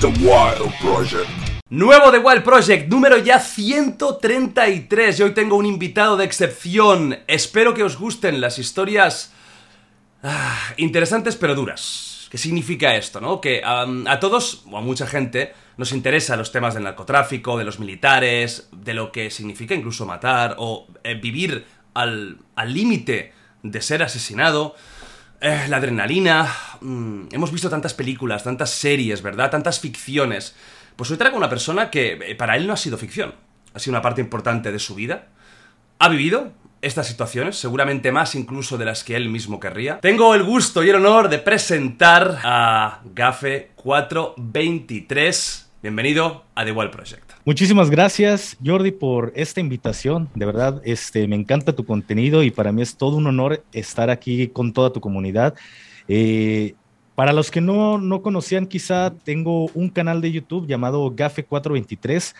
The Wild Project. Nuevo The Wild Project, número ya 133. Y hoy tengo un invitado de excepción. Espero que os gusten las historias ah, interesantes pero duras. ¿Qué significa esto, no? Que a todos, o a mucha gente, nos interesan los temas del narcotráfico, de los militares, de lo que significa incluso matar o eh, vivir al al límite de ser asesinado. Eh, la adrenalina. mm, hemos visto tantas películas, tantas series, ¿verdad? Tantas ficciones. Pues hoy traigo una persona que eh, para él no ha sido ficción. Ha sido una parte importante de su vida. Ha vivido estas situaciones, seguramente más incluso de las que él mismo querría. Tengo el gusto y el honor de presentar a Gafe 423. Bienvenido a The Wild Project. Muchísimas gracias, Jordi, por esta invitación. De verdad, este, me encanta tu contenido y para mí es todo un honor estar aquí con toda tu comunidad. Eh, para los que no, no conocían, quizá tengo un canal de YouTube llamado Gafe423.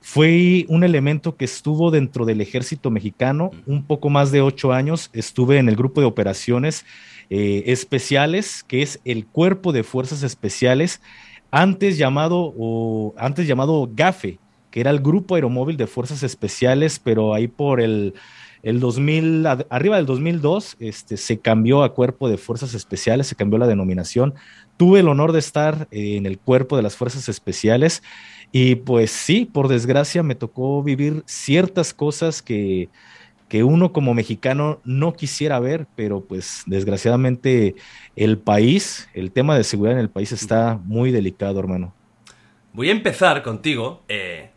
Fue un elemento que estuvo dentro del ejército mexicano un poco más de ocho años. Estuve en el grupo de operaciones eh, especiales, que es el Cuerpo de Fuerzas Especiales, antes llamado, o, antes llamado GAFE, que era el Grupo Aeromóvil de Fuerzas Especiales, pero ahí por el, el 2000, ad- arriba del 2002, este, se cambió a Cuerpo de Fuerzas Especiales, se cambió la denominación. Tuve el honor de estar eh, en el Cuerpo de las Fuerzas Especiales y pues sí, por desgracia me tocó vivir ciertas cosas que, que uno como mexicano no quisiera ver, pero pues desgraciadamente el país, el tema de seguridad en el país está muy delicado, hermano. Voy a empezar contigo eh,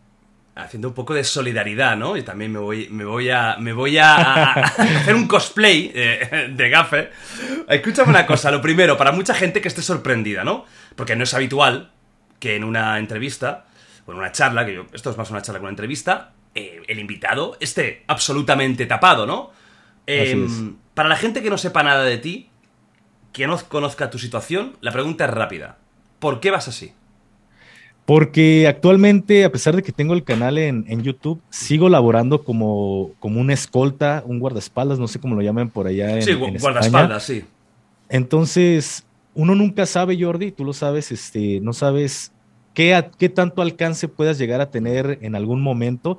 haciendo un poco de solidaridad, ¿no? Y también me voy, me voy a, me voy a, a- a hacer un cosplay eh, de gafe. Escúchame una cosa, lo primero, para mucha gente que esté sorprendida, ¿no? Porque no es habitual que en una entrevista, o en una charla, que yo, esto es más una charla que una entrevista, eh, el invitado esté absolutamente tapado, ¿no? Em, para la gente que no sepa nada de ti, que no conozca tu situación, la pregunta es rápida. ¿Por qué vas así? Porque actualmente, a pesar de que tengo el canal en, en YouTube, sigo laborando como, como un escolta, un guardaespaldas, no sé cómo lo llaman por allá en, sí, en gu- España. guardaespaldas, sí. Entonces, uno nunca sabe, Jordi, tú lo sabes, este, no sabes qué, a- qué tanto alcance puedas llegar a tener en algún momento.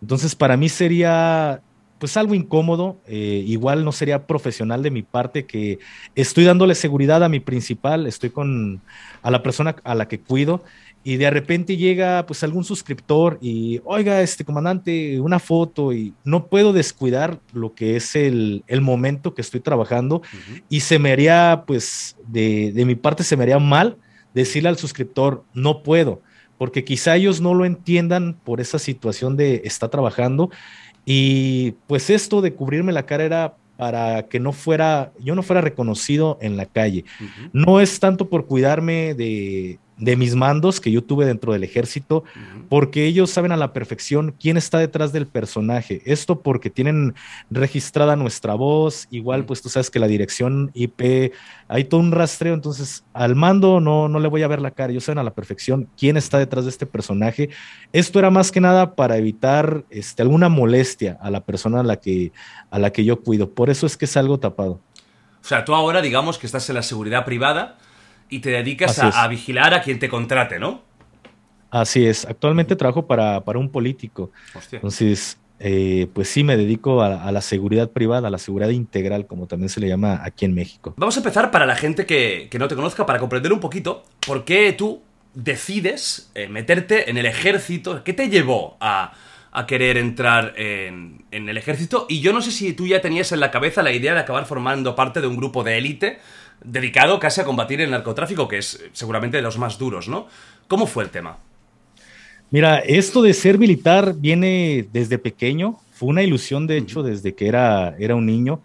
Entonces, para mí sería pues algo incómodo, eh, igual no sería profesional de mi parte que estoy dándole seguridad a mi principal, estoy con a la persona a la que cuido y de repente llega pues algún suscriptor y oiga este comandante una foto y no puedo descuidar lo que es el, el momento que estoy trabajando y se me haría, pues, de, de mi parte se me haría mal decirle al suscriptor, no puedo, porque quizá ellos no lo entiendan por esa situación de está trabajando y pues esto de cubrirme la cara era para que no fuera, yo no fuera reconocido en la calle. No es tanto por cuidarme de, de mis mandos que yo tuve dentro del ejército, porque ellos saben a la perfección quién está detrás del personaje. Esto porque tienen registrada nuestra voz, igual pues tú sabes que la dirección IP, hay todo un rastreo, entonces al mando no, no le voy a ver la cara, ellos saben a la perfección quién está detrás de este personaje. Esto era más que nada para evitar este, alguna molestia a la persona a la, que, a la que yo cuido, por eso es que es algo tapado. O sea, tú ahora digamos que estás en la seguridad privada y te dedicas a, a vigilar a quien te contrate, ¿no? Así es, actualmente trabajo para, para un político. Hostia. Entonces, eh, pues sí, me dedico a, a la seguridad privada, a la seguridad integral, como también se le llama aquí en México. Vamos a empezar para la gente que, que no te conozca, para comprender un poquito por qué tú decides eh, meterte en el ejército. ¿Qué te llevó a, a querer entrar en, en el ejército? Y yo no sé si tú ya tenías en la cabeza la idea de acabar formando parte de un grupo de élite dedicado casi a combatir el narcotráfico, que es seguramente de los más duros, ¿no? ¿Cómo fue el tema? Mira, esto de ser militar viene desde pequeño, fue una ilusión de hecho desde que era, era un niño.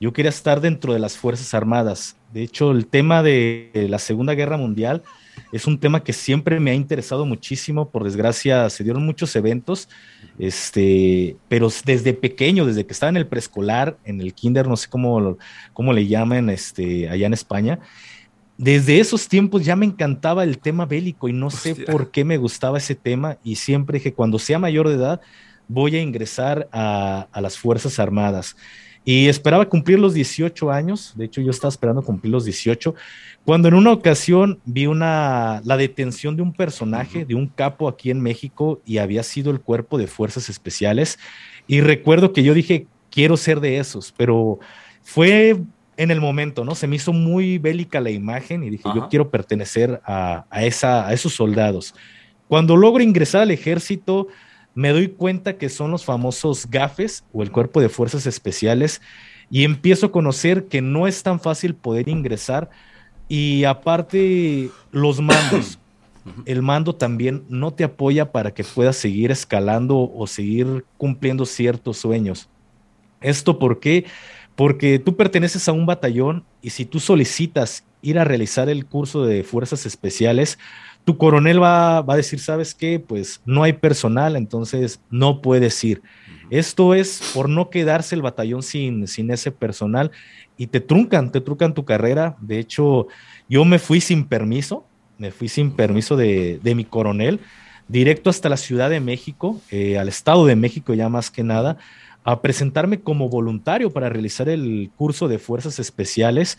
Yo quería estar dentro de las Fuerzas Armadas. De hecho, el tema de la Segunda Guerra Mundial es un tema que siempre me ha interesado muchísimo. Por desgracia, se dieron muchos eventos, este, pero desde pequeño, desde que estaba en el preescolar, en el kinder, no sé cómo, cómo le llaman este, allá en España, desde esos tiempos ya me encantaba el tema bélico y no sé por qué me gustaba ese tema y siempre dije, cuando sea mayor de edad, voy a ingresar a, a las Fuerzas Armadas. y esperaba cumplir los 18 años, de hecho yo estaba esperando cumplir los 18, cuando en una ocasión vi una, la detención de un personaje, de un capo aquí en México y había sido el cuerpo de fuerzas especiales y recuerdo que yo dije, quiero ser de esos, pero fue en el momento, ¿no? Se me hizo muy bélica la imagen y dije, yo quiero pertenecer a, esa, a esos soldados. Cuando logro ingresar al ejército, me doy cuenta que son los famosos GAFES o el Cuerpo de Fuerzas Especiales y empiezo a conocer que no es tan fácil poder ingresar y aparte los mandos. El mando también no te apoya para que puedas seguir escalando o seguir cumpliendo ciertos sueños. ¿Esto por qué? Porque tú perteneces a un batallón y si tú solicitas ir a realizar el curso de fuerzas especiales, tu coronel va, a decir, ¿sabes qué? Pues no hay personal, entonces no puedes ir. Esto es por no quedarse el batallón sin, sin ese personal y te truncan, te truncan tu carrera. De hecho, yo me fui sin permiso, me fui sin permiso de, mi coronel, directo hasta la Ciudad de México, eh, al Estado de México ya más que nada, a presentarme como voluntario para realizar el curso de fuerzas especiales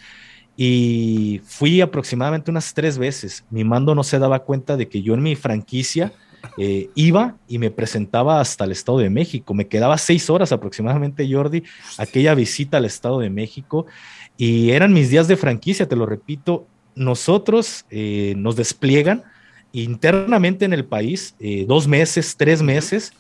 y fui aproximadamente unas tres veces. Mi mando no se daba cuenta de que yo en mi franquicia eh, iba y me presentaba hasta el Estado de México. Me quedaba seis horas aproximadamente, Jordi, aquella visita al Estado de México. Y eran mis días de franquicia, te lo repito. Nosotros eh, nos despliegan internamente en el país eh, dos meses, tres meses,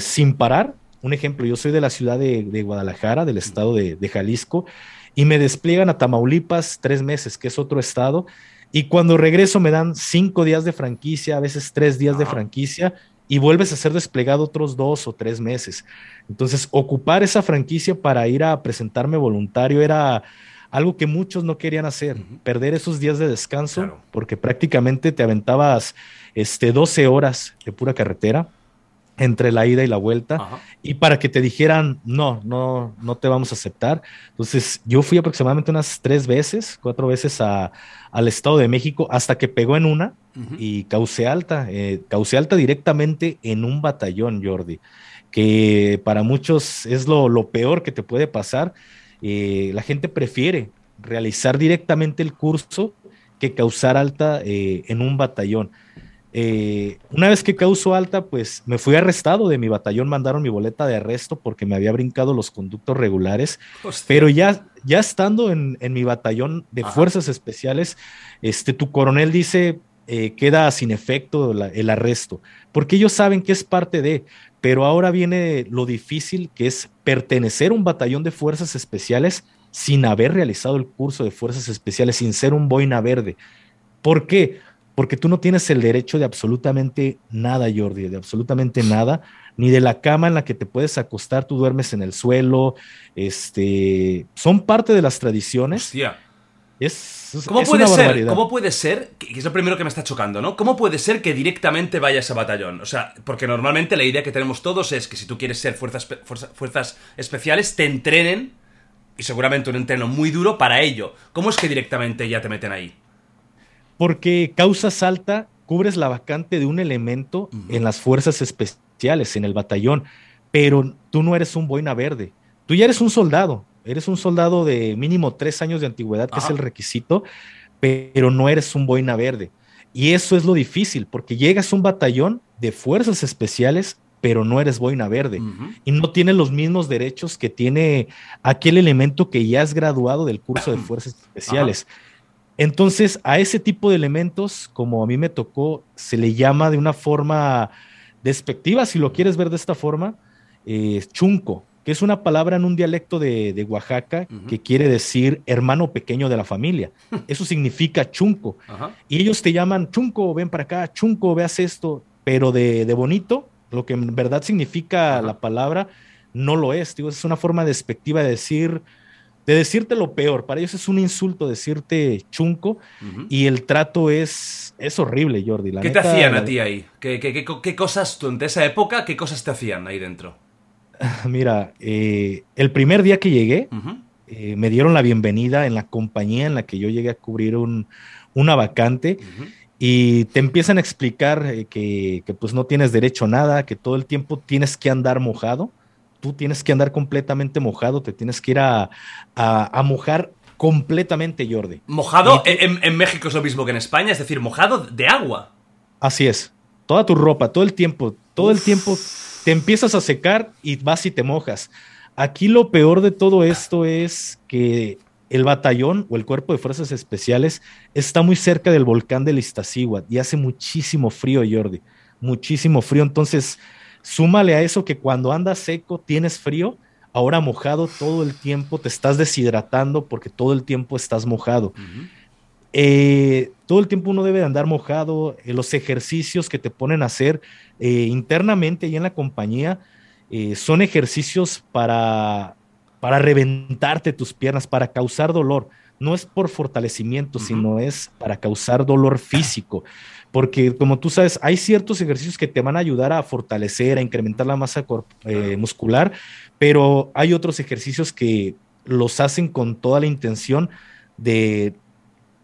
sin parar. Un ejemplo, yo soy de la ciudad de, Guadalajara, del estado de Jalisco, y me despliegan a Tamaulipas tres meses, que es otro estado, y cuando regreso me dan cinco días de franquicia, a veces tres días de franquicia, y vuelves a ser desplegado otros dos o tres meses. Entonces, ocupar esa franquicia para ir a presentarme voluntario era algo que muchos no querían hacer, perder esos días de descanso, porque prácticamente te aventabas este, 12 horas de pura carretera entre la ida y la vuelta y para que te dijeran no, no, no te vamos a aceptar. Entonces yo fui aproximadamente unas tres veces, cuatro veces a, al Estado de México hasta que pegó en una y causé alta, eh, causé alta directamente en un batallón, Jordi, que para muchos es lo, lo peor que te puede pasar. Eh, la gente prefiere realizar directamente el curso que causar alta eh, en un batallón. Eh, una vez que causó alta, pues me fui arrestado de mi batallón, mandaron mi boleta de arresto porque me había brincado los conductos regulares, pero ya, ya estando en, mi batallón de fuerzas especiales, este, tu coronel dice, eh, queda sin efecto el arresto, porque ellos saben que es parte de, pero ahora viene lo difícil que es pertenecer a un batallón de fuerzas especiales sin haber realizado el curso de fuerzas especiales, sin ser un boina verde. ¿Por qué? Porque tú no tienes el derecho de absolutamente nada, Jordi, de absolutamente nada, ni de la cama en la que te puedes acostar, tú duermes en el suelo, este, son parte de las tradiciones. Hostia. Es, ¿Cómo puede ser? ¿Cómo puede ser? Que es lo primero que me está chocando, ¿no? ¿Cómo puede ser que directamente vayas a batallón? O sea, porque normalmente la idea que tenemos todos es que si tú quieres ser fuerzas, fuerzas especiales, te entrenen, y seguramente un entreno muy duro para ello. ¿Cómo es que directamente ya te meten ahí? Porque causas alta, cubres la vacante de un elemento en las fuerzas especiales, en el batallón, pero tú no eres un boina verde, tú ya eres un soldado, eres un soldado de mínimo tres años de antigüedad, que es el requisito, pero no eres un boina verde. Y eso es lo difícil, porque llegas a un batallón de fuerzas especiales, pero no eres boina verde. Y no tienes los mismos derechos que tiene aquel elemento que ya es graduado del curso de fuerzas especiales. Entonces, a ese tipo de elementos, como a mí me tocó, se le llama de una forma despectiva, si lo quieres ver de esta forma, eh, chunco, que es una palabra en un dialecto de, Oaxaca que quiere decir hermano pequeño de la familia. Eso significa chunco. Y ellos te llaman chunco, ven para acá, chunco, veas esto, pero de, bonito, lo que en verdad significa la palabra, no lo es. Digo, es una forma despectiva de decir de decirte lo peor. Para ellos es un insulto decirte chunco y el trato es, es horrible, Jordi. ¿Qué te hacían a ti ahí? ¿Qué, qué, cosas, tú, en esa época, qué cosas te hacían ahí dentro? Mira, eh, el primer día que llegué, eh, me dieron la bienvenida en la compañía en la que yo llegué a cubrir un, una vacante. Y te empiezan a explicar eh, que, que, pues no tienes derecho a nada, que todo el tiempo tienes que andar mojado tú tienes que andar completamente mojado, te tienes que ir a, a, mojar completamente, Jordi. ¿Mojado? En, en, México es lo mismo que en España, es decir, mojado de agua. Así es. Toda tu ropa, todo el tiempo, todo el tiempo te empiezas a secar y vas y te mojas. Aquí lo peor de todo esto es que el batallón o el cuerpo de fuerzas especiales está muy cerca del volcán del Iztaccíhuatl y hace muchísimo frío, Jordi. Muchísimo frío. Entonces, súmale a eso que cuando andas seco tienes frío, ahora mojado todo el tiempo, te estás deshidratando porque todo el tiempo estás mojado. Eh, todo el tiempo uno debe de andar mojado, eh, los ejercicios que te ponen a hacer eh, internamente y en la compañía son ejercicios para, para reventarte tus piernas, para causar dolor. No es por fortalecimiento, sino es para causar dolor físico. Porque como tú sabes, hay ciertos ejercicios que te van a ayudar a fortalecer, a incrementar la masa muscular, pero hay otros ejercicios que los hacen con toda la intención de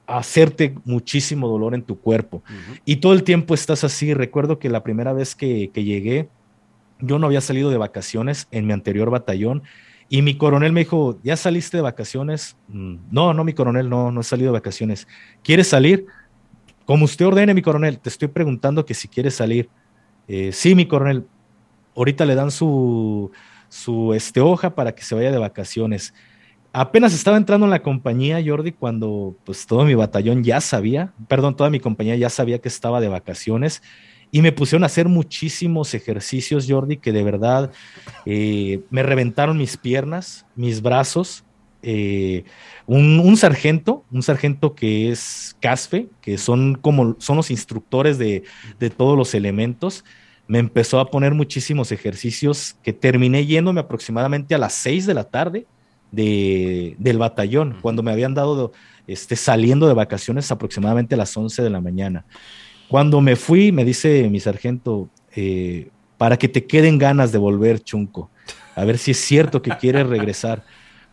hacerte muchísimo dolor en tu cuerpo. Y todo el tiempo estás así. Recuerdo que la primera vez que, llegué, yo no había salido de vacaciones en mi anterior batallón. Y mi coronel me dijo, ¿ya saliste de vacaciones? Mm, no, no, mi coronel, no, no he salido de vacaciones. ¿Quieres salir? Como usted ordene, mi coronel, te estoy preguntando que si quieres salir. Eh, sí, mi coronel, ahorita le dan su, su este, hoja para que se vaya de vacaciones. Apenas estaba entrando en la compañía, Jordi, cuando pues todo mi batallón ya sabía, perdón, toda mi compañía ya sabía que estaba de vacaciones y me pusieron a hacer muchísimos ejercicios, Jordi, que de verdad eh, me reventaron mis piernas, mis brazos. Eh, un, sargento, un sargento que es CASFE, que son como son los instructores de, de todos los elementos, me empezó a poner muchísimos ejercicios que terminé yéndome aproximadamente a las 6 de la tarde de, del batallón, cuando me habían dado este, saliendo de vacaciones aproximadamente a las 11 de la mañana. Cuando me fui, me dice mi sargento, eh, para que te queden ganas de volver, Chunco, a ver si es cierto que quieres regresar.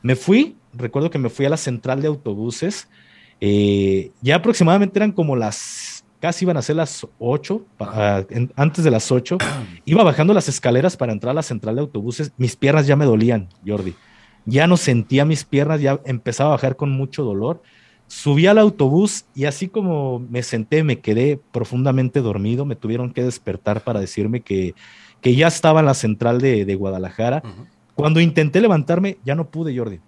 Me fui, recuerdo que me fui a la central de autobuses, eh, ya aproximadamente eran como las, casi iban a ser las 8, antes de las 8, iba bajando las escaleras para entrar a la central de autobuses, mis piernas ya me dolían, Jordi ya no sentía mis piernas, ya empezaba a bajar con mucho dolor. Subí al autobús y así como me senté, me quedé profundamente dormido, me tuvieron que despertar para decirme que, que ya estaba en la central de, Guadalajara. Cuando intenté levantarme, ya no pude, Jordi.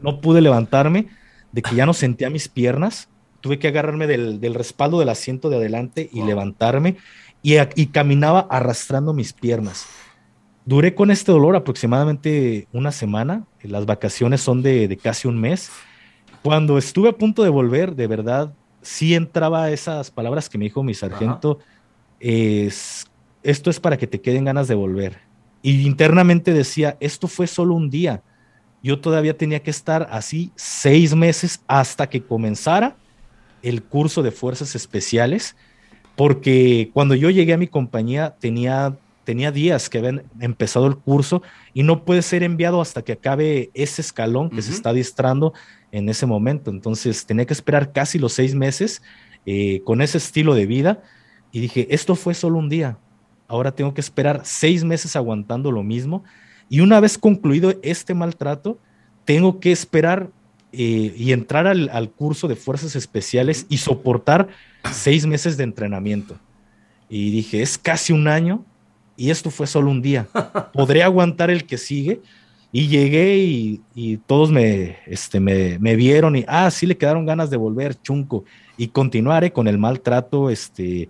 No pude levantarme, de que ya no sentía mis piernas. Tuve que agarrarme del, respaldo del asiento de adelante y levantarme y, y caminaba arrastrando mis piernas. Duré con este dolor aproximadamente una semana. Las vacaciones son de, casi un mes. Cuando estuve a punto de volver, de verdad, sí entraba esas palabras que me dijo mi sargento. Es, esto es para que te queden ganas de volver. Y internamente decía, esto fue solo un día. Yo todavía tenía que estar así seis meses hasta que comenzara el curso de fuerzas especiales, porque cuando yo llegué a mi compañía tenía tenía días que habían empezado el curso y no puede ser enviado hasta que acabe ese escalón que se está distrando en ese momento. Entonces tenía que esperar casi los seis meses eh, con ese estilo de vida y dije, esto fue solo un día, ahora tengo que esperar seis meses aguantando lo mismo y una vez concluido este maltrato, tengo que esperar eh, y entrar al, al curso de fuerzas especiales y soportar seis meses de entrenamiento. Y dije, es casi un año y esto fue solo un día. Podré aguantar el que sigue. Y llegué y, todos me, este, me, vieron y, ah, sí le quedaron ganas de volver, chunco. Y continuaré con el maltrato, este,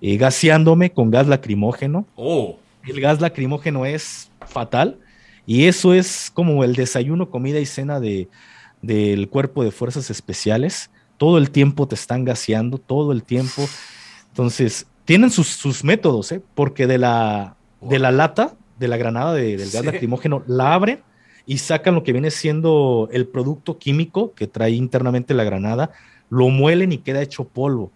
eh, gaseándome con gas lacrimógeno. Oh. El gas lacrimógeno es fatal. Y eso es como el desayuno, comida y cena de, del cuerpo de fuerzas especiales. Todo el tiempo te están gaseando, todo el tiempo. Entonces, tienen sus, métodos, ¿eh? porque de la, de la lata, de la granada del gas lacrimógeno, la abren y sacan lo que viene siendo el producto químico que trae internamente la granada, lo muelen y queda hecho polvo.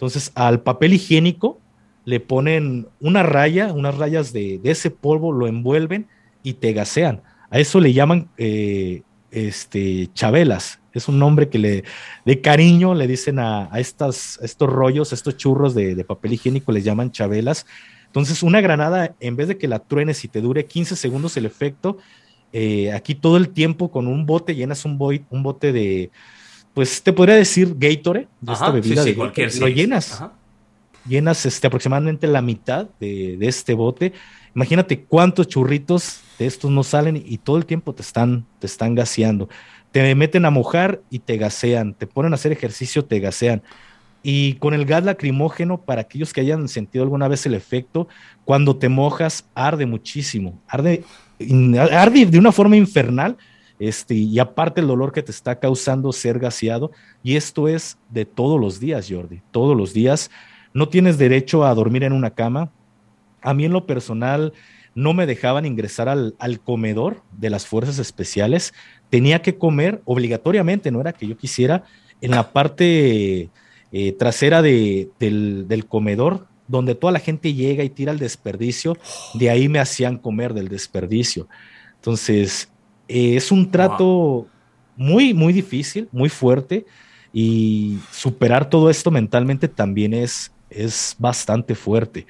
Entonces, al papel higiénico le ponen una raya, unas rayas de, ese polvo, lo envuelven y te gasean. A eso le llaman eh, este, chabelas es un nombre que le de cariño le dicen a, estas, estos rollos, estos churros de, papel higiénico, les llaman chabelas, Entonces, una granada, en vez de que la truenes y te dure 15 segundos el efecto, eh, aquí todo el tiempo con un bote llenas un bote de, pues te podría decir Gatorade, de esta bebida de cualquier, lo llenas. Llenas este, aproximadamente la mitad de, de, este bote. Imagínate cuántos churritos de estos no salen y todo el tiempo te están, te están gaseando. Te meten a mojar y te gasean. Te ponen a hacer ejercicio, te gasean. Y con el gas lacrimógeno, para aquellos que hayan sentido alguna vez el efecto, cuando te mojas, arde muchísimo. Arde, arde de una forma infernal este, y aparte el dolor que te está causando ser gaseado, y esto es de todos los días, Jordi, todos los días. No tienes derecho a dormir en una cama. A mí en lo personal no me dejaban ingresar al, comedor de las fuerzas especiales. Tenía que comer obligatoriamente, no era que yo quisiera, en la parte eh, trasera del, del comedor, donde toda la gente llega y tira el desperdicio, de ahí me hacían comer del desperdicio. Entonces, eh, es un trato muy, muy difícil, muy fuerte y superar todo esto mentalmente también es, es bastante fuerte.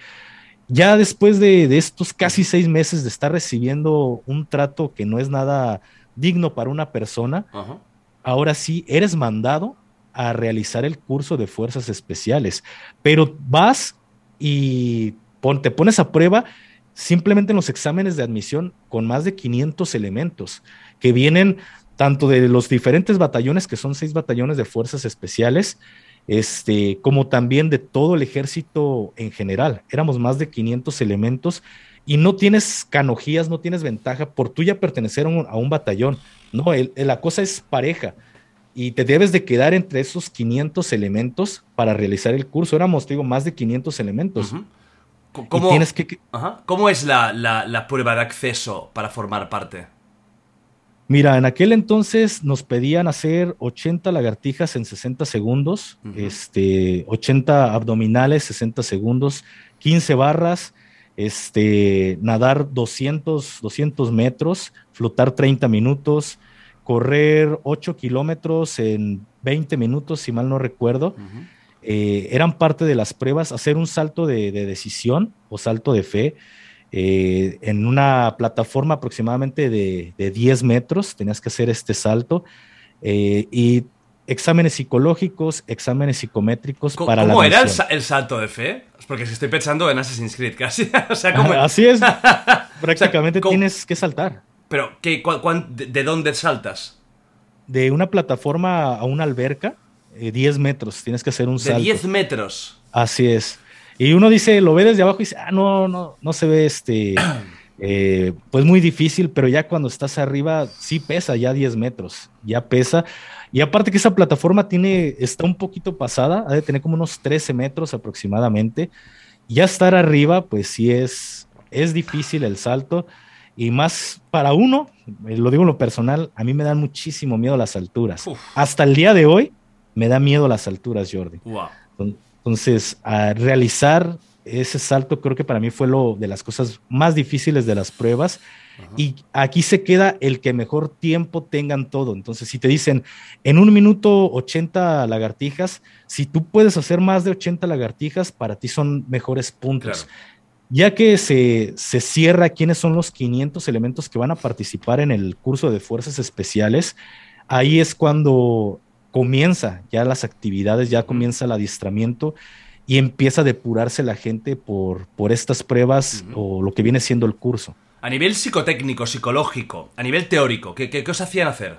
Ya después de, estos casi seis meses de estar recibiendo un trato que no es nada digno para una persona, ahora sí eres mandado a realizar el curso de fuerzas especiales, pero vas y te pones a prueba simplemente en los exámenes de admisión con más de 500 elementos que vienen tanto de los diferentes batallones, que son seis batallones de fuerzas especiales, este, como también de todo el ejército en general. Éramos más de 500 elementos y no tienes canojías, no tienes ventaja por tú ya pertenecer a un, batallón. No, la cosa es pareja y te debes de quedar entre esos 500 elementos para realizar el curso. Éramos, digo, más de 500 elementos. ¿Cómo, ¿Cómo es la, prueba de acceso para formar parte? Mira, en aquel entonces nos pedían hacer 80 lagartijas en 60 segundos, este, 80 abdominales, 60 segundos, 15 barras, este, nadar 200, 200 metros, flotar 30 minutos, correr 8 kilómetros en 20 minutos, si mal no recuerdo. Eh, eran parte de las pruebas, hacer un salto de, decisión o salto de fe eh, en una plataforma aproximadamente de, 10 metros, tenías que hacer este salto eh, y exámenes psicológicos, exámenes psicométricos para ¿Cómo era el, salto de fe? Porque si estoy pensando en Assassin's Creed casi. Así es. Prácticamente tienes que saltar. Pero, ¿qué, ¿de dónde saltas? De una plataforma a una alberca 10 eh, metros, tienes que hacer un salto. De 10 metros. Así es. Y uno dice, lo ve desde abajo y dice, ah, no, no, no se ve este, eh, pues muy difícil, pero ya cuando estás arriba, sí pesa ya 10 metros, ya pesa. Y aparte que esa plataforma tiene, está un poquito pasada, ha de tener como unos 13 metros aproximadamente. Ya estar arriba, pues sí es, es difícil el salto. Y más para uno, eh, lo digo en lo personal, a mí me dan muchísimo miedo las alturas. Hasta el día de hoy, me da miedo las alturas, Jordi. Entonces, a realizar ese salto creo que para mí fue lo de las cosas más difíciles de las pruebas. Y aquí se queda el que mejor tiempo tengan todo. Entonces, si te dicen en un minuto 80 lagartijas, si tú puedes hacer más de 80 lagartijas, para ti son mejores puntos. Ya que se, se cierra quiénes son los 500 elementos que van a participar en el curso de fuerzas especiales, ahí es cuando comienza ya las actividades, ya comienza el adiestramiento y empieza a depurarse la gente por, por estas pruebas o lo que viene siendo el curso. A nivel psicotécnico, psicológico, a nivel teórico, ¿qué, qué, os hacían hacer?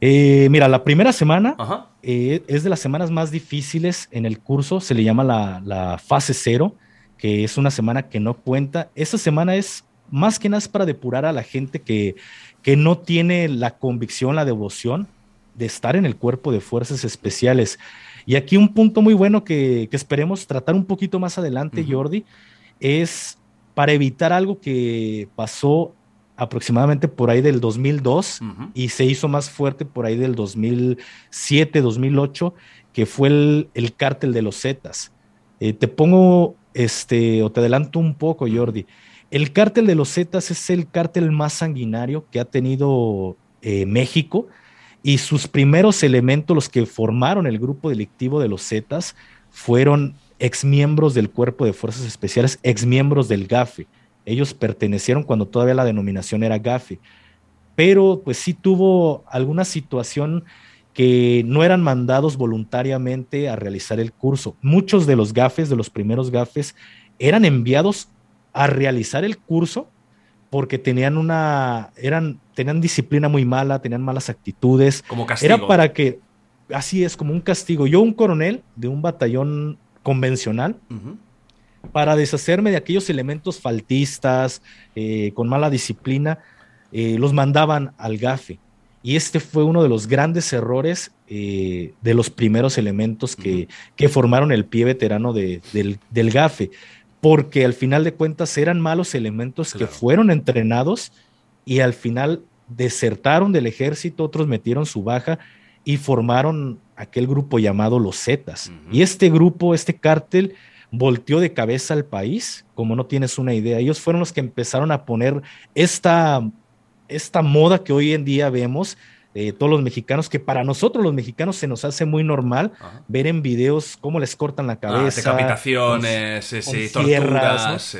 Eh, mira, la primera semana eh, es de las semanas más difíciles en el curso, se le llama la, la, fase cero, que es una semana que no cuenta. Esa semana es más que nada para depurar a la gente que, que no tiene la convicción, la devoción de estar en el cuerpo de fuerzas especiales. Y aquí un punto muy bueno que, esperemos tratar un poquito más adelante, Jordi, es para evitar algo que pasó aproximadamente por ahí del 2002 y se hizo más fuerte por ahí del 2007, 2008, que fue el, el cártel de los Zetas. Eh, te pongo, este, o te adelanto un poco, Jordi. El cártel de los Zetas es el cártel más sanguinario que ha tenido eh, México y sus primeros elementos, los que formaron el grupo delictivo de los Zetas, fueron exmiembros del Cuerpo de Fuerzas Especiales, exmiembros del GAFE. Ellos pertenecieron cuando todavía la denominación era GAFE, pero pues sí tuvo alguna situación que no eran mandados voluntariamente a realizar el curso. Muchos de los gafes, de los primeros gafes, eran enviados a realizar el curso porque tenían una, eran, tenían disciplina muy mala, tenían malas actitudes. Como castigo. Era para que, así es, como un castigo. Yo, un coronel de un batallón convencional, para deshacerme de aquellos elementos faltistas, eh, con mala disciplina, eh, los mandaban al GAFE. Y este fue uno de los grandes errores eh, de los primeros elementos que, que, formaron el pie veterano de, del, del, GAFE, porque al final de cuentas eran malos elementos claro. que fueron entrenados y al final desertaron del ejército, otros metieron su baja y formaron aquel grupo llamado los Zetas. Uh -huh. Y este grupo, este cártel, volteó de cabeza al país, como no tienes una idea. Ellos fueron los que empezaron a poner esta esta moda que hoy en día vemos, eh, todos los mexicanos, que para nosotros los mexicanos se nos hace muy normal Ajá. ver en videos cómo les cortan la cabeza. Ah, decapitaciones, con, sí, sí, con torturas. ¿no? sí.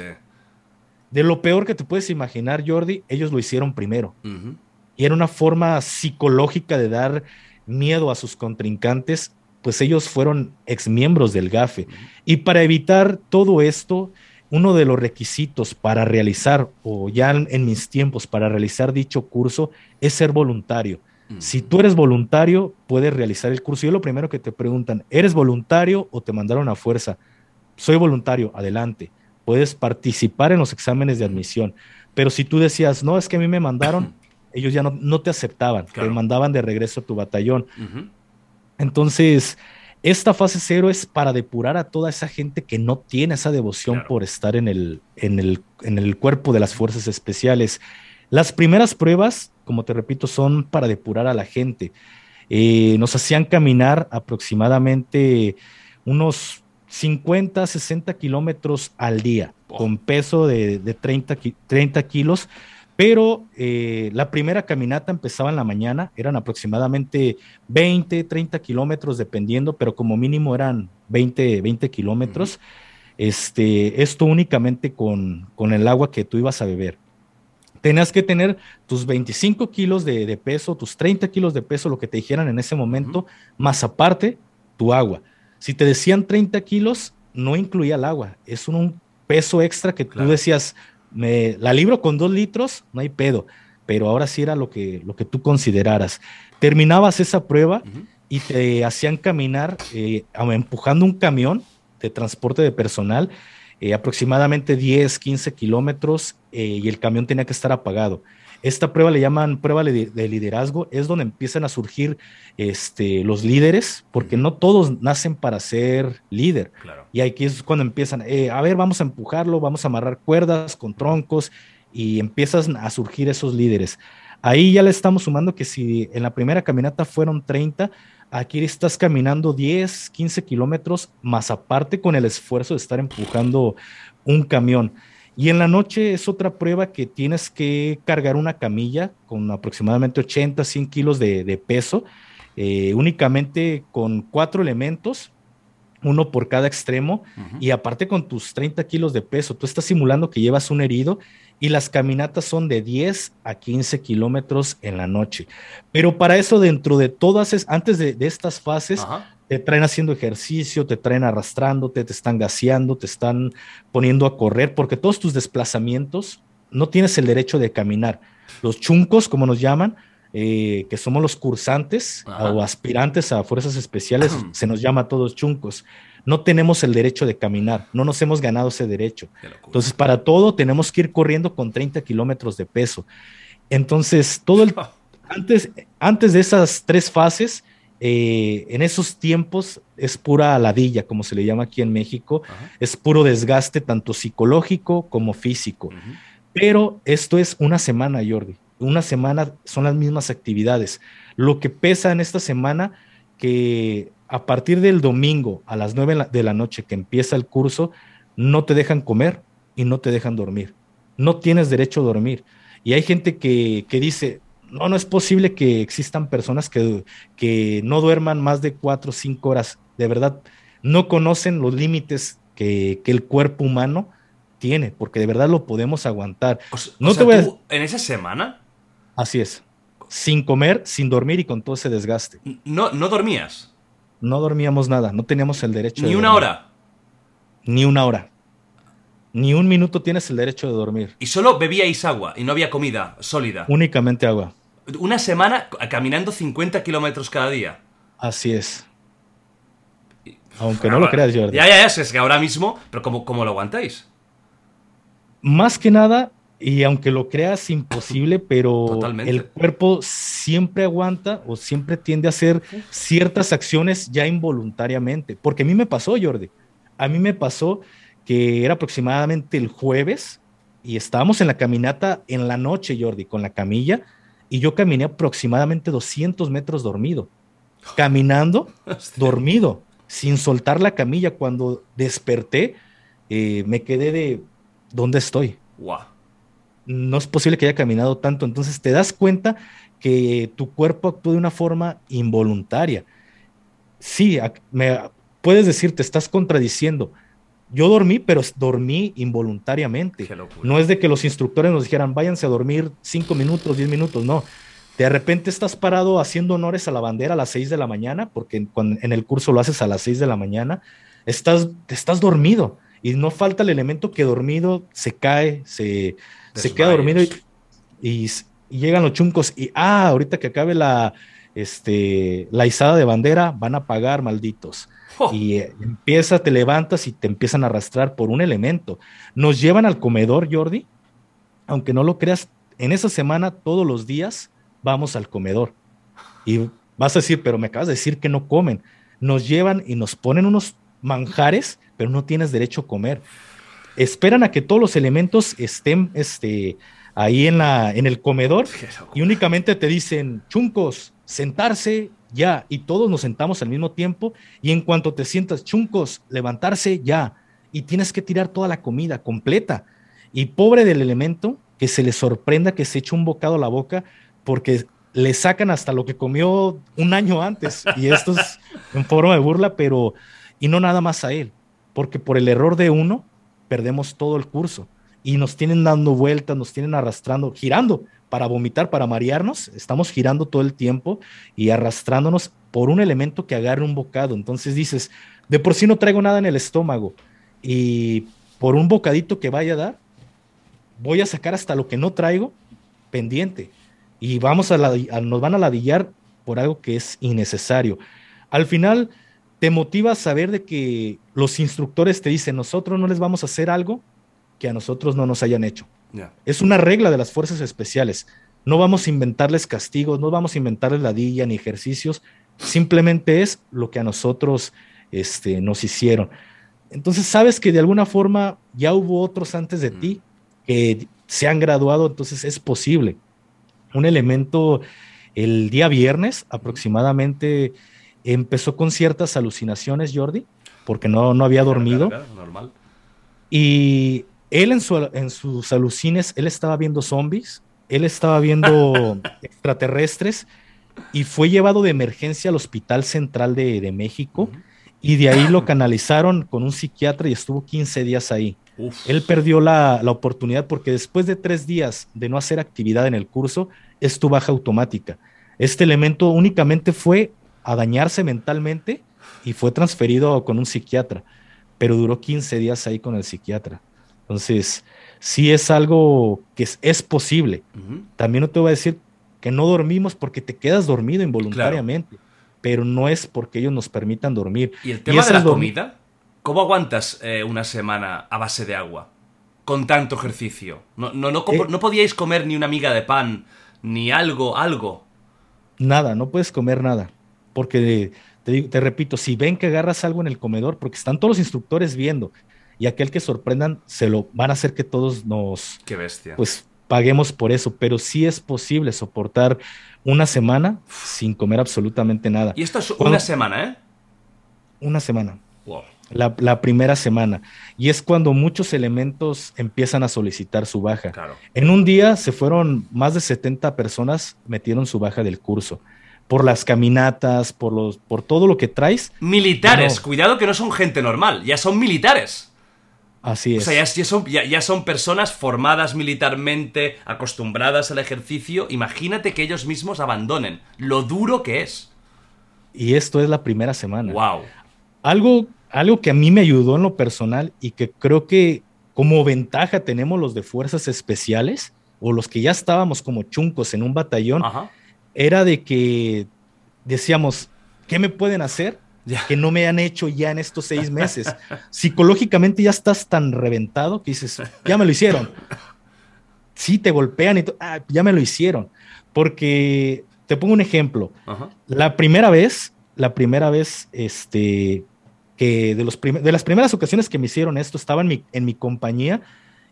De lo peor que te puedes imaginar, Jordi, ellos lo hicieron primero. Uh -huh. Y era una forma psicológica de dar miedo a sus contrincantes, pues ellos fueron exmiembros del GAFE. Uh -huh. Y para evitar todo esto, uno de los requisitos para realizar, o ya en mis tiempos, para realizar dicho curso, es ser voluntario. Mm. Si tú eres voluntario, puedes realizar el curso. Y lo primero que te preguntan, ¿eres voluntario o te mandaron a fuerza? Soy voluntario, adelante. Puedes participar en los exámenes de admisión. Pero si tú decías, no, es que a mí me mandaron, ellos ya no, no te aceptaban, claro. te mandaban de regreso a tu batallón. Uh -huh. Entonces, esta fase cero es para depurar a toda esa gente que no tiene esa devoción claro. por estar en el, en, el, en el cuerpo de las fuerzas especiales. Las primeras pruebas, como te repito, son para depurar a la gente. Eh, nos hacían caminar aproximadamente unos 50, 60 kilómetros al día, oh. con peso de, de 30, 30 kilos pero eh, la primera caminata empezaba en la mañana, eran aproximadamente 20, 30 kilómetros dependiendo, pero como mínimo eran 20, 20 kilómetros. Uh -huh. este, esto únicamente con, con, el agua que tú ibas a beber. Tenías que tener tus 25 kilos de, de, peso, tus 30 kilos de peso, lo que te dijeran en ese momento, uh -huh. más aparte tu agua. Si te decían 30 kilos, no incluía el agua, es un, un peso extra que claro. tú decías, me la libro con dos litros, no hay pedo, pero ahora sí era lo que, lo que tú consideraras. Terminabas esa prueba uh -huh. y te hacían caminar eh, empujando un camión de transporte de personal, eh, aproximadamente 10, 15 kilómetros, eh, y el camión tenía que estar apagado. Esta prueba le llaman prueba de liderazgo, es donde empiezan a surgir este, los líderes, porque no todos nacen para ser líder. Claro. Y aquí es cuando empiezan, eh, a ver, vamos a empujarlo, vamos a amarrar cuerdas con troncos y empiezan a surgir esos líderes. Ahí ya le estamos sumando que si en la primera caminata fueron 30, aquí estás caminando 10, 15 kilómetros, más aparte con el esfuerzo de estar empujando un camión. Y en la noche es otra prueba que tienes que cargar una camilla con aproximadamente 80, 100 kilos de, de peso, eh, únicamente con cuatro elementos, uno por cada extremo, uh -huh. y aparte con tus 30 kilos de peso, tú estás simulando que llevas un herido y las caminatas son de 10 a 15 kilómetros en la noche. Pero para eso, dentro de todas, es, antes de, de estas fases, te traen haciendo ejercicio, te traen arrastrándote, te están gaseando, te están poniendo a correr, porque todos tus desplazamientos no tienes el derecho de caminar. Los chuncos, como nos llaman, eh, que somos los cursantes Ajá. o aspirantes a fuerzas especiales, se nos llama a todos chuncos. No tenemos el derecho de caminar, no nos hemos ganado ese derecho. Entonces, para todo tenemos que ir corriendo con 30 kilómetros de peso. Entonces, todo el antes, antes de esas tres fases, eh, en esos tiempos es pura ladilla, como se le llama aquí en México, Ajá. es puro desgaste tanto psicológico como físico. Uh -huh. Pero esto es una semana, Jordi. Una semana son las mismas actividades. Lo que pesa en esta semana, que a partir del domingo a las 9 de la noche que empieza el curso, no te dejan comer y no te dejan dormir. No tienes derecho a dormir. Y hay gente que, que dice, no, no es posible que existan personas que, que no duerman más de cuatro o cinco horas. De verdad, no conocen los límites que, el cuerpo humano tiene, porque de verdad lo podemos aguantar. no te voy ¿En esa semana? Así es. Sin comer, sin dormir y con todo ese desgaste. ¿No, no dormías? No dormíamos nada, no teníamos el derecho ¿Ni una hora? Ni una hora. Ni un minuto tienes el derecho de dormir. ¿Y solo bebíais agua y no había comida sólida? Únicamente agua. Una semana caminando 50 kilómetros cada día. Así es. Aunque no lo creas, Jordi. Ya, ya, ya, es que ahora mismo, pero ¿cómo, cómo lo aguantáis? Más que nada, y aunque lo creas imposible, pero el cuerpo siempre aguanta o siempre tiende a hacer ciertas acciones ya involuntariamente. Porque a mí me pasó, Jordi. A mí me pasó que era aproximadamente el jueves y estábamos en la caminata en la noche, Jordi, con la camilla, y yo caminé aproximadamente 200 metros dormido. Caminando, dormido, sin soltar la camilla. Cuando desperté, eh, me quedé de, ¿dónde estoy? Wow no es posible que haya caminado tanto. Entonces te das cuenta que tu cuerpo actúa de una forma involuntaria. Sí, me, puedes decir, te estás contradiciendo. Yo dormí, pero dormí involuntariamente. No es de que los instructores nos dijeran, váyanse a dormir cinco minutos, diez minutos, no. De repente estás parado haciendo honores a la bandera a las seis de la mañana, porque en, el curso lo haces a las seis de la mañana. Estás, estás dormido y no falta el elemento que dormido se cae, se, se queda dormido y, llegan los chuncos y, ah, ahorita que acabe la, este, la izada de bandera, van a pagar, malditos. Oh. Y eh, empieza, te levantas y te empiezan a arrastrar por un elemento. Nos llevan al comedor, Jordi, aunque no lo creas, en esa semana, todos los días, vamos al comedor. Y vas a decir, pero me acabas de decir que no comen. Nos llevan y nos ponen unos manjares, pero no tienes derecho a comer esperan a que todos los elementos estén este, ahí en, la, en el comedor y únicamente te dicen, chuncos, sentarse ya, y todos nos sentamos al mismo tiempo y en cuanto te sientas, chuncos, levantarse ya, y tienes que tirar toda la comida completa. Y pobre del elemento que se le sorprenda que se eche un bocado a la boca porque le sacan hasta lo que comió un año antes. Y esto es en forma de burla, pero, y no nada más a él, porque por el error de uno, perdemos todo el curso y nos tienen dando vueltas, nos tienen arrastrando, girando para vomitar, para marearnos, estamos girando todo el tiempo y arrastrándonos por un elemento que agarre un bocado. Entonces dices, de por sí no traigo nada en el estómago y por un bocadito que vaya a dar, voy a sacar hasta lo que no traigo pendiente y vamos a, nos van a ladillar por algo que es innecesario. Al final, te motiva a saber de que los instructores te dicen, nosotros no les vamos a hacer algo que a nosotros no nos hayan hecho. Es una regla de las fuerzas especiales. No vamos a inventarles castigos, no vamos a inventarles ladilla ni ejercicios, simplemente es lo que a nosotros este, nos hicieron. Entonces sabes que de alguna forma ya hubo otros antes de ti que se han graduado, entonces es posible. Un elemento el día viernes aproximadamente empezó con ciertas alucinaciones, Jordi, porque no, no había dormido. normal. Y él en, su, en sus alucines, él estaba viendo zombies, él estaba viendo extraterrestres y fue llevado de emergencia al Hospital Central de, México y de ahí lo canalizaron con un psiquiatra y estuvo 15 días ahí. Él perdió la, la, oportunidad porque después de tres días de no hacer actividad en el curso, es tu baja automática. Este elemento únicamente fue a dañarse mentalmente y fue transferido con un psiquiatra, pero duró 15 días ahí con el psiquiatra. Entonces, sí es algo que es, posible. También no te voy a decir que no dormimos porque te quedas dormido involuntariamente, pero no es porque ellos nos permitan dormir. ¿Y el tema de la comida? ¿Cómo aguantas eh, una semana a base de agua? Con tanto ejercicio. No, no, no, eh. no podíais comer ni una miga de pan, ni algo, algo. Nada, no puedes comer nada porque te, repito, si ven que agarras algo en el comedor, porque están todos los instructores viendo, y aquel que sorprendan, se lo van a hacer que todos nos... Qué bestia. Pues paguemos por eso, pero sí es posible soportar una semana sin comer absolutamente nada. Y esto es una semana, ¿eh? Una semana. La, la, primera semana. Y es cuando muchos elementos empiezan a solicitar su baja. Claro. En un día se fueron más de 70 personas, metieron su baja del curso por las caminatas, por, los, por todo lo que traes. Militares, cuidado que no son gente normal, ya son militares. Así es. O sea, ya, son, ya, son, personas formadas militarmente, acostumbradas al ejercicio. Imagínate que ellos mismos abandonen. Lo duro que es. Y esto es la primera semana. Wow. Algo, algo que a mí me ayudó en lo personal y que creo que como ventaja tenemos los de fuerzas especiales o los que ya estábamos como chuncos en un batallón, era de que decíamos, ¿qué me pueden hacer? que no me han hecho ya en estos seis meses. Psicológicamente ya estás tan reventado que dices, ya me lo hicieron. Sí, te golpean y ah, ya me lo hicieron. Porque te pongo un ejemplo. La primera vez, la primera vez, este, que de, los de las primeras ocasiones que me hicieron esto, estaba en mi, en mi compañía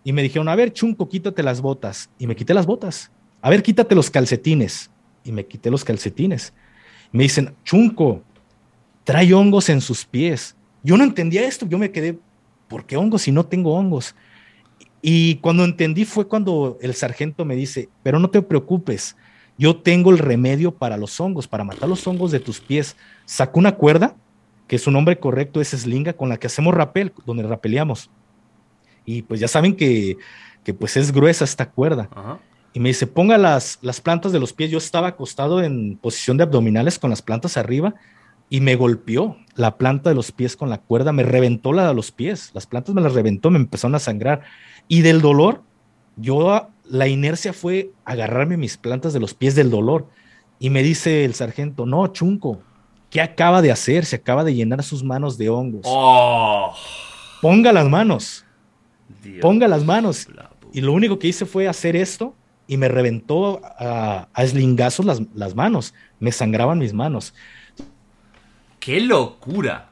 y me dijeron, a ver, Chunco, quítate las botas. Y me quité las botas. A ver, quítate los calcetines. Y me quité los calcetines. Me dicen, Chunco, trae hongos en sus pies. Yo no entendía esto, yo me quedé, ¿por qué hongos si no tengo hongos? Y cuando entendí fue cuando el sargento me dice, pero no te preocupes, yo tengo el remedio para los hongos, para matar los hongos de tus pies. Sacó una cuerda, que su nombre correcto es slinga, con la que hacemos rapel, donde rapeleamos. Y pues ya saben que, pues es gruesa esta cuerda. Y me dice, ponga las, las plantas de los pies. Yo estaba acostado en posición de abdominales con las plantas arriba y me golpeó la planta de los pies con la cuerda, me reventó la de los pies, las plantas me las reventó, me empezaron a sangrar. Y del dolor, yo, la inercia fue agarrarme mis plantas de los pies del dolor. Y me dice el sargento, no, Chunco, ¿qué acaba de hacer? Se acaba de llenar sus manos de hongos. Oh. Ponga las manos. ponga las manos. Y lo único que hice fue hacer esto y me reventó a, a eslingazos las, las manos. Me sangraban mis manos. ¡Qué locura!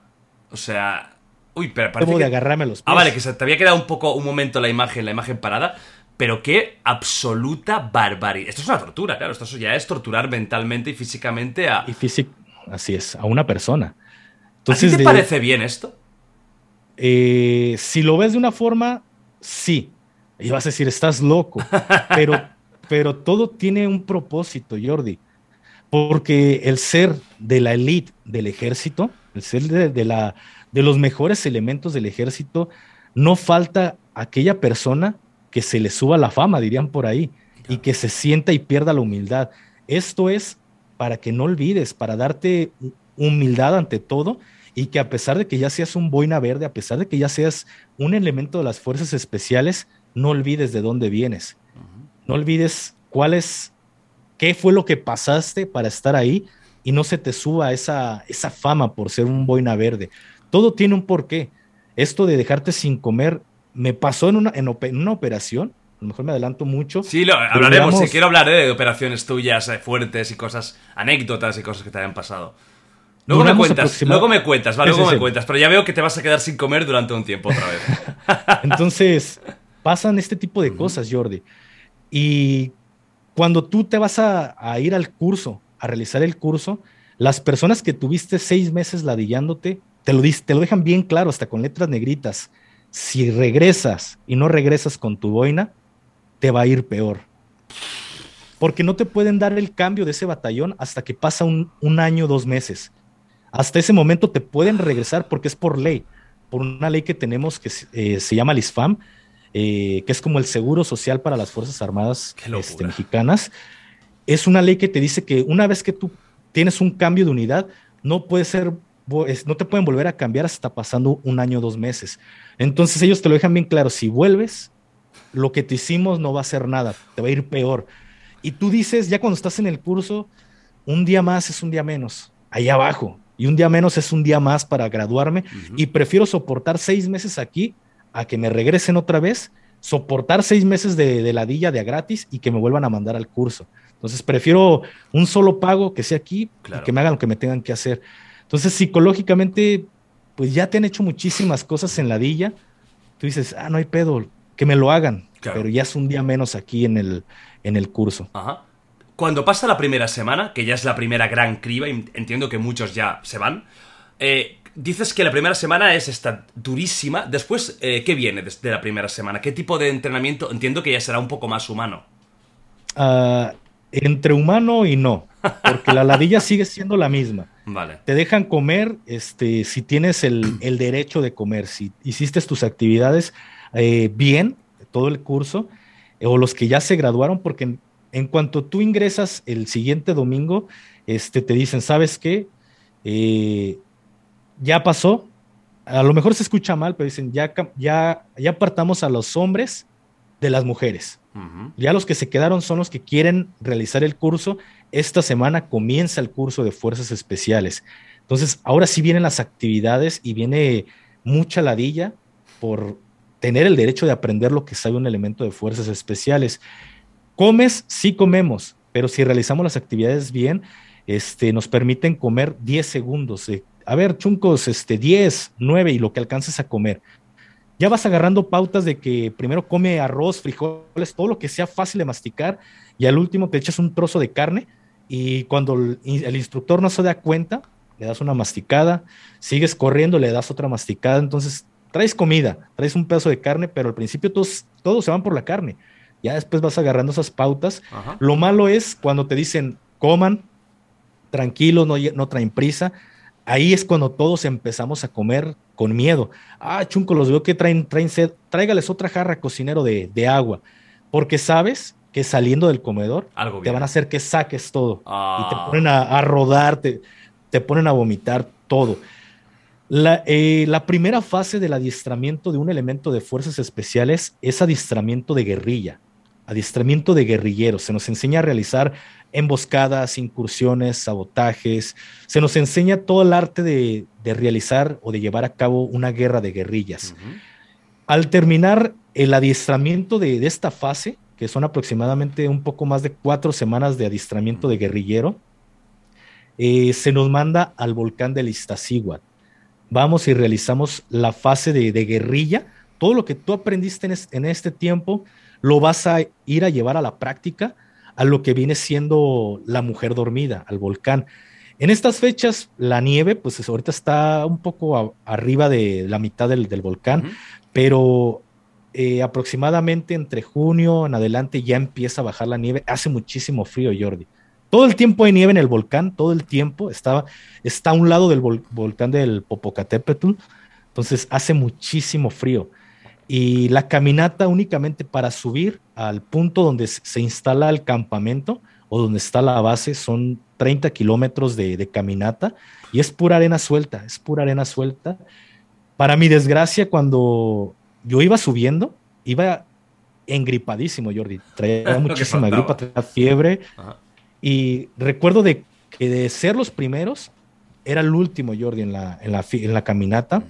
O sea. Uy, pero parece. de agarrarme los pies. Ah, vale, que se te había quedado un poco un momento la imagen, la imagen parada. Pero qué absoluta barbarie. Esto es una tortura, claro. Esto ya es torturar mentalmente y físicamente a. Y físico. Así es, a una persona. Entonces, ¿A te parece bien esto? Eh, si lo ves de una forma, sí. Y vas a decir, estás loco. pero, pero todo tiene un propósito, Jordi porque el ser de la élite del ejército, el ser de, la, de los mejores elementos del ejército, no falta aquella persona que se le suba la fama, dirían por ahí, y que se sienta y pierda la humildad. Esto es para que no olvides, para darte humildad ante todo y que a pesar de que ya seas un boina verde, a pesar de que ya seas un elemento de las fuerzas especiales, no olvides de dónde vienes. No olvides cuál es qué fue lo que pasaste para estar ahí y no se te suba esa, esa fama por ser un boina verde. Todo tiene un porqué. Esto de dejarte sin comer me pasó en una, en, una operación. A lo mejor me adelanto mucho. Sí, lo, hablaremos. Si quiero hablar eh, de operaciones tuyas eh, fuertes y cosas, anécdotas y cosas que te hayan pasado. Luego me cuentas, luego me cuentas, luego me cuentas, pero ya veo que te vas a quedar sin comer durante un tiempo otra vez. Entonces, pasan este tipo de cosas, Jordi. Y cuando tú te vas a, ir al curso, a realizar el curso, las personas que tuviste seis meses ladillándote, te lo, te lo dejan bien claro, hasta con letras negritas. Si regresas y no regresas con tu boina, te va a ir peor. Porque no te pueden dar el cambio de ese batallón hasta que pasa un, año, dos meses. Hasta ese momento te pueden regresar porque es por ley, por una ley que tenemos que eh, se llama LISFAM, eh, que es como el seguro social para las Fuerzas Armadas este, mexicanas. Es una ley que te dice que una vez que tú tienes un cambio de unidad, no puede ser, no te pueden volver a cambiar hasta pasando un año o dos meses. Entonces ellos te lo dejan bien claro, si vuelves, lo que te hicimos no va a ser nada, te va a ir peor. Y tú dices, ya cuando estás en el curso, un día más es un día menos, ahí abajo, y un día menos es un día más para graduarme, y prefiero soportar seis meses aquí a que me regresen otra vez, soportar seis meses de, ladilla de a gratis y que me vuelvan a mandar al curso. Entonces prefiero un solo pago que sea aquí y que me hagan lo que me tengan que hacer. Entonces psicológicamente, pues ya te han hecho muchísimas cosas en ladilla. Tú dices, ah, no hay pedo, que me lo hagan, pero ya es un día menos aquí en el, en el curso. Ajá. Cuando pasa la primera semana, que ya es la primera gran criba, entiendo que muchos ya se van, eh, dices que la primera semana es esta durísima. Después, eh, ¿qué viene de la primera semana? ¿Qué tipo de entrenamiento? Entiendo que ya será un poco más humano. Ah, entre humano y no. porque la ladilla sigue siendo la misma. Vale. Te dejan comer este, si tienes el, derecho de comer, si hiciste tus actividades eh, bien, todo el curso, o los que ya se graduaron, porque en, cuanto tú ingresas el siguiente domingo, este, te dicen, ¿sabes qué? Ya pasó, a lo mejor se escucha mal, pero dicen, ya, ya, ya apartamos a los hombres de las mujeres. Ya los que se quedaron son los que quieren realizar el curso. Esta semana comienza el curso de fuerzas especiales. Entonces, ahora sí vienen las actividades y viene mucha ladilla por tener el derecho de aprender lo que sabe un elemento de fuerzas especiales. Comes, sí comemos, pero si realizamos las actividades bien, este, nos permiten comer 10 segundos. A ver, chuncos, este, 10, 9 y lo que alcances a comer ya vas agarrando pautas de que primero come arroz, frijoles, todo lo que sea fácil de masticar y al último te echas un trozo de carne y cuando el, instructor no se da cuenta, le das una masticada, sigues corriendo, le das otra masticada, entonces traes comida, traes un pedazo de carne, pero al principio todos, todos se van por la carne. Ya después vas agarrando esas pautas. Lo malo es cuando te dicen coman, tranquilos, no, no traen prisa. Ahí es cuando todos empezamos a comer con miedo. Ah, chunco, los veo que traen, traen sed. Tráigales otra jarra, cocinero, de, agua. Porque sabes que saliendo del comedor te van a hacer que saques todo. Y te ah. ponen a, rodar, te, ponen a vomitar todo. La, eh, la, primera fase del adiestramiento de un elemento de fuerzas especiales es adiestramiento de guerrilla, adiestramiento de guerrilleros. Se nos enseña a realizar emboscadas, incursiones, sabotajes. Se nos enseña todo el arte de, realizar o de llevar a cabo una guerra de guerrillas. Al terminar el adiestramiento de, esta fase, que son aproximadamente un poco más de cuatro semanas de adiestramiento de guerrillero, eh, se nos manda al volcán del Iztaccíhuatl. Vamos y realizamos la fase de, guerrilla. Todo lo que tú aprendiste en este tiempo lo vas a ir a llevar a la práctica a lo que viene siendo la mujer dormida, al volcán. En estas fechas, la nieve, pues ahorita está un poco arriba de la mitad del, volcán, pero eh, aproximadamente entre junio en adelante ya empieza a bajar la nieve. Hace muchísimo frío, Jordi. Todo el tiempo hay nieve en el volcán, todo el tiempo. Está, está a un lado del volcán del Popocatépetl, entonces hace muchísimo frío y la caminata únicamente para subir al punto donde se instala el campamento o donde está la base son 30 kilómetros de, caminata y es pura arena suelta, es pura arena suelta. Para mi desgracia, cuando yo iba subiendo, iba engripadísimo, Jordi. Traía muchísima gripa, traía fiebre. Y recuerdo de que de ser los primeros, era el último, Jordi, en la, en la, en la caminata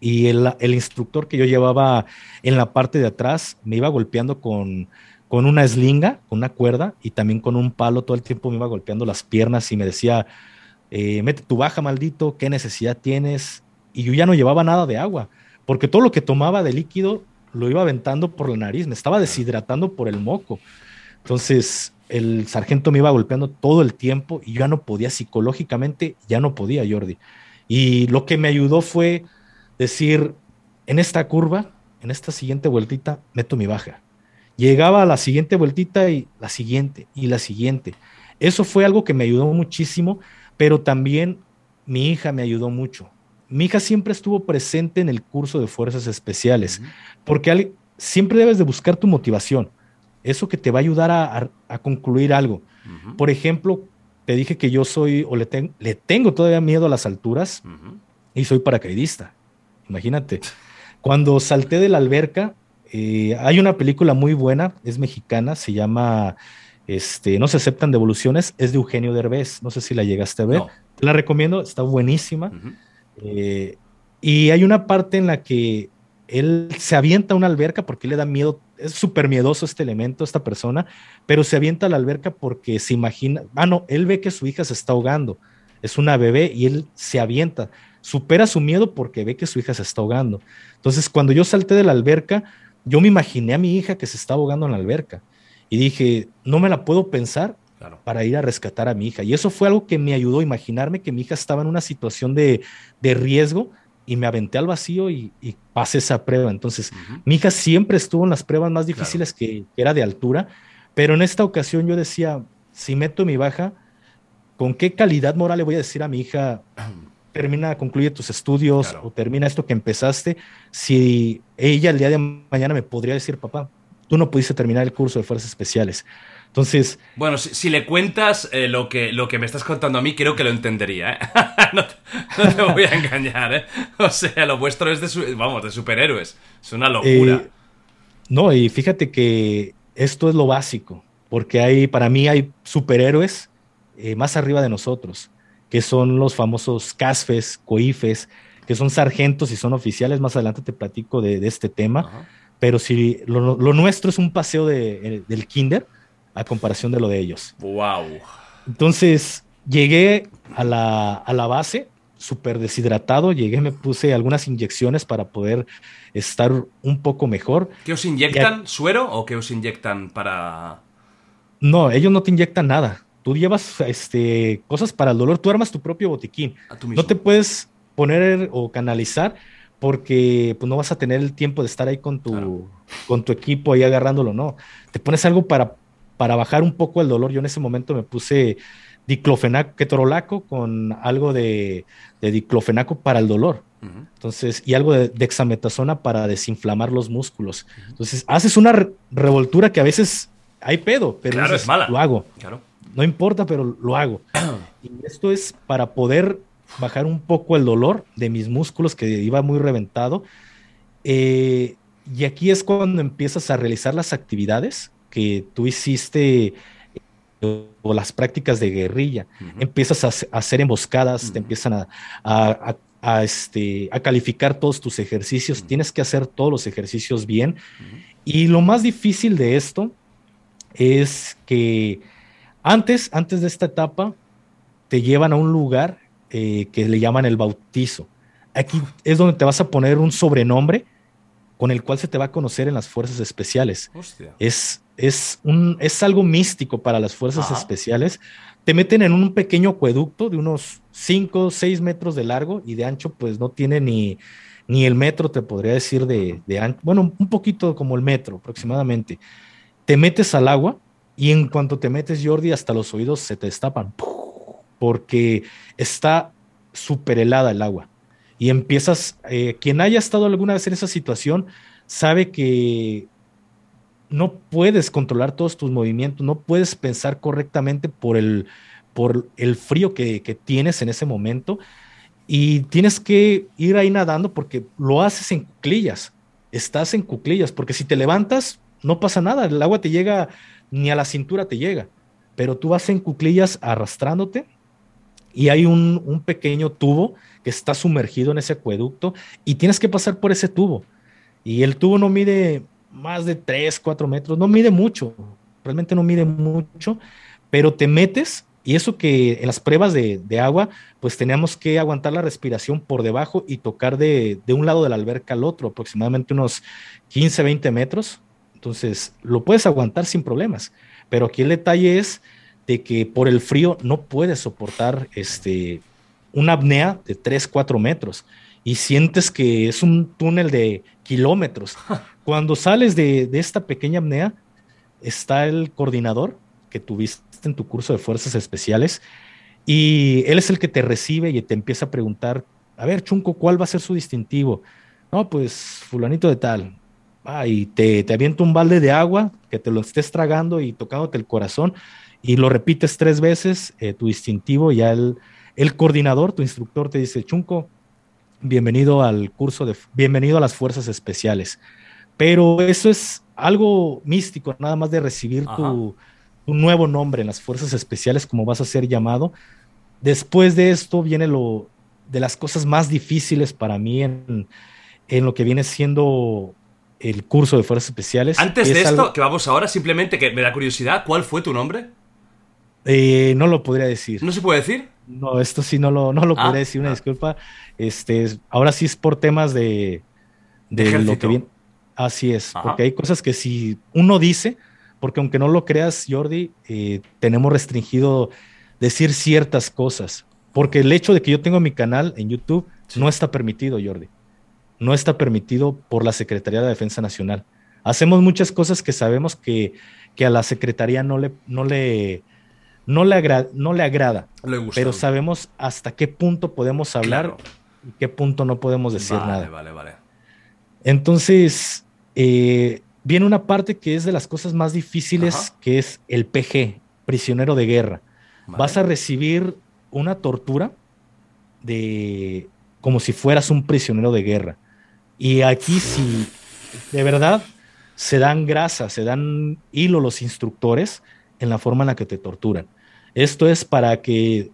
y el, instructor que yo llevaba en la parte de atrás me iba golpeando con, con una eslinga, con una cuerda y también con un palo. Todo el tiempo me iba golpeando las piernas y me decía, eh, mete tu baja, maldito, ¿qué necesidad tienes? Y yo ya no llevaba nada de agua, porque todo lo que tomaba de líquido lo iba aventando por la nariz, me estaba deshidratando por el moco. Entonces el sargento me iba golpeando todo el tiempo y yo ya no podía psicológicamente, ya no podía, Jordi. Y lo que me ayudó fue decir, en esta curva, en esta siguiente vueltita, meto mi baja. Llegaba a la siguiente vueltita y la siguiente y la siguiente. Eso fue algo que me ayudó muchísimo, pero también mi hija me ayudó mucho. Mi hija siempre estuvo presente en el curso de fuerzas especiales, porque siempre debes de buscar tu motivación, eso que te va a ayudar a, concluir algo. Por ejemplo, te dije que yo soy o le, tengo todavía miedo a las alturas y soy paracaidista. Imagínate. Cuando salté de la alberca, eh, hay una película muy buena, es mexicana, se llama este, No se aceptan devoluciones, es de Eugenio Derbez. No sé si la llegaste a ver. Te la recomiendo, está buenísima. Eh, y hay una parte en la que él se avienta a una alberca porque le da miedo. Es súper miedoso este elemento, esta persona, pero se avienta a la alberca porque se imagina. Ah, no, él ve que su hija se está ahogando. Es una bebé y él se avienta supera su miedo porque ve que su hija se está ahogando. Entonces, cuando yo salté de la alberca, yo me imaginé a mi hija que se está ahogando en la alberca y dije, no me la puedo pensar para ir a rescatar a mi hija. Y eso fue algo que me ayudó a imaginarme que mi hija estaba en una situación de, riesgo y me aventé al vacío y, pasé esa prueba. Entonces, mi hija siempre estuvo en las pruebas más difíciles que, era de altura, pero en esta ocasión yo decía, si meto mi baja, ¿con qué calidad moral le voy a decir a mi hija, termina, concluye tus estudios o termina esto que empezaste, si ella el día de mañana me podría decir, papá, tú no pudiste terminar el curso de fuerzas especiales. Entonces. Bueno, si, le cuentas eh, lo, que, lo que me estás contando a mí, creo que lo entendería, ¿eh? no, te, voy a engañar, ¿eh? O sea, lo vuestro es de, vamos, de superhéroes. Es una locura. Eh, no, y fíjate que esto es lo básico, porque hay, para mí hay superhéroes más arriba de nosotros, que son los famosos CASFES, COIFES, que son sargentos y son oficiales. Más adelante te platico de, este tema. Pero si lo, nuestro es un paseo de, del kinder, a comparación de lo de ellos. ¡Wow! Entonces llegué a la, a la base súper deshidratado, llegué, me puse algunas inyecciones para poder estar un poco mejor. ¿Qué os inyectan? ¿Suero o qué os inyectan para...? No, ellos no te inyectan nada. Tú llevas este, cosas para el dolor, tú armas tu propio botiquín. No te puedes poner o canalizar porque pues, no vas a tener el tiempo de estar ahí con tu, con tu equipo ahí agarrándolo, no. Te pones algo para para bajar un poco el dolor. Yo en ese momento me puse diclofenaco, ketorolaco con algo de, diclofenaco para el dolor. Entonces, y algo de dexametasona para desinflamar los músculos. Entonces, haces una revoltura que a veces hay pedo, pero es mala. lo hago. No importa, pero lo hago. y esto es para poder bajar un poco el dolor de mis músculos que iba muy reventado. Eh, y aquí es cuando empiezas a realizar las actividades que tú hiciste o las prácticas de guerrilla, empiezas a, hacer emboscadas, te empiezan a, este, a calificar todos tus ejercicios, tienes que hacer todos los ejercicios bien. Y lo más difícil de esto es que antes, antes de esta etapa, te llevan a un lugar eh, que le llaman el bautizo. Aquí es donde te vas a poner un sobrenombre con el cual se te va a conocer en las fuerzas especiales. Es, es, un, es algo místico para las fuerzas especiales. Te meten en un pequeño acueducto de unos 5, o 6 metros de largo y de ancho, pues no tiene ni, ni el metro, te podría decir, de, de ancho. Bueno, un poquito como el metro aproximadamente. Te metes al agua y en cuanto te metes, Jordi, hasta los oídos se te destapan. Porque está súper helada el agua. Y empiezas, eh, quien haya estado alguna vez en esa situación, sabe que no puedes controlar todos tus movimientos, no puedes pensar correctamente por el, por el frío que, tienes en ese momento. Y tienes que ir ahí nadando porque lo haces en cuclillas, estás en cuclillas, porque si te levantas no pasa nada, el agua te llega, ni a la cintura te llega, pero tú vas en cuclillas arrastrándote y hay un, un pequeño tubo que está sumergido en ese acueducto y tienes que pasar por ese tubo. Y el tubo no mide más de 3, 4 metros, no mide mucho, realmente no mide mucho, pero te metes y eso que en las pruebas de, agua, pues teníamos que aguantar la respiración por debajo y tocar de, de, un lado de la alberca al otro, aproximadamente unos 15, 20 metros. Entonces, lo puedes aguantar sin problemas. Pero aquí el detalle es de que por el frío no puedes soportar este, una apnea de 3, 4 metros y sientes que es un túnel de kilómetros. Cuando sales de, esta pequeña apnea, está el coordinador que tuviste en tu curso de fuerzas especiales y él es el que te recibe y te empieza a preguntar, a ver, Chunco, ¿cuál va a ser su distintivo? No, pues fulanito de tal. Ah, y te, te avienta un balde de agua que te lo estés tragando y tocándote el corazón y lo repites tres veces, eh, tu distintivo, ya el, el coordinador, tu instructor te dice, Chunco, bienvenido al curso de, bienvenido a las fuerzas especiales. Pero eso es algo místico, nada más de recibir tu, nuevo nombre en las fuerzas especiales, como vas a ser llamado. Después de esto viene lo de las cosas más difíciles para mí en, lo que viene siendo el curso de fuerzas especiales. Antes de esto, que vamos ahora, simplemente que me da curiosidad, ¿cuál fue tu nombre? Eh, no lo podría decir. ¿No se puede decir? No, esto sí no lo, no lo podría ah, decir, una ah. disculpa. Este, ahora sí es por temas de, de, lo que viene. Así es, porque hay cosas que si uno dice, porque aunque no lo creas, Jordi, eh, tenemos restringido decir ciertas cosas. Porque el hecho de que yo tengo mi canal en YouTube no está permitido, Jordi. No está permitido por la Secretaría de Defensa Nacional. Hacemos muchas cosas que sabemos que, que a la Secretaría no le, no le no le, no le agrada, pero sabemos hasta qué punto podemos hablar y qué punto no podemos decir nada. Vale, vale. Entonces, eh, viene una parte que es de las cosas más difíciles, que es el PG, prisionero de guerra. Vas a recibir una tortura de como si fueras un prisionero de guerra. Y aquí sí, de verdad, se dan grasa, se dan hilo los instructores en la forma en la que te torturan. Esto es para que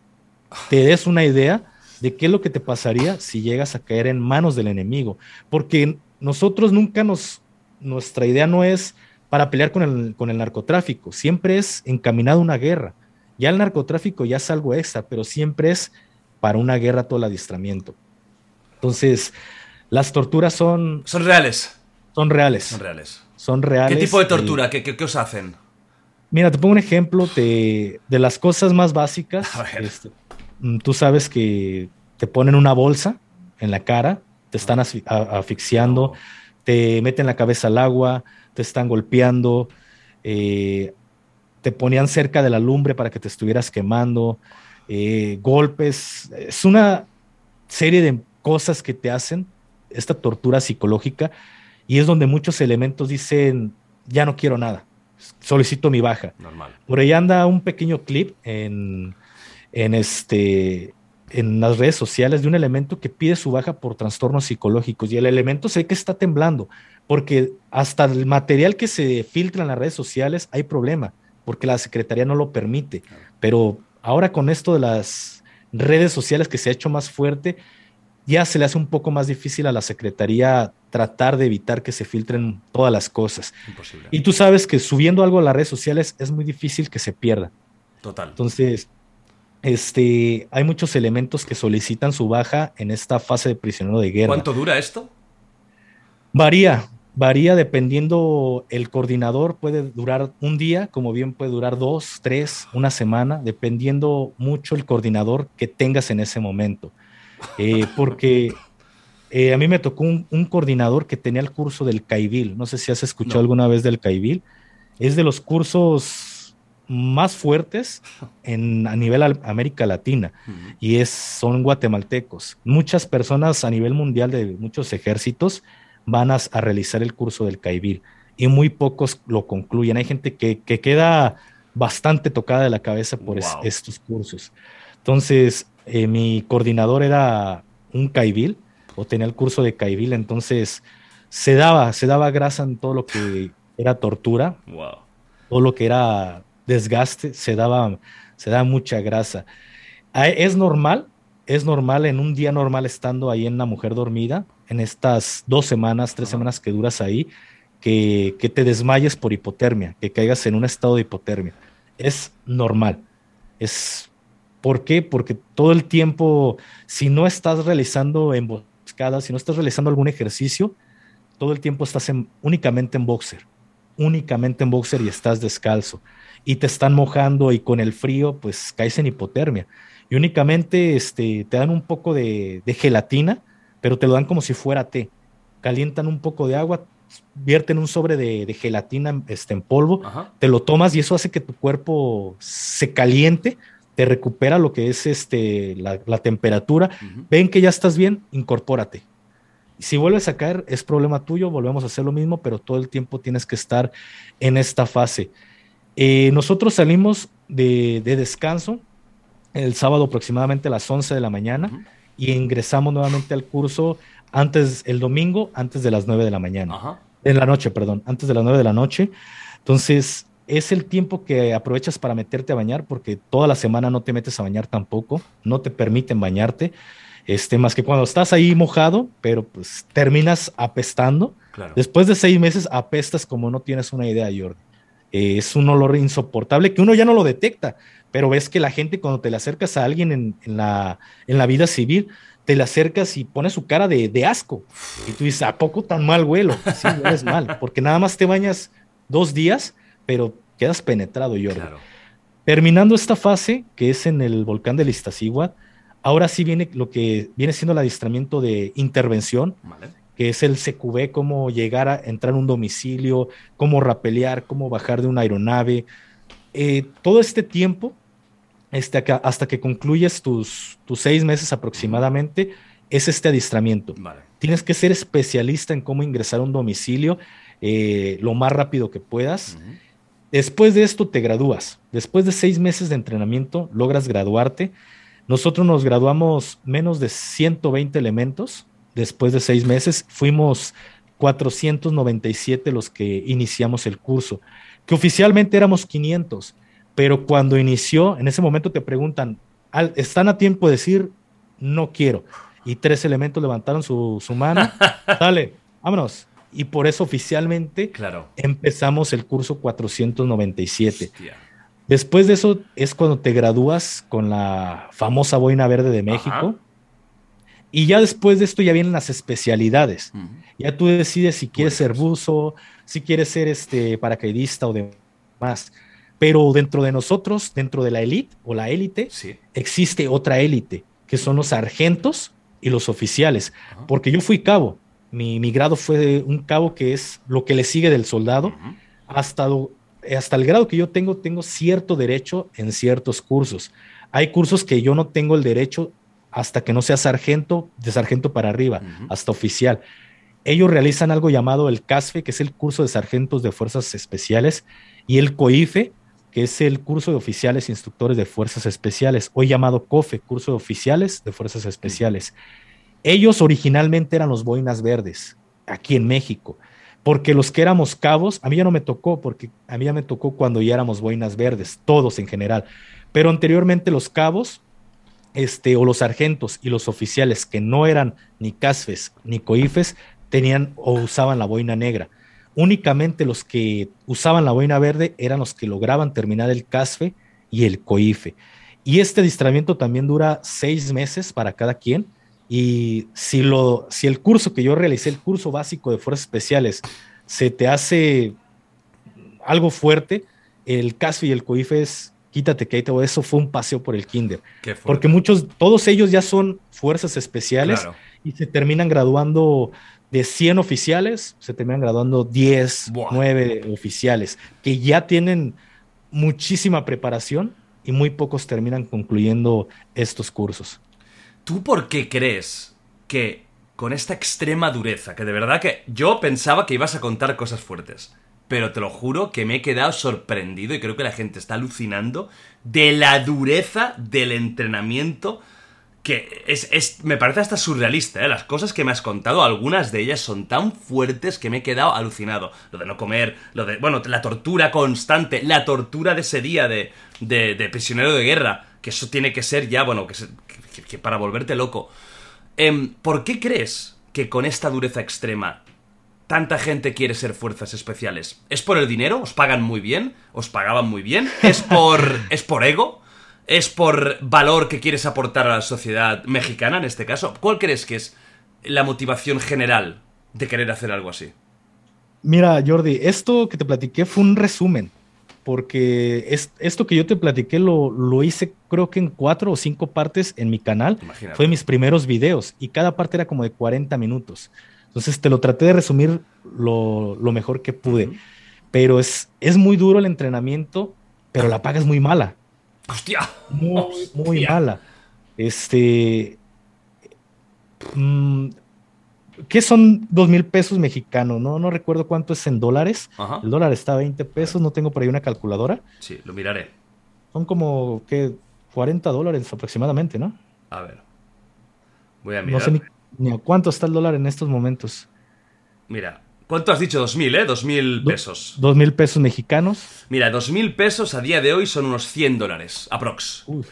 te des una idea de qué es lo que te pasaría si llegas a caer en manos del enemigo. Porque nosotros nunca nos, nuestra idea no es para pelear con el, con el narcotráfico, siempre es encaminado a una guerra. Ya el narcotráfico ya es algo extra, pero siempre es para una guerra todo el adiestramiento. Entonces, las torturas son... Son reales. Son reales. Son reales. Son reales. ¿Qué tipo de tortura? ¿Qué, qué os hacen? Mira, te pongo un ejemplo de, las cosas más básicas. Este, mm, tú sabes que te ponen una bolsa en la cara, te están asfixiando, te meten la cabeza al agua, te están golpeando, eh, te ponían cerca de la lumbre para que te estuvieras quemando, eh, golpes. Es una serie de cosas que te hacen esta tortura psicológica y es donde muchos elementos dicen, ya no quiero nada solicito mi baja. Por ahí anda un pequeño clip en, en, este, en las redes sociales de un elemento que pide su baja por trastornos psicológicos y el elemento sé que está temblando porque hasta el material que se filtra en las redes sociales hay problema porque la Secretaría no lo permite. Pero ahora con esto de las redes sociales que se ha hecho más fuerte, ya se le hace un poco más difícil a la Secretaría tratar de evitar que se filtren todas las cosas. Imposible. Y tú sabes que subiendo algo a las redes sociales es muy difícil que se pierda. Total. Entonces, este, hay muchos elementos que solicitan su baja en esta fase de prisionero de guerra. ¿Cuánto dura esto? Varía, varía dependiendo el coordinador, puede durar un día, como bien puede durar dos, tres, una semana, dependiendo mucho el coordinador que tengas en ese momento. Eh, porque eh, a mí me tocó un, coordinador que tenía el curso del CAIBIL. No sé si has escuchado alguna vez del CAIBIL. Es de los cursos más fuertes en, a nivel América Latina y es, son guatemaltecos. Muchas personas a nivel mundial de muchos ejércitos van a, realizar el curso del CAIBIL y muy pocos lo concluyen. Hay gente que, queda bastante tocada de la cabeza por estos cursos. Entonces, eh, mi coordinador era un caibil o tenía el curso de caibil, entonces se daba, se daba grasa en todo lo que era tortura, todo lo que era desgaste, se daba, se daba mucha grasa. Es normal, es normal en un día normal estando ahí en la mujer dormida, en estas dos semanas, tres semanas que duras ahí, que, que te desmayes por hipotermia, que caigas en un estado de hipotermia. Es normal, es ¿Por qué? Porque todo el tiempo, si no estás realizando emboscadas, si no estás realizando algún ejercicio, todo el tiempo estás únicamente en boxer, únicamente en boxer y estás descalzo. Y te están mojando y con el frío, pues caes en hipotermia. Y únicamente este, te dan un poco de, gelatina, pero te lo dan como si fuera té. Calientan un poco de agua, vierten un sobre de, gelatina este, en polvo, te lo tomas y eso hace que tu cuerpo se caliente te recupera lo que es este, la, temperatura. Ven que ya estás bien, incorpórate. Si vuelves a caer, es problema tuyo, volvemos a hacer lo mismo, pero todo el tiempo tienes que estar en esta fase. Eh, nosotros salimos de, descanso el sábado aproximadamente a las 11 de la mañana y ingresamos nuevamente al curso antes, el domingo, antes de las 9 de la mañana. En la noche, perdón, antes de las 9 de la noche. Entonces, es el tiempo que aprovechas para meterte a bañar, porque toda la semana no te metes a bañar tampoco, no te permiten bañarte, este, más que cuando estás ahí mojado, pero pues terminas apestando. Después de seis meses apestas como no tienes una idea, Jordi. Eh, es un olor insoportable que uno ya no lo detecta, pero ves que la gente cuando te le acercas a alguien en, la, en la vida civil, te le acercas y pones su cara de, asco. Y tú dices, ¿a poco tan mal huelo? Sí, es mal, porque nada más te bañas dos días pero quedas penetrado, Jordi. Terminando esta fase, que es en el volcán del Iztaccíhuatl, ahora sí viene lo que viene siendo el adiestramiento de intervención, que es el CQB, cómo llegar a entrar a un domicilio, cómo rapelear, cómo bajar de una aeronave. Eh, todo este tiempo este, hasta que concluyes tus, tus seis meses aproximadamente, es este adiestramiento. Tienes que ser especialista en cómo ingresar a un domicilio eh, lo más rápido que puedas. Después de esto te gradúas. Después de seis meses de entrenamiento logras graduarte. Nosotros nos graduamos menos de 120 elementos. Después de seis meses fuimos 497 los que iniciamos el curso, que oficialmente éramos 500, pero cuando inició, en ese momento te preguntan, ¿están a tiempo de decir no quiero? Y tres elementos levantaron su, mano, dale, vámonos. Y por eso oficialmente claro. empezamos el curso 497. Después de eso es cuando te gradúas con la famosa boina verde de México. Y ya después de esto ya vienen las especialidades. Ya tú decides si quieres ser buzo, si quieres ser este paracaidista o demás. Pero dentro de nosotros, dentro de la élite o la élite, existe otra élite, que son los sargentos y los oficiales. Porque yo fui cabo. Mi, grado fue un cabo que es lo que le sigue del soldado. hasta, hasta el grado que yo tengo, tengo cierto derecho en ciertos cursos. Hay cursos que yo no tengo el derecho hasta que no sea sargento, de sargento para arriba, hasta oficial. Ellos realizan algo llamado el CASFE, que es el curso de sargentos de fuerzas especiales, y el COIFE, que es el curso de oficiales instructores de fuerzas especiales, hoy llamado COFE, curso de oficiales de fuerzas especiales. Ellos originalmente eran los boinas verdes, aquí en México, porque los que éramos cabos, a mí ya no me tocó, porque a mí ya me tocó cuando ya éramos boinas verdes, todos en general, pero anteriormente los cabos este, o los sargentos y los oficiales que no eran ni casfes ni coifes tenían o usaban la boina negra. Únicamente los que usaban la boina verde eran los que lograban terminar el casfe y el coife. Y este distramiento también dura seis meses para cada quien. Y si, lo, si el curso que yo realicé, el curso básico de fuerzas especiales, se te hace algo fuerte, el casfe y el coife es quítate que eso fue un paseo por el kinder. Porque muchos, todos ellos ya son fuerzas especiales y se terminan graduando de 100 oficiales, se terminan graduando 10, 9 oficiales, que ya tienen muchísima preparación y muy pocos terminan concluyendo estos cursos. ¿Tú por qué crees que con esta extrema dureza, que de verdad que yo pensaba que ibas a contar cosas fuertes, pero te lo juro que me he quedado sorprendido y creo que la gente está alucinando de la dureza del entrenamiento que es, me parece hasta surrealista, ¿eh? Las cosas que me has contado, algunas de ellas son tan fuertes que me he quedado alucinado. Lo de no comer, lo de, bueno, la tortura constante, la tortura de ese día de, de, prisionero de guerra, que eso tiene que ser ya, bueno, que, que, para volverte loco. Em, ¿Por qué crees que con esta dureza extrema tanta gente quiere ser fuerzas especiales? ¿Es por el dinero? ¿Os pagan muy bien? ¿Os pagaban muy bien? ¿Es por, ¿es por ego? ¿Es por valor que quieres aportar a la sociedad mexicana en este caso? ¿Cuál crees que es la motivación general de querer hacer algo así? Mira, Jordi, esto que te platiqué fue un resumen, porque es, esto que yo te platiqué lo, lo, hice creo que en cuatro o cinco partes en mi canal. Fue mis primeros videos y cada parte era como de 40 minutos. Entonces te lo traté de resumir lo, mejor que pude. Pero es, es muy duro el entrenamiento, pero la paga es muy mala. Hostia. Muy, muy mala. Este. Mm, ¿Qué son dos mil pesos mexicanos? No, no recuerdo cuánto es en dólares. El dólar está a 20 pesos, no tengo por ahí una calculadora. Sí, lo miraré. Son como, ¿qué? 40 dólares aproximadamente, ¿no? A ver. Voy a mirar. No sé ni ¿Cuánto está el dólar en estos momentos? Mira, ¿cuánto has dicho? Dos mil, ¿eh? Dos mil pesos. Dos mil pesos mexicanos. Mira, dos mil pesos a día de hoy son unos 100 dólares, aprox. Uf,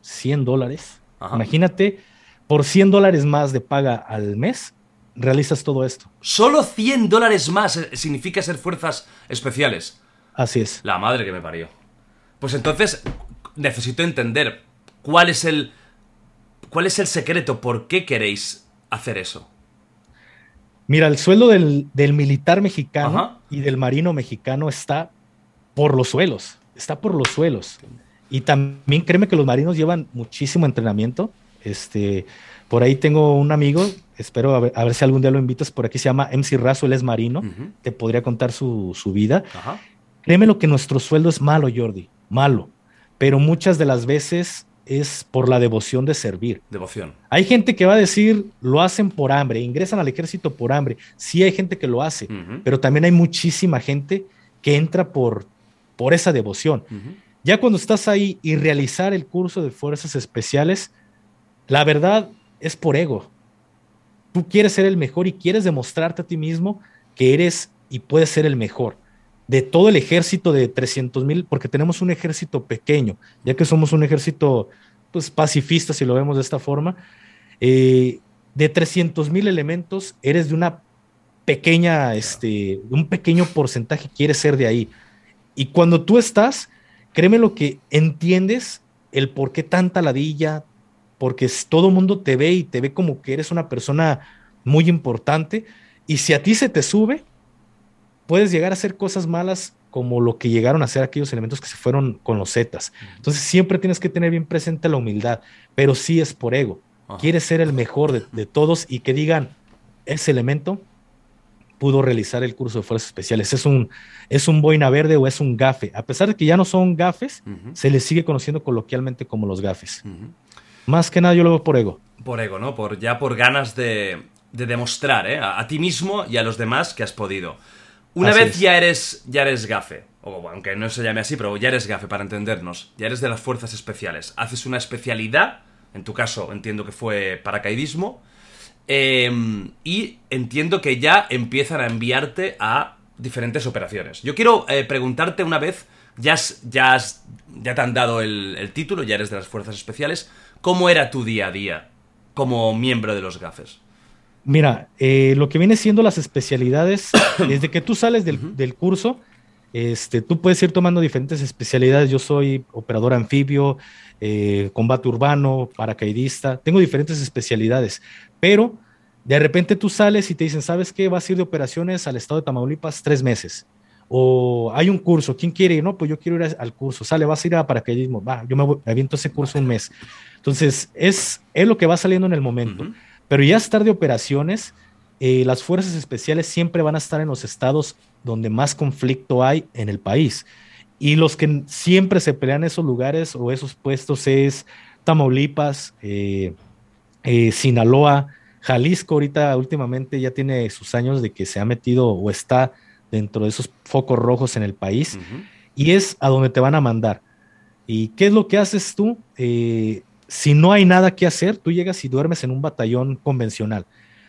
100 dólares. Imagínate, por 100 dólares más de paga al mes, realizas todo esto. Solo 100 dólares más eh, significa ser fuerzas especiales. Así es. La madre que me parió. Pues entonces, necesito entender cuál es el ¿Cuál es el secreto? ¿Por qué queréis hacer eso? Mira, el sueldo del, militar mexicano y del marino mexicano está por los suelos, está por los suelos. Y también créeme que los marinos llevan muchísimo entrenamiento. Este, por ahí tengo un amigo, espero a ver, si algún día lo invitas, por aquí se llama MC Razo, él es marino, te podría contar su, vida. Créeme lo que nuestro sueldo es malo, Jordi, malo. pero muchas de las veces es por la devoción de servir. Devoción. Hay gente que va a decir, lo hacen por hambre, ingresan al ejército por hambre. Sí hay gente que lo hace, pero también hay muchísima gente que entra por, por esa devoción. Ya cuando estás ahí y realizar el curso de fuerzas especiales, la verdad es por ego. Tú quieres ser el mejor y quieres demostrarte a ti mismo que eres y puedes ser el mejor de todo el ejército de 300 mil, porque tenemos un ejército pequeño, ya que somos un ejército pues, pacifista, si lo vemos de esta forma, eh, de 300 mil elementos, eres de una pequeña, este, un pequeño porcentaje quieres ser de ahí. Y cuando tú estás, créeme lo que entiendes el por qué tanta ladilla, porque todo el mundo te ve y te ve como que eres una persona muy importante. Y si a ti se te sube, puedes llegar a hacer cosas malas como lo que llegaron a hacer aquellos elementos que se fueron con los Zetas. Entonces siempre tienes que tener bien presente la humildad, pero sí es por ego. Quieres ser el mejor de, todos y que digan, ese elemento pudo realizar el curso de fuerzas especiales. Es un, es un boina verde o es un gafe. A pesar de que ya no son gafes, se les sigue conociendo coloquialmente como los gafes. Más que nada yo lo veo por ego. Por ego, ¿no? Por, ya por ganas de, demostrar ¿eh? a, ti mismo y a los demás que has podido. Una vez ya eres, ya eres gafe, o aunque no se llame así, pero ya eres gafe para entendernos, ya eres de las fuerzas especiales, haces una especialidad, en tu caso entiendo que fue paracaidismo, em, y entiendo que ya empiezan a enviarte a diferentes operaciones. Yo quiero eh, preguntarte una vez, ya, ya, ya te han dado el, título, ya eres de las fuerzas especiales, ¿cómo era tu día a día como miembro de los gafes? Mira, eh, lo que viene siendo las especialidades, desde que tú sales del, curso, este, tú puedes ir tomando diferentes especialidades. Yo soy operador anfibio, eh, combate urbano, paracaidista, tengo diferentes especialidades, pero de repente tú sales y te dicen, ¿sabes qué? Vas a ir de operaciones al estado de Tamaulipas tres meses. O hay un curso, ¿quién quiere ir? No, pues yo quiero ir al curso. Sale, vas a ir a paracaidismo. Va, yo me, aviento ese curso un mes. Entonces, es, es lo que va saliendo en el momento. Pero ya estar de operaciones, eh, las fuerzas especiales siempre van a estar en los estados donde más conflicto hay en el país. Y los que siempre se pelean esos lugares o esos puestos es Tamaulipas, eh, eh, Sinaloa, Jalisco ahorita últimamente ya tiene sus años de que se ha metido o está dentro de esos focos rojos en el país y es a donde te van a mandar. ¿Y qué es lo que haces tú? si no hay nada que hacer, tú llegas y duermes en un batallón convencional.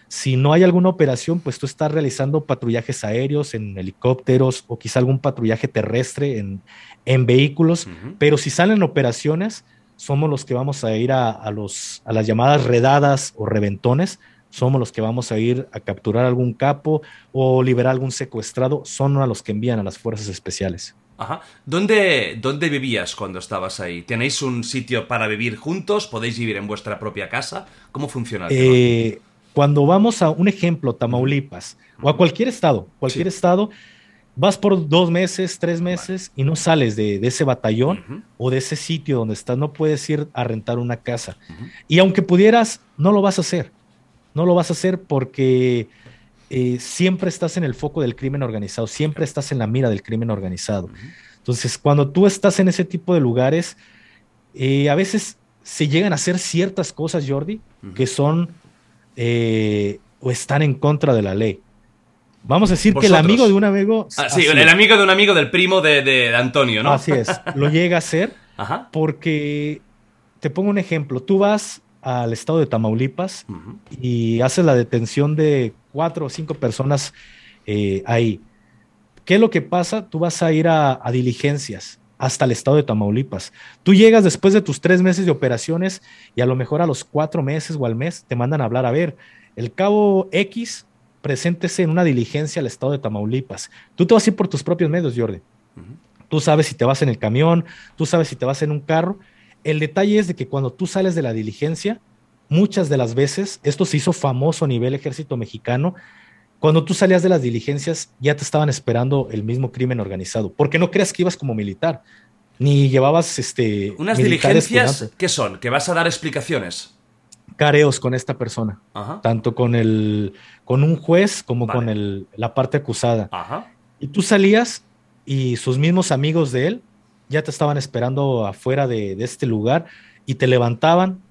Si no hay alguna operación, pues tú estás realizando patrullajes aéreos en helicópteros o quizá algún patrullaje terrestre en, vehículos, pero si salen operaciones, somos los que vamos a ir a, los, a las llamadas redadas o reventones, somos los que vamos a ir a capturar algún capo o liberar algún secuestrado, son a los que envían a las fuerzas especiales. Ajá. ¿Dónde, ¿Dónde vivías cuando estabas ahí? ¿Tenéis un sitio para vivir juntos? ¿Podéis vivir en vuestra propia casa? ¿Cómo funciona? Eh, cuando vamos a un ejemplo, Tamaulipas, o a cualquier estado, cualquier estado, vas por dos meses, tres meses y no sales de, ese batallón o de ese sitio donde estás, no puedes ir a rentar una casa. Y aunque pudieras, no lo vas a hacer. No lo vas a hacer porque eh, siempre estás en el foco del crimen organizado, siempre estás en la mira del crimen organizado. Entonces, cuando tú estás en ese tipo de lugares, eh, a veces se llegan a hacer ciertas cosas, Jordi, que son eh, o están en contra de la ley. Vamos a decir que el amigo de un amigo. Ah, sí, el amigo de un amigo del primo de, Antonio, ¿no? Así es, lo llega a hacer porque, te pongo un ejemplo, tú vas al estado de Tamaulipas y haces la detención de cuatro o cinco personas eh, ahí. ¿Qué es lo que pasa? Tú vas a ir a, diligencias hasta el estado de Tamaulipas. Tú llegas después de tus tres meses de operaciones y a lo mejor a los cuatro meses o al mes te mandan a hablar, a ver, el cabo X, preséntese en una diligencia al estado de Tamaulipas. Tú te vas a ir por tus propios medios, Jordi. Tú sabes si te vas en el camión, tú sabes si te vas en un carro el detalle es de que cuando tú sales de la diligencia, muchas de las veces, esto se hizo famoso a nivel ejército mexicano, cuando tú salías de las diligencias ya te estaban esperando el mismo crimen organizado, porque no creas que ibas como militar, ni llevabas este... Unas diligencias, ¿qué son? ¿Que vas a dar explicaciones? Careos con esta persona, tanto con, el, con un juez como con el, la parte acusada. Y tú salías y sus mismos amigos de él ya te estaban esperando afuera de, de este lugar y te levantaban,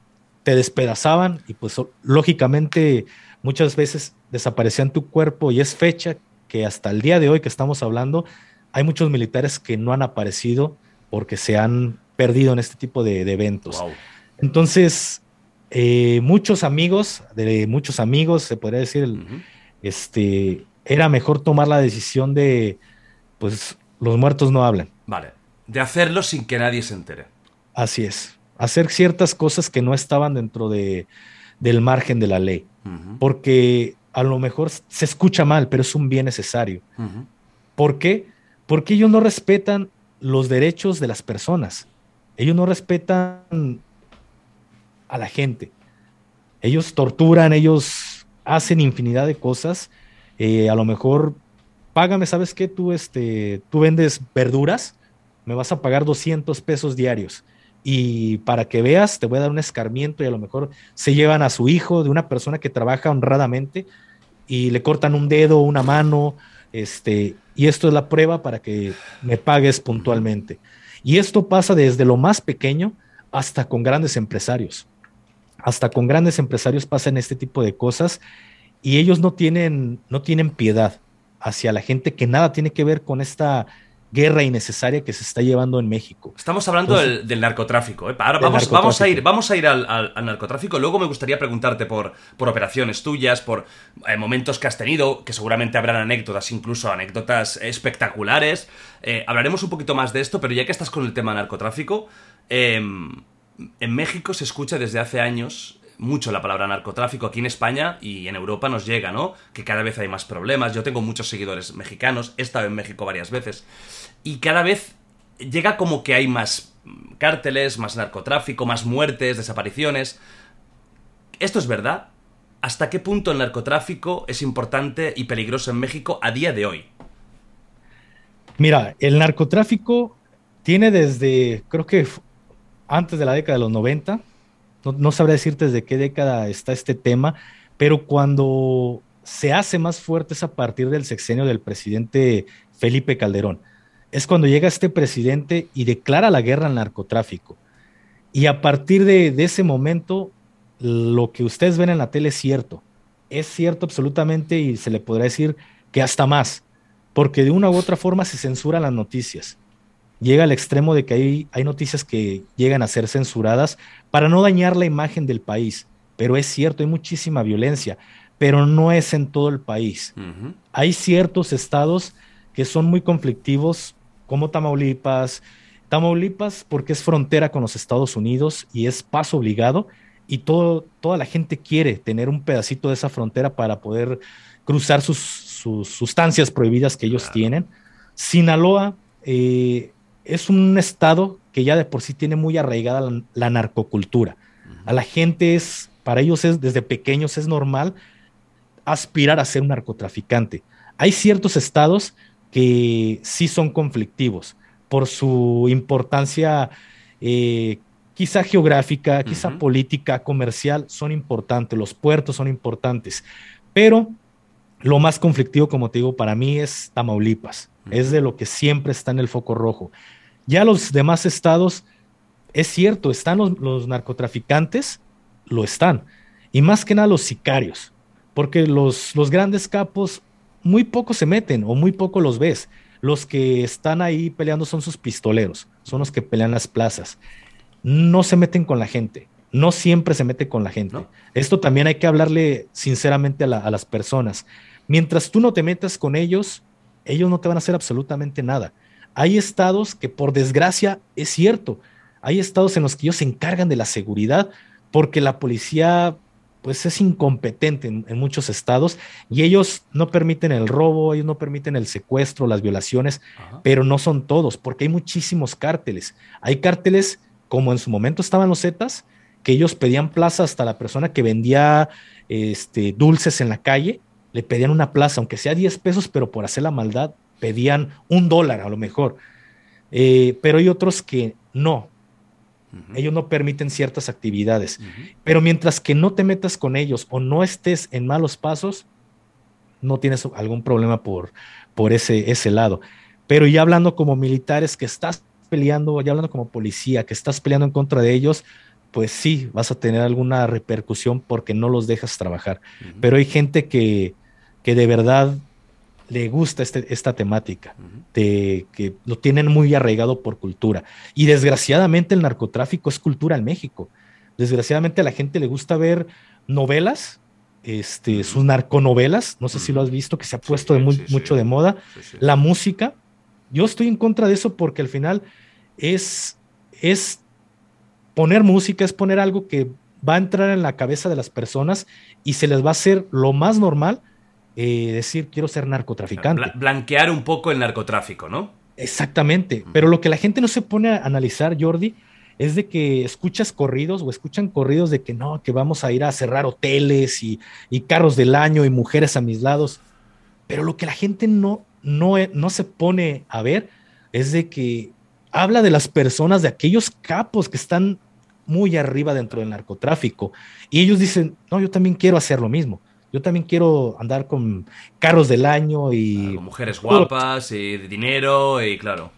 te despedazaban y pues lógicamente muchas veces desaparecían tu cuerpo y es fecha que hasta el día de hoy que estamos hablando, hay muchos militares que no han aparecido porque se han perdido en este tipo de, eventos. Entonces, eh, muchos amigos, de muchos amigos, se podría decir, este, era mejor tomar la decisión de, pues, los muertos no hablan. Vale, de hacerlo sin que nadie se entere. Así es, hacer ciertas cosas que no estaban dentro de, del margen de la ley, porque a lo mejor se escucha mal, pero es un bien necesario. ¿Por qué? Porque ellos no respetan los derechos de las personas. Ellos no respetan a la gente. Ellos torturan, ellos hacen infinidad de cosas. Eh, a lo mejor, págame, ¿sabes qué? Tú, este, tú vendes verduras, me vas a pagar 200 pesos diarios. Y para que veas, te voy a dar un escarmiento y a lo mejor se llevan a su hijo de una persona que trabaja honradamente y le cortan un dedo, una mano, este, y esto es la prueba para que me pagues puntualmente. Y esto pasa desde lo más pequeño hasta con grandes empresarios. Hasta con grandes empresarios pasan este tipo de cosas y ellos no tienen, no tienen piedad hacia la gente que nada tiene que ver con esta guerra innecesaria que se está llevando en México. Estamos hablando del, narcotráfico. ¿eh? Ahora vamos, vamos, a ir, vamos a ir al, narcotráfico. Luego me gustaría preguntarte por, por operaciones tuyas, por eh, momentos que has tenido, que seguramente habrán anécdotas, incluso anécdotas espectaculares. Eh, hablaremos un poquito más de esto, pero ya que estás con el tema narcotráfico, em, en México se escucha desde hace años mucho la palabra narcotráfico aquí en España y en Europa nos llega, ¿no? Que cada vez hay más problemas. Yo tengo muchos seguidores mexicanos, he estado en México varias veces y cada vez llega como que hay más cárteles, más narcotráfico, más muertes, desapariciones. ¿Esto es verdad? ¿Hasta qué punto el narcotráfico es importante y peligroso en México a día de hoy? Mira, el narcotráfico tiene desde, creo que antes de la década de los 90, no, sabré decirte desde qué década está este tema, pero cuando se hace más fuerte es a partir del sexenio del presidente Felipe Calderón. Es cuando llega este presidente y declara la guerra al narcotráfico. Y a partir de, de ese momento, lo que ustedes ven en la tele es cierto. Es cierto absolutamente y se le podrá decir que hasta más, porque de una u otra forma se censuran las noticias llega al extremo de que hay, hay noticias que llegan a ser censuradas para no dañar la imagen del país. Pero es cierto, hay muchísima violencia, pero no es en todo el país. Hay ciertos estados que son muy conflictivos, como Tamaulipas. Tamaulipas porque es frontera con los Estados Unidos y es paso obligado y todo, toda la gente quiere tener un pedacito de esa frontera para poder cruzar sus, sustancias prohibidas que ellos tienen. Sinaloa eh, es un estado que ya de por sí tiene muy arraigada la, narcocultura. A la gente es, para ellos es, desde pequeños es normal aspirar a ser un narcotraficante. Hay ciertos estados que sí son conflictivos por su importancia eh, quizá geográfica, quizá política, comercial, son importantes, los puertos son importantes, pero lo más conflictivo, como te digo, para mí es Tamaulipas, es de lo que siempre está en el foco rojo. Ya los demás estados, es cierto, están los, narcotraficantes, lo están. Y más que nada los sicarios, porque los, los grandes capos muy poco se meten o muy poco los ves. Los que están ahí peleando son sus pistoleros, son los que pelean las plazas. No se meten con la gente, no siempre se mete con la gente. Esto también hay que hablarle sinceramente a, a, las personas. Mientras tú no te metas con ellos, ellos no te van a hacer absolutamente nada. Hay estados que por desgracia es cierto, hay estados en los que ellos se encargan de la seguridad porque la policía pues es incompetente en, muchos estados y ellos no permiten el robo, ellos no permiten el secuestro, las violaciones, pero no son todos, porque hay muchísimos cárteles. Hay cárteles como en su momento estaban los Zetas, que ellos pedían plaza hasta la persona que vendía este, dulces en la calle, le pedían una plaza, aunque sea 10 pesos, pero por hacer la maldad pedían un dólar a lo mejor, eh, pero hay otros que no. Ellos no permiten ciertas actividades. Pero mientras que no te metas con ellos o no estés en malos pasos, no tienes algún problema por, por ese, ese lado. Pero ya hablando como militares que estás peleando, ya hablando como policía, que estás peleando en contra de ellos, pues sí, vas a tener alguna repercusión porque no los dejas trabajar. Pero hay gente que, que de verdad le gusta este, esta temática, de, que lo tienen muy arraigado por cultura. Y desgraciadamente el narcotráfico es cultura en México. Desgraciadamente a la gente le gusta ver novelas, este, sus narconovelas, no sé si lo has visto, que se ha puesto de mucho de moda, la música. Yo estoy en contra de eso porque al final es, es poner música, es poner algo que va a entrar en la cabeza de las personas y se les va a hacer lo más normal eh, decir quiero ser narcotraficante. blanquear un poco el narcotráfico, ¿no? Exactamente, pero lo que la gente no se pone a analizar, Jordi, es de que escuchas corridos o escuchan corridos de que no, que vamos a ir a cerrar hoteles y, carros del año y mujeres a mis lados. Pero lo que la gente no, no, no se pone a ver es de que habla de las personas, de aquellos capos que están muy arriba dentro del narcotráfico. Y ellos dicen, no, yo también quiero hacer lo mismo. Yo también quiero andar con carros del año y... mujeres guapas y de dinero y claro.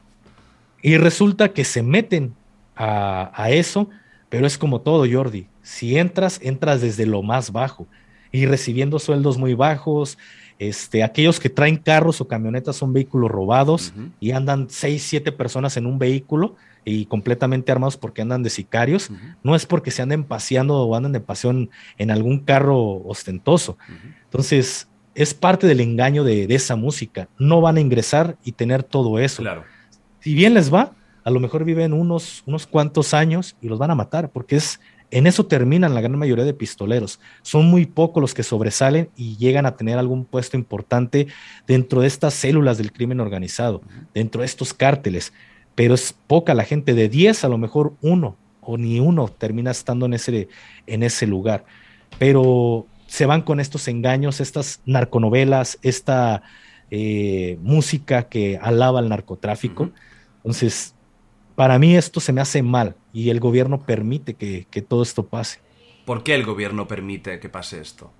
Y resulta que se meten a, eso, pero es como todo, Jordi. Si entras, entras desde lo más bajo y recibiendo sueldos muy bajos. Este, aquellos que traen carros o camionetas son vehículos robados y andan seis, siete personas en un vehículo y completamente armados porque andan de sicarios. No es porque se anden paseando o andan de pasión en algún carro ostentoso. Entonces, es parte del engaño de, de, esa música. No van a ingresar y tener todo eso. Claro. Si bien les va, a lo mejor viven unos, unos cuantos años y los van a matar, porque es en eso terminan la gran mayoría de pistoleros. Son muy pocos los que sobresalen y llegan a tener algún puesto importante dentro de estas células del crimen organizado, dentro de estos cárteles. Pero es poca la gente, de 10 a lo mejor uno o ni uno termina estando en ese, en ese lugar. Pero se van con estos engaños, estas narconovelas, esta eh, música que alaba el narcotráfico. Entonces, para mí esto se me hace mal y el gobierno permite que, todo esto pase. ¿Por qué el gobierno permite que pase esto?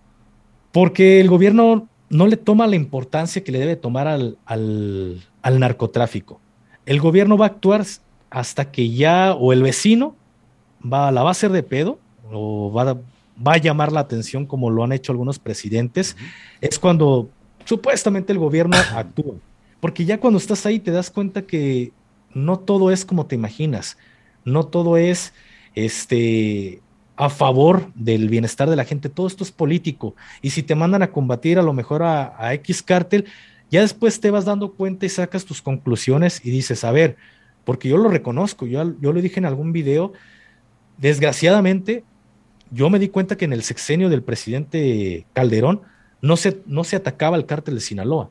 Porque el gobierno no le toma la importancia que le debe tomar al, al, narcotráfico. El gobierno va a actuar hasta que ya o el vecino va, la va a hacer de pedo o va, va a llamar la atención como lo han hecho algunos presidentes. Es cuando supuestamente el gobierno actúa. Porque ya cuando estás ahí te das cuenta que no todo es como te imaginas, no todo es este a favor del bienestar de la gente, todo esto es político. Y si te mandan a combatir a lo mejor a, X cártel, ya después te vas dando cuenta y sacas tus conclusiones y dices, a ver, porque yo lo reconozco, yo, yo lo dije en algún video, desgraciadamente, yo me di cuenta que en el sexenio del presidente Calderón no se, no se atacaba el cártel de Sinaloa.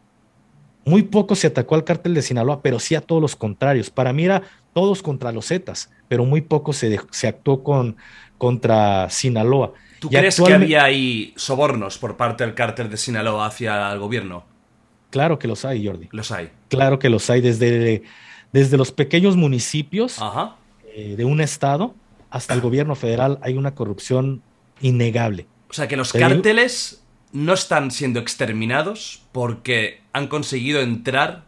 Muy poco se atacó al cártel de Sinaloa, pero sí a todos los contrarios. Para mí era todos contra los Zetas, pero muy poco se, se actuó con, contra Sinaloa. ¿Tú crees que había ahí sobornos por parte del cártel de Sinaloa hacia el gobierno? Claro que los hay, Jordi. Los hay. Claro que los hay. Desde, desde los pequeños municipios eh, de un estado hasta el gobierno federal hay una corrupción innegable. O sea que los cárteles no están siendo exterminados porque han conseguido entrar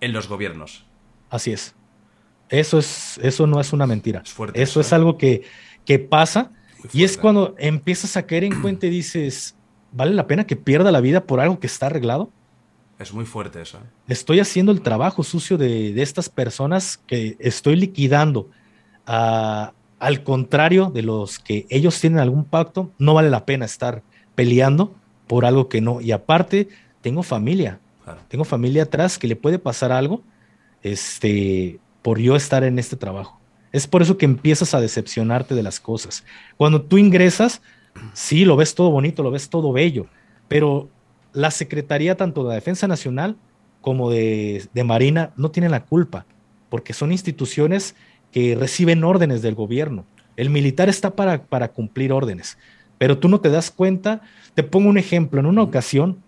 en los gobiernos. Así es. Eso, es, eso no es una mentira. eso, es ¿eh? algo que, que pasa y es cuando empiezas a caer en cuenta y dices, ¿vale la pena que pierda la vida por algo que está arreglado? Es muy fuerte eso. ¿eh? Estoy haciendo el trabajo sucio de, estas personas que estoy liquidando. al contrario de los que ellos tienen algún pacto, no vale la pena estar peleando por algo que no. Y aparte, tengo familia. Tengo familia atrás que le puede pasar algo este, por yo estar en este trabajo. Es por eso que empiezas a decepcionarte de las cosas. Cuando tú ingresas, sí, lo ves todo bonito, lo ves todo bello, pero la Secretaría tanto de la Defensa Nacional como de, de Marina no tienen la culpa, porque son instituciones que reciben órdenes del gobierno. El militar está para, para cumplir órdenes, pero tú no te das cuenta te pongo un ejemplo. En una ocasión,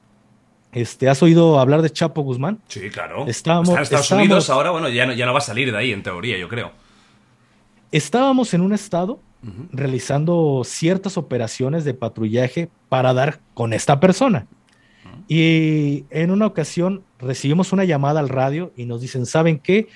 este, ¿has oído hablar de Chapo Guzmán? Sí, claro. Estábamos, Está en Estados Unidos ahora, bueno, ya no, ya no va a salir de ahí, en teoría, yo creo. Estábamos en un estado realizando ciertas operaciones de patrullaje para dar con esta persona. Y en una ocasión recibimos una llamada al radio y nos dicen, ¿saben qué?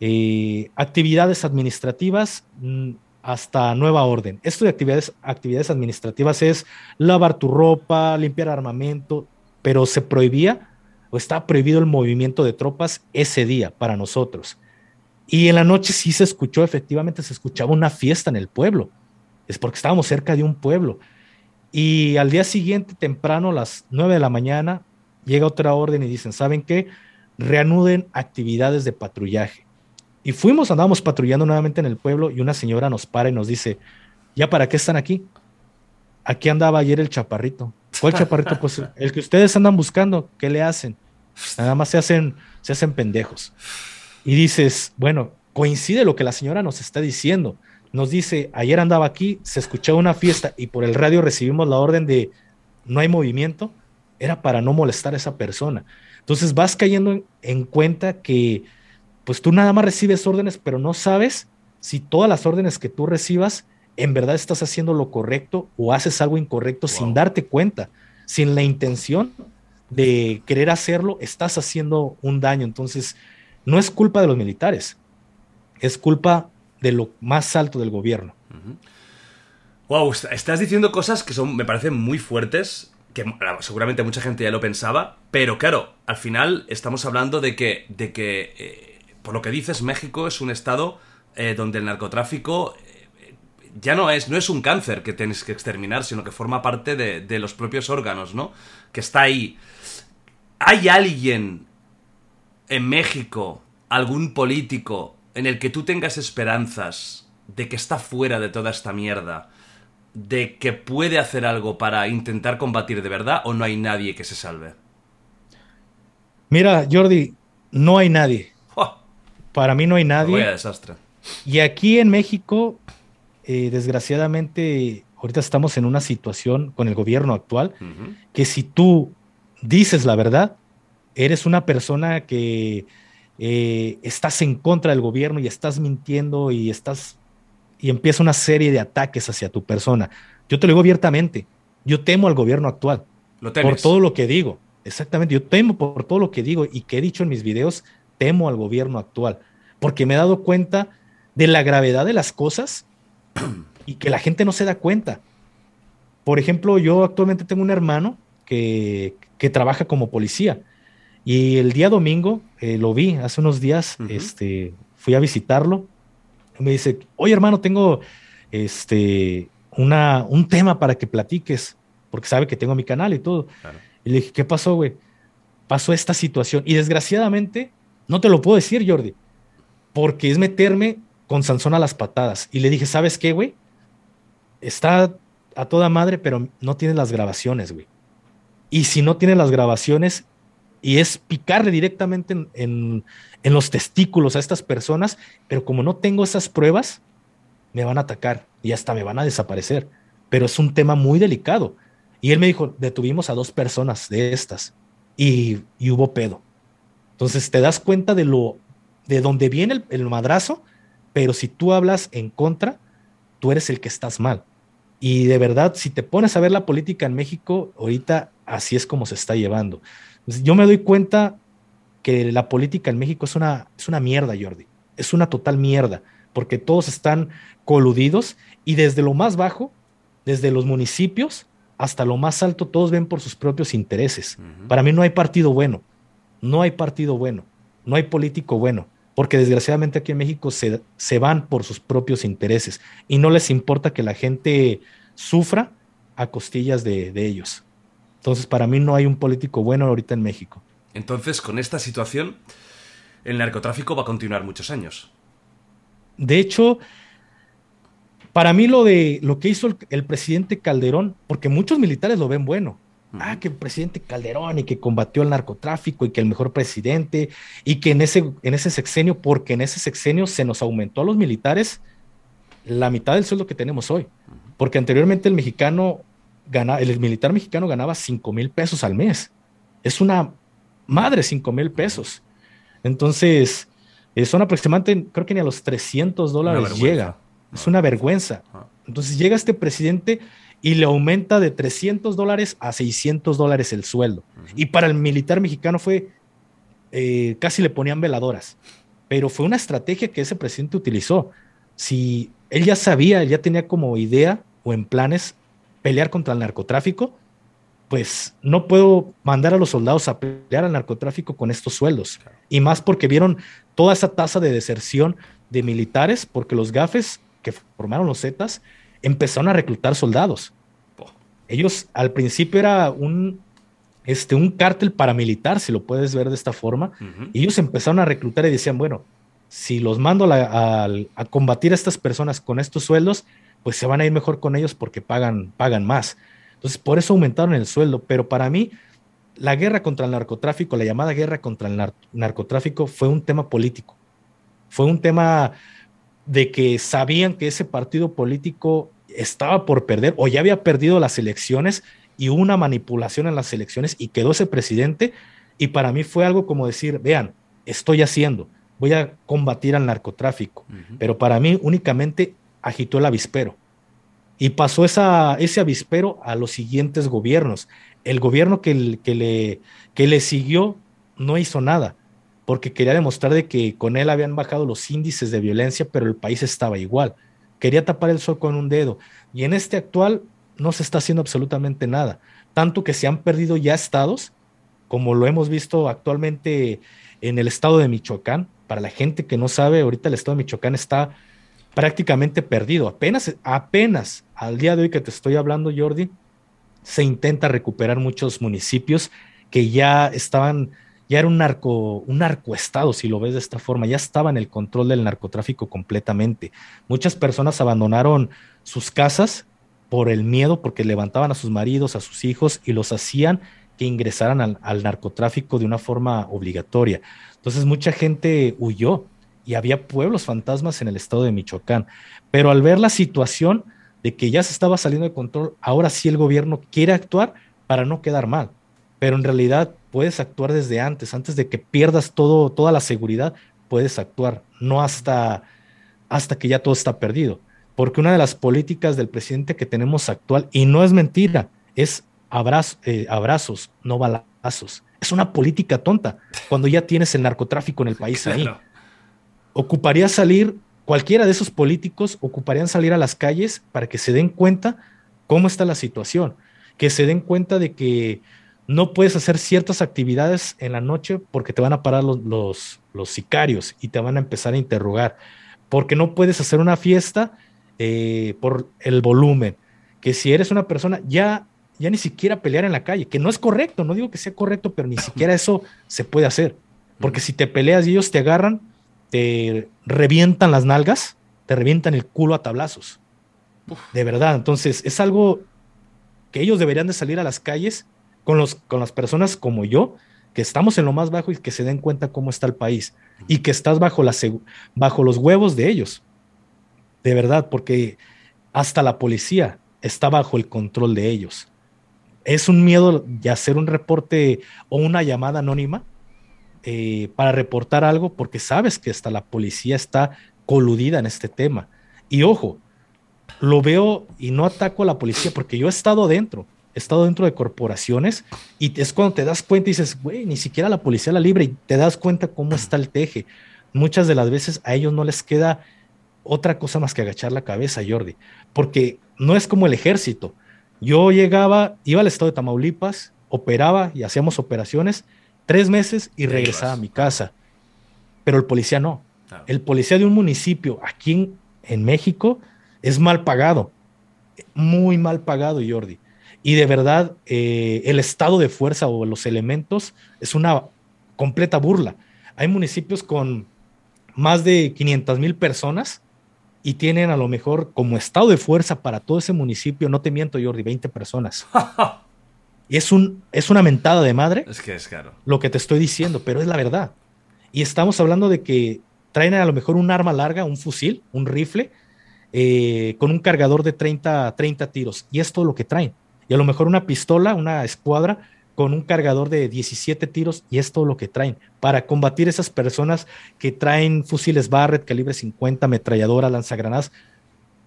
eh, actividades administrativas mm, hasta nueva orden. Esto de actividades, actividades administrativas es lavar tu ropa, limpiar armamento, pero se prohibía o está prohibido el movimiento de tropas ese día para nosotros. Y en la noche sí se escuchó, efectivamente se escuchaba una fiesta en el pueblo. Es porque estábamos cerca de un pueblo. Y al día siguiente, temprano, a las 9 de la mañana, llega otra orden y dicen, ¿saben qué? Reanuden actividades de patrullaje. Y fuimos, andábamos patrullando nuevamente en el pueblo y una señora nos para y nos dice, ¿ya para qué están aquí? Aquí andaba ayer el chaparrito. ¿Cuál chaparrito? Pues el que ustedes andan buscando, ¿qué le hacen? Nada más se hacen, se hacen pendejos. Y dices, bueno, coincide lo que la señora nos está diciendo. Nos dice, ayer andaba aquí, se escuchaba una fiesta y por el radio recibimos la orden de no hay movimiento. Era para no molestar a esa persona. Entonces vas cayendo en, cuenta que pues tú nada más recibes órdenes, pero no sabes si todas las órdenes que tú recibas en verdad estás haciendo lo correcto o haces algo incorrecto sin darte cuenta, sin la intención de querer hacerlo, estás haciendo un daño. Entonces, no es culpa de los militares, es culpa de lo más alto del gobierno. Wow, estás diciendo cosas que son, me parecen muy fuertes, que seguramente mucha gente ya lo pensaba, pero claro, al final estamos hablando de que, de que eh, por lo que dices, México es un estado eh, donde el narcotráfico eh, ya no es, no es un cáncer que tienes que exterminar, sino que forma parte de, de los propios órganos, ¿no? Que está ahí. ¿Hay alguien en México algún político en el que tú tengas esperanzas de que está fuera de toda esta mierda, de que puede hacer algo para intentar combatir de verdad o no hay nadie que se salve? Mira, Jordi, no hay nadie. Para mí no hay nadie. Vaya desastre. Y aquí en México, eh, desgraciadamente, ahorita estamos en una situación con el gobierno actual que si tú dices la verdad, eres una persona que eh, estás en contra del gobierno y estás mintiendo y estás y empieza una serie de ataques hacia tu persona. Yo te lo digo abiertamente, yo temo al gobierno actual ¿Lo por todo lo que digo. Exactamente, yo temo por todo lo que digo y que he dicho en mis videos, temo al gobierno actual, porque me he dado cuenta de la gravedad de las cosas y que la gente no se da cuenta. Por ejemplo, yo actualmente tengo un hermano que, que trabaja como policía y el día domingo eh, lo vi hace unos días, este, fui a visitarlo. Me dice, oye hermano, tengo este, una, un tema para que platiques, porque sabe que tengo mi canal y todo. Y le dije, ¿qué pasó, güey? Pasó esta situación. Y desgraciadamente, no te lo puedo decir, Jordi, porque es meterme con Sansón a las patadas. Y le dije, ¿sabes qué, güey? Está a toda madre, pero no tiene las grabaciones, güey. Y si no tiene las grabaciones, y es picarle directamente en, los testículos a estas personas, pero como no tengo esas pruebas, me van a atacar y hasta me van a desaparecer. Pero es un tema muy delicado. Y él me dijo, detuvimos a dos personas de estas y, hubo pedo. Entonces te das cuenta de lo de dónde viene el, el, madrazo, pero si tú hablas en contra, tú eres el que estás mal. Y de verdad, si te pones a ver la política en México, ahorita así es como se está llevando. Yo me doy cuenta que la política en México es una, es una mierda, Jordi. Es una total mierda, porque todos están coludidos y desde lo más bajo, desde los municipios hasta lo más alto, todos ven por sus propios intereses. Para mí no hay partido bueno, no hay partido bueno, no hay político bueno, porque desgraciadamente aquí en México se, se van por sus propios intereses y no les importa que la gente sufra a costillas de, de ellos. Entonces, para mí no hay un político bueno ahorita en México. Entonces, con esta situación, el narcotráfico va a continuar muchos años. De hecho, para mí lo de lo que hizo el, presidente Calderón, porque muchos militares lo ven bueno. Ah, que el presidente Calderón y que combatió el narcotráfico y que el mejor presidente y que en ese, en ese sexenio, porque en ese sexenio se nos aumentó a los militares la mitad del sueldo que tenemos hoy. Porque anteriormente el mexicano el militar mexicano ganaba 5 mil pesos al mes. Es una madre 5 mil pesos. Entonces, eh, son aproximadamente, creo que ni a los 300 dólares llega. Es una vergüenza. Entonces llega este presidente y le aumenta de 300 dólares a 600 dólares el sueldo. Y para el militar mexicano fue, eh, casi le ponían veladoras. pero fue una estrategia que ese presidente utilizó. Si él ya sabía, ya tenía como idea o en planes pelear contra el narcotráfico, pues no puedo mandar a los soldados a pelear al narcotráfico con estos sueldos. Y más porque vieron toda esa tasa de deserción de militares, porque los gafes que formaron los Zetas empezaron a reclutar soldados. Ellos al principio era un, este, un cártel paramilitar, si lo puedes ver de esta forma, y ellos empezaron a reclutar y decían, bueno, si los mando a, a, combatir a estas personas con estos sueldos, pues se van a ir mejor con ellos porque pagan, pagan más. Entonces, por eso aumentaron el sueldo, pero para mí, la guerra contra el narcotráfico, la llamada guerra contra el narcotráfico, fue un tema político. Fue un tema de que sabían que ese partido político estaba por perder o ya había perdido las elecciones y hubo una manipulación en las elecciones y quedó ese presidente. Y para mí fue algo como decir, vean, estoy haciendo, voy a combatir al narcotráfico. Pero para mí únicamente agitó el avispero. Y pasó esa, ese avispero a los siguientes gobiernos. El gobierno que, le, que le siguió no hizo nada, porque quería demostrar de que con él habían bajado los índices de violencia, pero el país estaba igual. Quería tapar el sol con un dedo. Y en este actual no se está haciendo absolutamente nada. Tanto que se han perdido ya estados, como lo hemos visto actualmente en el estado de Michoacán. Para la gente que no sabe, ahorita el estado de Michoacán está prácticamente perdido. Apenas, apenas al día de hoy que te estoy hablando, Jordi, se intenta recuperar muchos municipios que ya estaban, ya era un narco, un narcoestado, si lo ves de esta forma, ya estaba en el control del narcotráfico completamente. Muchas personas abandonaron sus casas por el miedo, porque levantaban a sus maridos, a sus hijos y los hacían que ingresaran al, al narcotráfico de una forma obligatoria. Entonces mucha gente huyó y había pueblos fantasmas en el estado de Michoacán. Pero al ver la situación de que ya se estaba saliendo de control, ahora sí el gobierno quiere actuar para no quedar mal. Pero en realidad puedes actuar desde antes, antes de que pierdas todo, toda la seguridad, puedes actuar, no hasta, hasta que ya todo está perdido. Porque una de las políticas del presidente que tenemos actual, y no es mentira, es eh, abrazos, no balazos. Es una política tonta cuando ya tienes el narcotráfico en el país ahí ocuparía salir, cualquiera de esos políticos ocuparían salir a las calles para que se den cuenta cómo está la situación, que se den cuenta de que no puedes hacer ciertas actividades en la noche porque te van a parar los, los, sicarios y te van a empezar a interrogar, porque no puedes hacer una fiesta eh, por el volumen, que si eres una persona ya ya ni siquiera pelear en la calle, que no es correcto, no digo que sea correcto, pero ni siquiera eso se puede hacer, porque si te peleas y ellos te agarran, te revientan las nalgas, te revientan el culo a tablazos. De verdad, entonces es algo que ellos deberían de salir a las calles con, los, con las personas como yo, que estamos en lo más bajo y que se den cuenta cómo está el país y que estás bajo, la, bajo los huevos de ellos. De verdad, porque hasta la policía está bajo el control de ellos. Es un miedo de hacer un reporte o una llamada anónima eh, para reportar algo porque sabes que hasta la policía está coludida en este tema. Y ojo, lo veo y no ataco a la policía porque yo he estado dentro, he estado dentro de corporaciones y es cuando te das cuenta y dices, güey, ni siquiera la policía la libre y te das cuenta cómo está el teje. Muchas de las veces a ellos no les queda otra cosa más que agachar la cabeza, Jordi, porque no es como el ejército. Yo llegaba, iba al estado de Tamaulipas, operaba y hacíamos operaciones tres meses y regresaba a mi casa. Pero el policía no. El policía de un municipio aquí en, México es mal pagado, muy mal pagado, Jordi. Y de verdad, eh, el estado de fuerza o los elementos es una completa burla. Hay municipios con más de 500 mil personas y tienen a lo mejor como estado de fuerza para todo ese municipio, no te miento, Jordi, 20 personas. Y es, un, es una mentada de madre. Es que es caro. Lo que te estoy diciendo, pero es la verdad. Y estamos hablando de que traen a lo mejor un arma larga, un fusil, un rifle, eh, con un cargador de 30, 30 tiros. Y es todo lo que traen. Y a lo mejor una pistola, una escuadra con un cargador de 17 tiros y es todo lo que traen para combatir esas personas que traen fusiles Barrett, calibre 50, ametralladora, lanzagranadas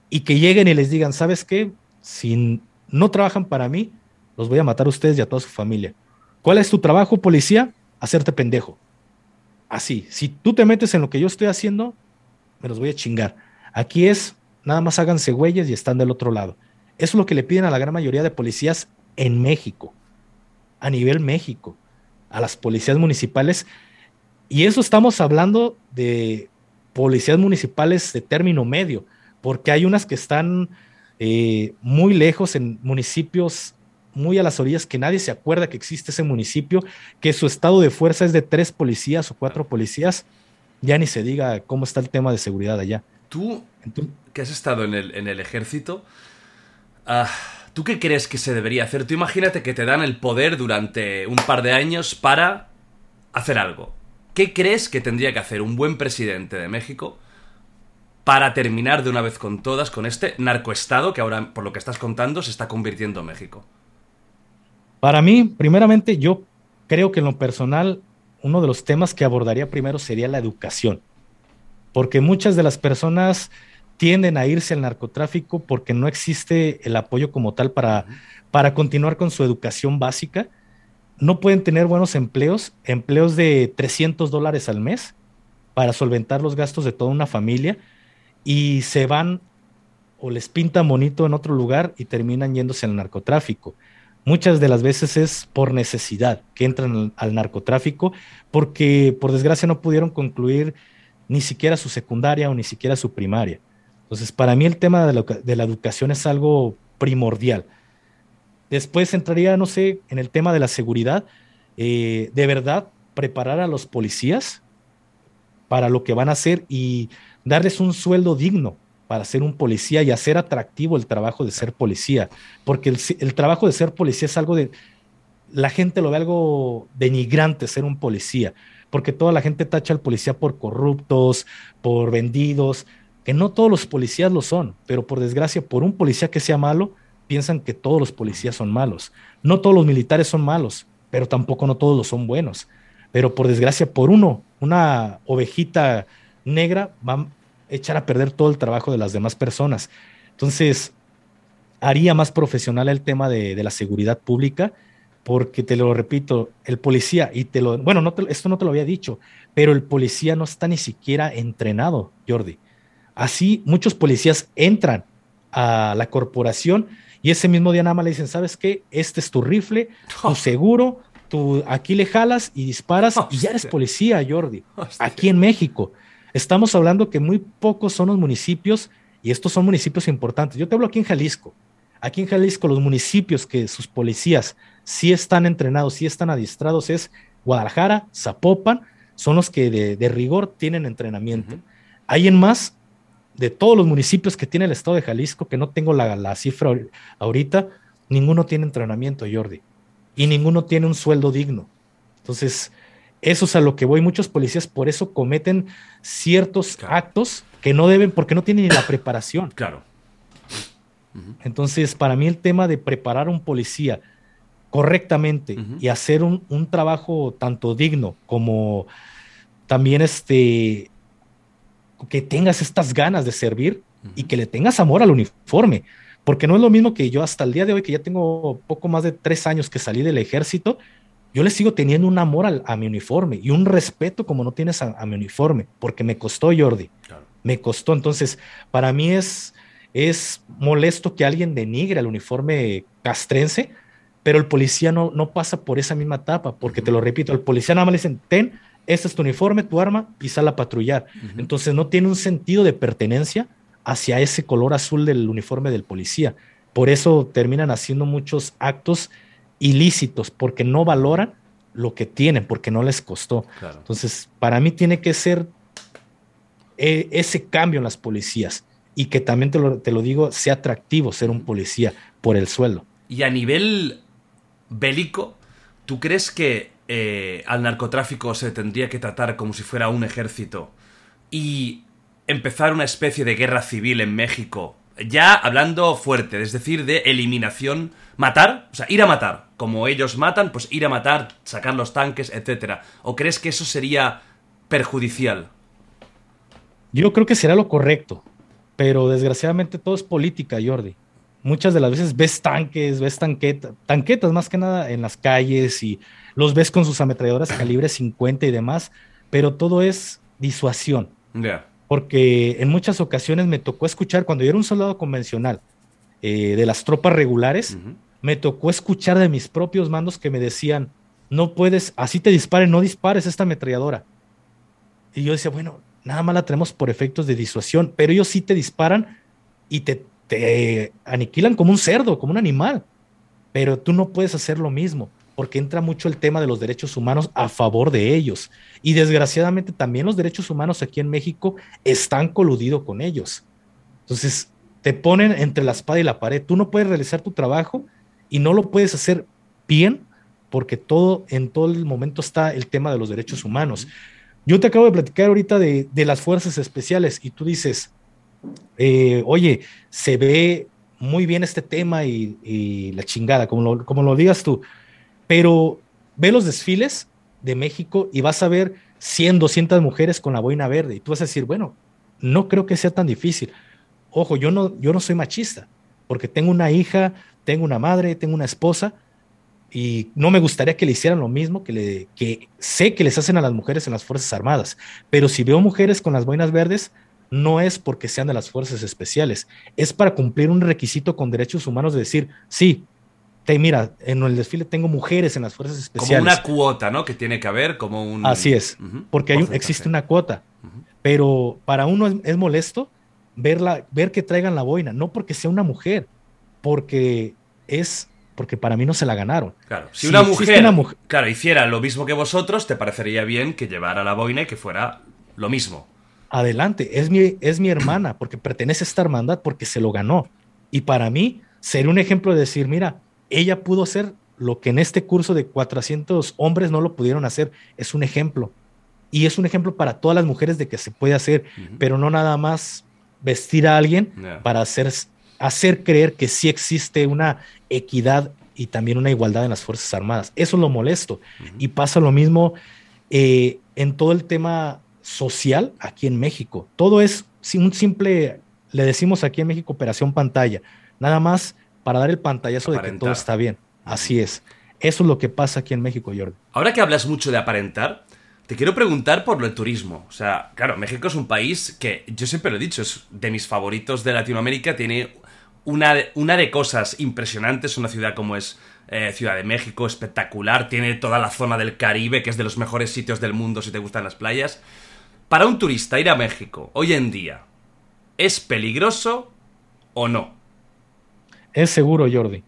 y que lleguen y les digan, ¿sabes qué? Si no trabajan para mí, los voy a matar a ustedes y a toda su familia. ¿Cuál es tu trabajo, policía? Hacerte pendejo. así. Si tú te metes en lo que yo estoy haciendo, me los voy a chingar. Aquí es, nada más háganse güeyes y están del otro lado. Eso es lo que le piden a la gran mayoría de policías en México, a nivel México, a las policías municipales. Y eso estamos hablando de policías municipales de término medio, porque hay unas que están eh, muy lejos en municipios muy a las orillas, que nadie se acuerda que existe ese municipio, que su estado de fuerza es de tres policías o cuatro policías, ya ni se diga cómo está el tema de seguridad allá. Tú, que has estado en el, en el ejército, ah, ¿tú qué crees que se debería hacer? Tú imagínate que te dan el poder durante un par de años para hacer algo. ¿Qué crees que tendría que hacer un buen presidente de México para terminar de una vez con todas con este narcoestado que ahora, por lo que estás contando, se está convirtiendo en México? Para mí, primeramente, yo creo que en lo personal, uno de los temas que abordaría primero sería la educación, porque muchas de las personas tienden a irse al narcotráfico porque no existe el apoyo como tal para, para continuar con su educación básica. No pueden tener buenos empleos, empleos de 300 dólares al mes para solventar los gastos de toda una familia y se van o les pinta bonito en otro lugar y terminan yéndose al narcotráfico muchas de las veces es por necesidad que entran al, narcotráfico porque por desgracia no pudieron concluir ni siquiera su secundaria o ni siquiera su primaria. Entonces, para mí el tema de la, educación es algo primordial. Después entraría, no sé, en el tema de la seguridad. Eh, de verdad, preparar a los policías para lo que van a hacer y darles un sueldo digno para ser un policía y hacer atractivo el trabajo de ser policía, porque el, trabajo de ser policía es algo de, la gente lo ve algo denigrante ser un policía, porque toda la gente tacha al policía por corruptos, por vendidos, que no todos los policías lo son, pero por desgracia, por un policía que sea malo, piensan que todos los policías son malos. No todos los militares son malos, pero tampoco no todos los son buenos. Pero por desgracia, por uno, una ovejita negra, van echar a perder todo el trabajo de las demás personas. Entonces, haría más profesional el tema de, la seguridad pública, porque te lo repito, el policía, y te lo, bueno, no esto no te lo había dicho, pero el policía no está ni siquiera entrenado, Jordi. Así, muchos policías entran a la corporación y ese mismo día nada más le dicen, ¿sabes qué? Este es tu rifle, tu seguro, tú aquí le jalas y disparas y ya eres policía, Jordi, aquí en México. Estamos hablando que muy pocos son los municipios, y estos son municipios importantes. Yo te hablo aquí en Jalisco. Aquí en Jalisco los municipios que sus policías sí están entrenados, sí están adiestrados es Guadalajara, Zapopan, son los que de, rigor tienen entrenamiento. Hay en más de todos los municipios que tiene el estado de Jalisco, que no tengo la, la cifra ahorita, ninguno tiene entrenamiento, Jordi, y ninguno tiene un sueldo digno. Entonces, eso es a lo que voy. Muchos policías por eso cometen ciertos actos que no deben, porque no tienen ni la preparación. Claro. Entonces, para mí el tema de preparar a un policía correctamente y hacer un, trabajo tanto digno como también este que tengas estas ganas de servir y que le tengas amor al uniforme. Porque no es lo mismo que yo hasta el día de hoy, que ya tengo poco más de tres años que salí del ejército, yo le sigo teniendo un amor a, mi uniforme y un respeto como no tienes a, mi uniforme, porque me costó, Jordi. Me costó. Entonces, para mí es, es molesto que alguien denigre al uniforme castrense, pero el policía no, no pasa por esa misma etapa, porque te lo repito, el policía nada más le dicen, ten, este es tu uniforme, tu arma, y sale a patrullar. Entonces, no tiene un sentido de pertenencia hacia ese color azul del uniforme del policía. Por eso terminan haciendo muchos actos ilícitos porque no valoran lo que tienen, porque no les costó. Entonces, para mí tiene que ser eh, ese cambio en las policías y que también te lo, te lo, digo, sea atractivo ser un policía por el sueldo. Y a nivel bélico, ¿tú crees que eh, al narcotráfico se tendría que tratar como si fuera un ejército y empezar una especie de guerra civil en México? Ya hablando fuerte, es decir, de eliminación matar, o sea, ir a matar. Como ellos matan, pues ir a matar, sacar los tanques, etc. ¿O crees que eso sería perjudicial? Yo creo que será lo correcto, pero desgraciadamente todo es política, Jordi. Muchas de las veces ves tanques, ves tanquetas, tanquetas más que nada en las calles y los ves con sus ametralladoras calibre 50 y demás, pero todo es disuasión. Porque en muchas ocasiones me tocó escuchar, cuando yo era un soldado convencional eh, de las tropas regulares, me tocó escuchar de mis propios mandos que me decían, no puedes, así te disparen, no dispares esta ametralladora. Y yo decía, bueno, nada más la tenemos por efectos de disuasión, pero ellos sí te disparan y te, te aniquilan como un cerdo, como un animal. Pero tú no puedes hacer lo mismo, porque entra mucho el tema de los derechos humanos a favor de ellos. Y desgraciadamente también los derechos humanos aquí en México están coludidos con ellos. Entonces, te ponen entre la espada y la pared. Tú no puedes realizar tu trabajo y no lo puedes hacer bien porque todo en todo el momento está el tema de los derechos humanos. Yo te acabo de platicar ahorita de, las fuerzas especiales y tú dices, eh, oye, se ve muy bien este tema y, la chingada, como como lo digas tú, pero ve los desfiles de México y vas a ver 100, 200 mujeres con la boina verde y tú vas a decir, bueno, no creo que sea tan difícil. Ojo, yo no, yo no soy machista, porque tengo una hija, tengo una madre, tengo una esposa, y no me gustaría que le hicieran lo mismo que, le, que sé que les hacen a las mujeres en las Fuerzas Armadas, pero si veo mujeres con las boinas verdes, no es porque sean de las Fuerzas Especiales, es para cumplir un requisito con derechos humanos de decir, sí, te, mira, en el desfile tengo mujeres en las Fuerzas Especiales. Como una cuota, ¿no? Que tiene que haber, como un... Así es, porque hay existe una cuota, pero para uno es, molesto verla, ver que traigan la boina, no porque sea una mujer, porque es porque para mí no se la ganaron. Claro, si, una, mujer, claro, hiciera lo mismo que vosotros, te parecería bien que llevara la boina y que fuera lo mismo. Adelante, es mi, es mi hermana, porque pertenece a esta hermandad, porque se lo ganó. Y para mí sería un ejemplo de decir, mira, ella pudo hacer lo que en este curso de 400 hombres no lo pudieron hacer. Es un ejemplo. Y es un ejemplo para todas las mujeres de que se puede hacer, pero no nada más vestir a alguien para hacer hacer creer que sí existe una equidad y también una igualdad en las Fuerzas Armadas. Eso es lo molesto. Y pasa lo mismo eh, en todo el tema social aquí en México. Todo es un simple, le decimos aquí en México, operación pantalla. Nada más para dar el pantallazo de que todo está bien. Así es. Eso es lo que pasa aquí en México, Jordi. Ahora que hablas mucho de aparentar, te quiero preguntar por lo del turismo. O sea, claro, México es un país que yo siempre lo he dicho, es de mis favoritos de Latinoamérica, tiene una, una de cosas impresionantes, una ciudad como es eh, Ciudad de México, espectacular, tiene toda la zona del Caribe, que es de los mejores sitios del mundo si te gustan las playas. Para un turista ir a México hoy en día, ¿es peligroso o no? Es seguro, Jordi.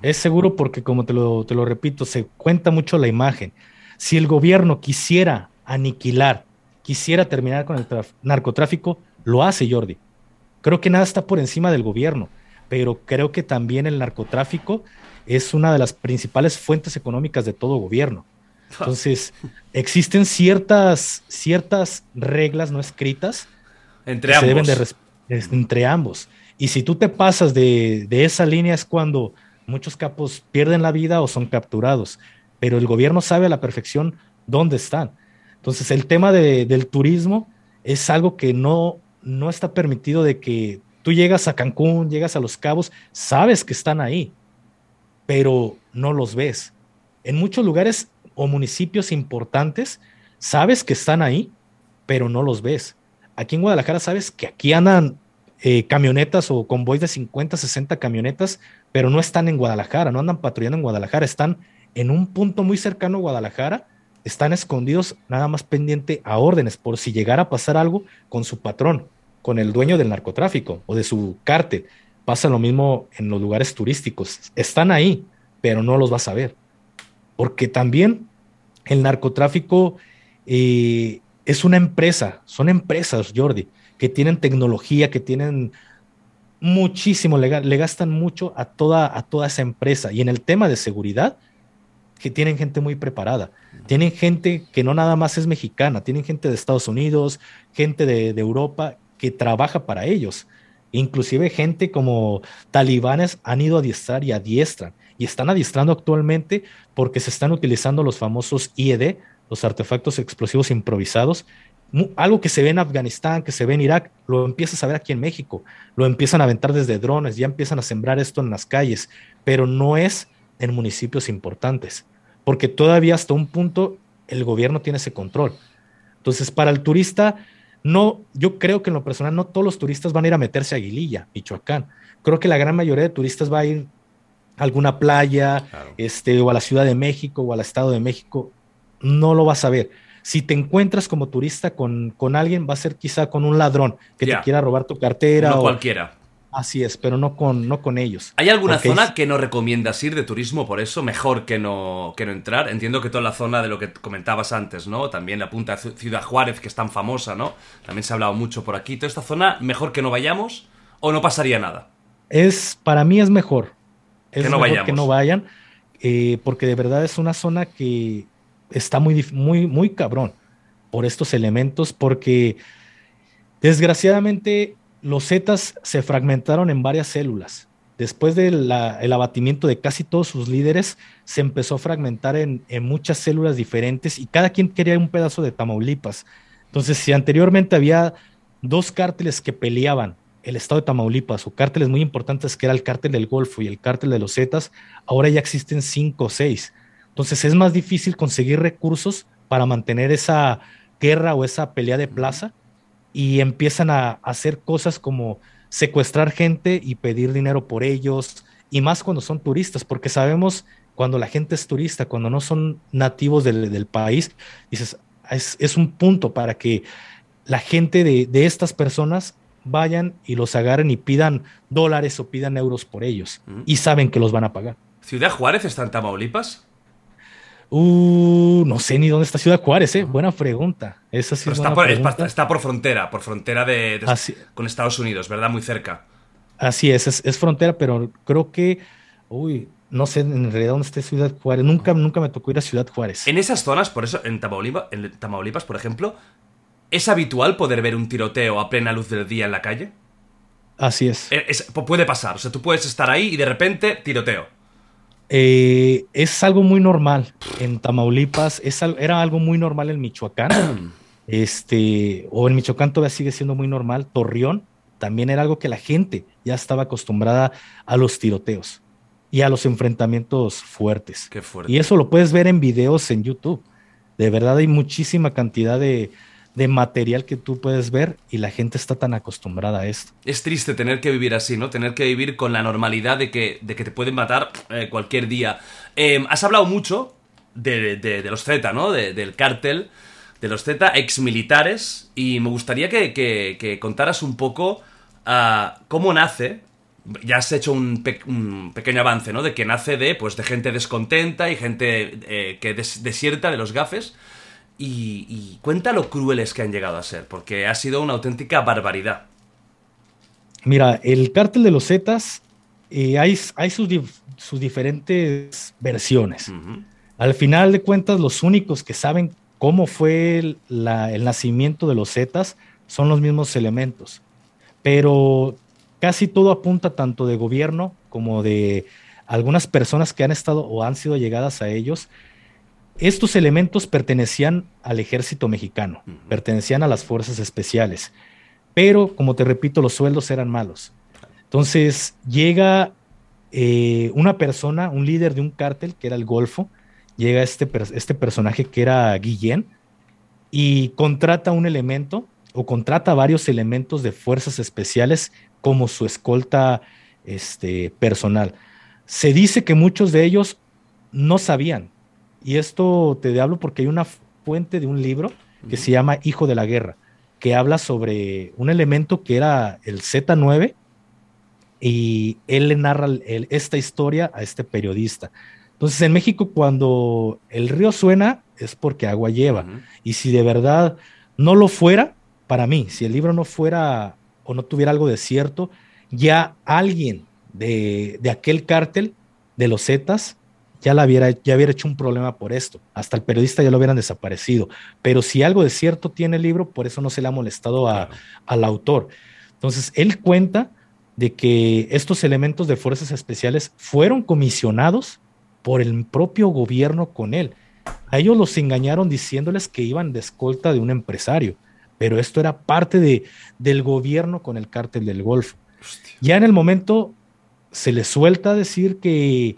Es seguro porque, como te lo, te lo repito, se cuenta mucho la imagen. Si el gobierno quisiera aniquilar, quisiera terminar con el narcotráfico, lo hace, Jordi. Creo que nada está por encima del gobierno pero creo que también el narcotráfico es una de las principales fuentes económicas de todo gobierno. Entonces, existen ciertas, ciertas reglas no escritas entre ambos. entre ambos. Y si tú te pasas de, esa línea es cuando muchos capos pierden la vida o son capturados, pero el gobierno sabe a la perfección dónde están. Entonces, el tema del turismo es algo que no, no está permitido de que Tú llegas a Cancún, llegas a Los Cabos, sabes que están ahí, pero no los ves. En muchos lugares o municipios importantes, sabes que están ahí, pero no los ves. Aquí en Guadalajara sabes que aquí andan eh, camionetas o convoys de 50, 60 camionetas, pero no están en Guadalajara, no andan patrullando en Guadalajara, están en un punto muy cercano a Guadalajara, están escondidos nada más pendiente a órdenes por si llegara a pasar algo con su patrón con el dueño del narcotráfico o de su cártel. Pasa lo mismo en los lugares turísticos. Están ahí, pero no los vas a ver. Porque también el narcotráfico eh, es una empresa, son empresas, Jordi, que tienen tecnología, que tienen muchísimo, le, le, gastan mucho a toda, a toda esa empresa. Y en el tema de seguridad, que tienen gente muy preparada. Tienen gente que no nada más es mexicana, tienen gente de Estados Unidos, gente de, de Europa, que trabaja para ellos. Inclusive gente como talibanes han ido a adiestrar y adiestran. Y están adiestrando actualmente porque se están utilizando los famosos IED, los artefactos explosivos improvisados. Algo que se ve en Afganistán, que se ve en Irak, lo empiezas a ver aquí en México. Lo empiezan a aventar desde drones, ya empiezan a sembrar esto en las calles, pero no es en municipios importantes, porque todavía hasta un punto el gobierno tiene ese control Entonces, para el turista, no, yo creo que en lo personal no todos los turistas van a ir a meterse a Aguililla, Michoacán. Creo que la gran mayoría de turistas va a ir a alguna playa, este, o a la Ciudad de México o al Estado de México. No lo vas a ver. Si te encuentras como turista con, con alguien, va a ser quizá con un ladrón que te quiera robar tu cartera. No o cualquiera. Así es, pero no con, no con ellos. ¿Hay alguna zona que no recomiendas ir de turismo por eso? Mejor que no, que no entrar. Entiendo que toda la zona de lo que comentabas antes, ¿no? También la punta de Ciudad Juárez, que es tan famosa, ¿no? También se ha hablado mucho por aquí. ¿Toda esta zona, mejor que no vayamos o no pasaría nada? Es, para mí es mejor. Es que no mejor que no vayan, eh, porque de verdad es una zona que está muy, muy, muy cabrón por estos elementos, porque desgraciadamente los Zetas se fragmentaron en varias células. Después del abatimiento de casi todos sus líderes, se empezó a fragmentar en, muchas células diferentes y cada quien quería un pedazo de Tamaulipas. Entonces, si anteriormente había dos cárteles que peleaban el estado de Tamaulipas o cárteles muy importantes que era el cártel del Golfo y el cártel de los Zetas, ahora ya existen cinco o seis. Entonces es más difícil conseguir recursos para mantener esa guerra o esa pelea de plaza y empiezan a hacer cosas como secuestrar gente y pedir dinero por ellos, y más cuando son turistas, porque sabemos cuando la gente es turista, cuando no son nativos del, país, dices, es, un punto para que la gente de, de, estas personas vayan y los agarren y pidan dólares o pidan euros por ellos, y saben que los van a pagar. ¿Ciudad Juárez está en Tamaulipas? Uh, no sé ni dónde está Ciudad Juárez, ¿eh? Buena pregunta. Esa sí está, por, está, por, frontera, por frontera de, con Estados Unidos, ¿verdad? Muy cerca. Así es, es, frontera, pero creo que, uy, no sé en realidad dónde está Ciudad Juárez. Nunca, nunca me tocó ir a Ciudad Juárez. En esas zonas, por eso, en Tamaulipas, en Tamaulipas, por ejemplo, ¿es habitual poder ver un tiroteo a plena luz del día en la calle? Así es. Eh, puede pasar, o sea, tú puedes estar ahí y de repente tiroteo. Eh, es algo muy normal en Tamaulipas, es, era algo muy normal en Michoacán, este, o en Michoacán todavía sigue siendo muy normal. Torreón también era algo que la gente ya estaba acostumbrada a los tiroteos y a los enfrentamientos fuertes. Qué fuerte. Y eso lo puedes ver en videos en YouTube. De verdad hay muchísima cantidad de, de material que tú puedes ver y la gente está tan acostumbrada a esto. Es triste tener que vivir así, ¿no? Tener que vivir con la normalidad de que, de que te pueden matar eh, cualquier día. Em, has hablado mucho de, los Z, ¿no? del cártel, de los Z exmilitares y me gustaría que, contaras un poco uh, cómo nace. Ya has hecho un, pequeño avance, ¿no? De que nace de, pues, de gente descontenta y gente eh, que desierta de los gafes y, cuenta lo crueles que han llegado a ser, porque ha sido una auténtica barbaridad. Mira, el cártel de los Zetas, eh, hay, hay sus, sus, diferentes versiones. Al final de cuentas, los únicos que saben cómo fue el, el nacimiento de los Zetas son los mismos elementos. Pero casi todo apunta tanto de gobierno como de algunas personas que han estado o han sido llegadas a ellos, estos elementos pertenecían al ejército mexicano, pertenecían a las fuerzas especiales, pero como te repito, los sueldos eran malos. Entonces llega eh, una persona, un líder de un cártel, que era el Golfo, llega este, este personaje que era Guillén, y contrata un elemento o contrata varios elementos de fuerzas especiales como su escolta este, personal. Se dice que muchos de ellos no sabían y esto te hablo porque hay una fuente de un libro que se llama Hijo de la Guerra, que habla sobre un elemento que era el Z9 y él le narra esta historia a este periodista. Entonces en México cuando el río suena es porque agua lleva. Y si de verdad no lo fuera, para mí, si el libro no fuera o no tuviera algo de cierto, ya alguien de, de aquel cártel de los Zetas ya, la hubiera, ya hubiera hecho un problema por esto. Hasta el periodista ya lo hubieran desaparecido. Pero si algo de cierto tiene el libro, por eso no se le ha molestado al autor. Entonces, él cuenta de que estos elementos de fuerzas especiales fueron comisionados por el propio gobierno con él. A ellos los engañaron diciéndoles que iban de escolta de un empresario, pero esto era parte de, del gobierno con el cártel del Golfo. Ya en el momento se le suelta decir que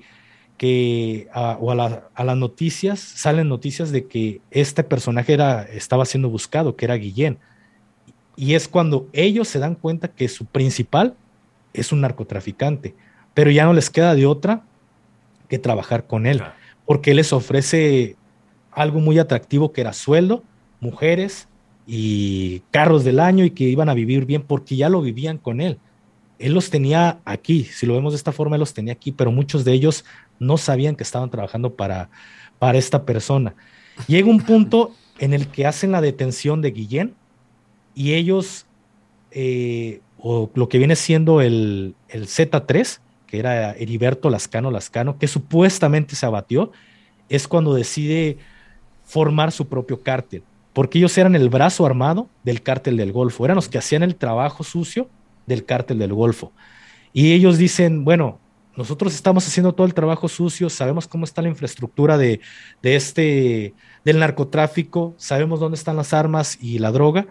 que, o a, las noticias, salen noticias de que este personaje era, estaba siendo buscado, que era Guillén. Y es cuando ellos se dan cuenta que su principal es un narcotraficante, pero ya no les queda de otra que trabajar con él, porque él les ofrece algo muy atractivo que era sueldo, mujeres y carros del año y que iban a vivir bien porque ya lo vivían con él. Él los tenía aquí, si lo vemos de esta forma, él los tenía aquí, pero muchos de ellos no sabían que estaban trabajando para, para esta persona. Llega un punto en el que hacen la detención de Guillén y ellos, eh, o lo que viene siendo el, el Z3, que era Heriberto Lascano Lascano, que supuestamente se abatió, es cuando decide formar su propio cártel, porque ellos eran el brazo armado del cártel del Golfo, eran los que hacían el trabajo sucio del cártel del Golfo. Y ellos dicen, bueno, nosotros estamos haciendo todo el trabajo sucio, sabemos cómo está la infraestructura de, este, del narcotráfico, sabemos dónde están las armas y la droga,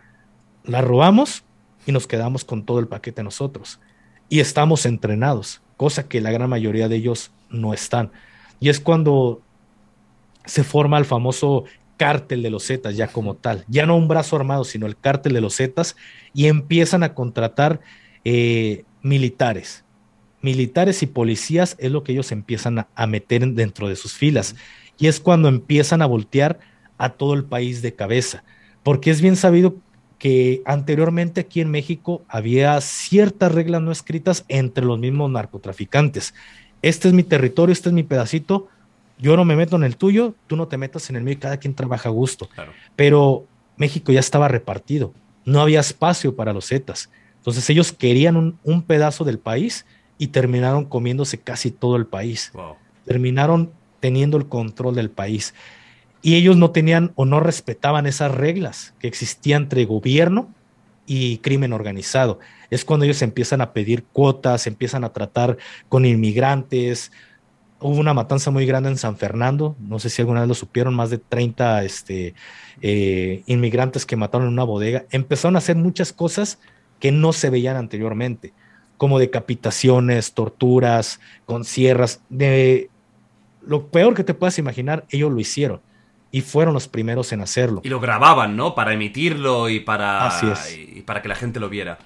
la robamos y nos quedamos con todo el paquete nosotros. Y estamos entrenados, cosa que la gran mayoría de ellos no están. Y es cuando se forma el famoso cártel de los Zetas ya como tal, ya no un brazo armado, sino el cártel de los Zetas, y empiezan a contratar eh, militares militares y policías es lo que ellos empiezan a, meter dentro de sus filas. Y es cuando empiezan a voltear a todo el país de cabeza. Porque es bien sabido que anteriormente aquí en México había ciertas reglas no escritas entre los mismos narcotraficantes. Este es mi territorio, este es mi pedacito, yo no me meto en el tuyo, tú no te metas en el mío y cada quien trabaja a gusto. Pero México ya estaba repartido, no había espacio para los Zetas. Entonces ellos querían un, un pedazo del país y terminaron comiéndose casi todo el país. Terminaron teniendo el control del país. Y ellos no tenían o no respetaban esas reglas que existían entre gobierno y crimen organizado. Es cuando ellos empiezan a pedir cuotas, empiezan a tratar con inmigrantes. Hubo una matanza muy grande en San Fernando, no sé si alguna vez lo supieron, más de 30 este, eh, inmigrantes que mataron en una bodega. Empezaron a hacer muchas cosas que no se veían anteriormente como decapitaciones, torturas, con sierras, de lo peor que te puedas imaginar, ellos lo hicieron y fueron los primeros en hacerlo. Y lo grababan, ¿no? Para emitirlo y para, y para que la gente lo viera.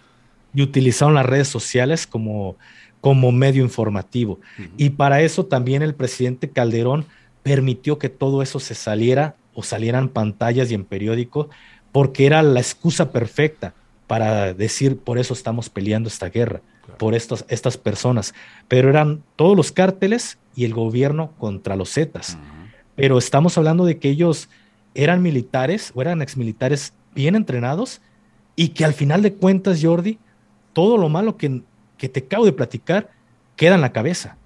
Y utilizaron las redes sociales como, como medio informativo. Y para eso también el presidente Calderón permitió que todo eso se saliera o salieran pantallas y en periódicos, porque era la excusa perfecta para decir por eso estamos peleando esta guerra por estos, estas personas, pero eran todos los cárteles y el gobierno contra los Zetas. Pero estamos hablando de que ellos eran militares o eran exmilitares bien entrenados y que al final de cuentas, Jordi, todo lo malo que, que te acabo de platicar queda en la cabeza,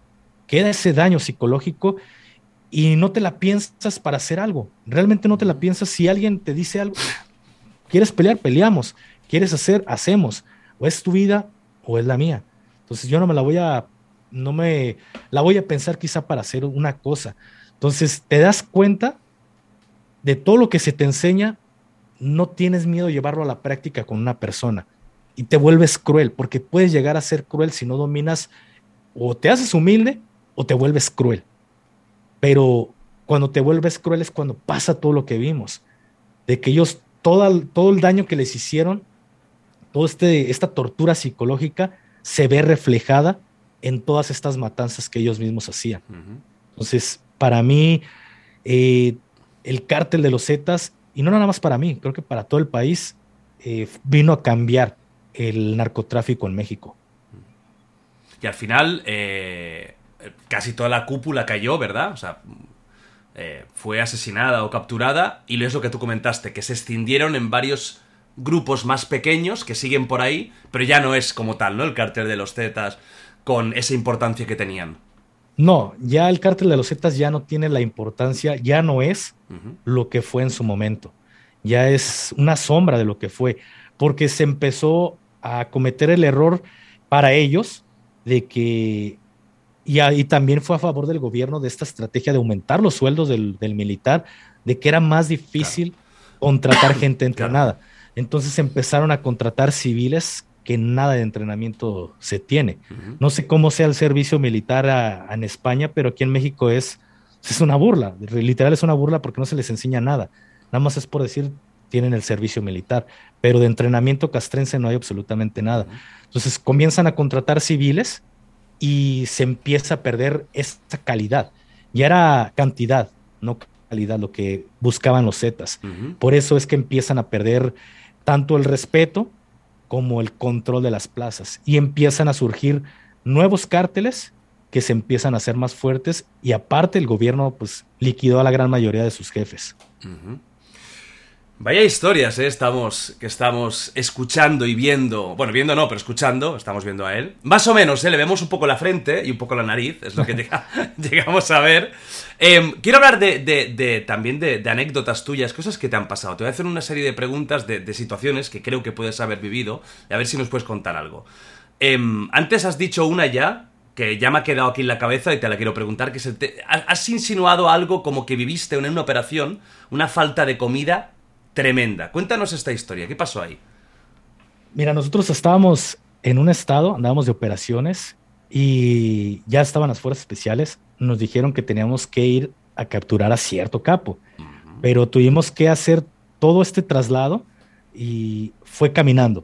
queda ese daño psicológico y no te la piensas para hacer algo. Realmente no te la piensas si alguien te dice algo. ¿Quieres pelear? Peleamos. ¿Quieres hacer? Hacemos. O es tu vida o es la mía. Entonces yo no me la voy a, no me, la voy a pensar quizá para hacer una cosa. Entonces te das cuenta de todo lo que se te enseña, no tienes miedo de llevarlo a la práctica con una persona y te vuelves cruel, porque puedes llegar a ser cruel si no dominas o te haces humilde o te vuelves cruel. Pero cuando te vuelves cruel es cuando pasa todo lo que vimos, de que ellos, todo, todo el daño que les hicieron, toda este, esta tortura psicológica se ve reflejada en todas estas matanzas que ellos mismos hacían. Entonces, para mí, eh, el cártel de los Zetas, y no nada más para mí, creo que para todo el país, eh, vino a cambiar el narcotráfico en México. Y al final, eh, casi toda la cúpula cayó, ¿verdad? O sea, fue asesinada o capturada, y es lo que tú comentaste, que se extendieron en varios grupos más pequeños que siguen por ahí, pero ya no es como tal, ¿no? El cártel de los Zetas con esa importancia que tenían. No, ya el cártel de los Zetas ya no tiene la importancia, ya no es lo que fue en su momento. Ya es una sombra de lo que fue, porque se empezó a cometer el error para ellos de que, y, también fue a favor del gobierno de esta estrategia de aumentar los sueldos del, militar, de que era más difícil contratar gente entrenada. Entonces empezaron a contratar civiles que nada de entrenamiento se tiene. No sé cómo sea el servicio militar en España, pero aquí en México es, es una burla, literal es una burla porque no se les enseña nada. Nada más es por decir, tienen el servicio militar, pero de entrenamiento castrense no hay absolutamente nada. Entonces comienzan a contratar civiles y se empieza a perder esta calidad. Ya era cantidad, no calidad, lo que buscaban los Zetas. Por eso es que empiezan a perder tanto el respeto como el control de las plazas y empiezan a surgir nuevos cárteles que se empiezan a hacer más fuertes y aparte el gobierno pues liquidó a la gran mayoría de sus jefes. Vaya historias, ¿eh? Estamos, que estamos escuchando y viendo. Bueno, viendo no, pero escuchando, estamos viendo a él. Más o menos, ¿eh? Le vemos un poco la frente y un poco la nariz, es lo que llegamos a ver. Em, quiero hablar de, también de, anécdotas tuyas, cosas que te han pasado. Te voy a hacer una serie de preguntas de, situaciones que creo que puedes haber vivido y a ver si nos puedes contar algo. Em, antes has dicho una ya, que ya me ha quedado aquí en la cabeza y te la quiero preguntar, que es has insinuado algo como que viviste en una operación una falta de comida tremenda. Cuéntanos esta historia, ¿qué pasó ahí? Mira, nosotros estábamos en un estado, andábamos de operaciones y ya estaban las fuerzas especiales, nos dijeron que teníamos que ir a capturar a cierto capo, pero tuvimos que hacer todo este traslado y fue caminando.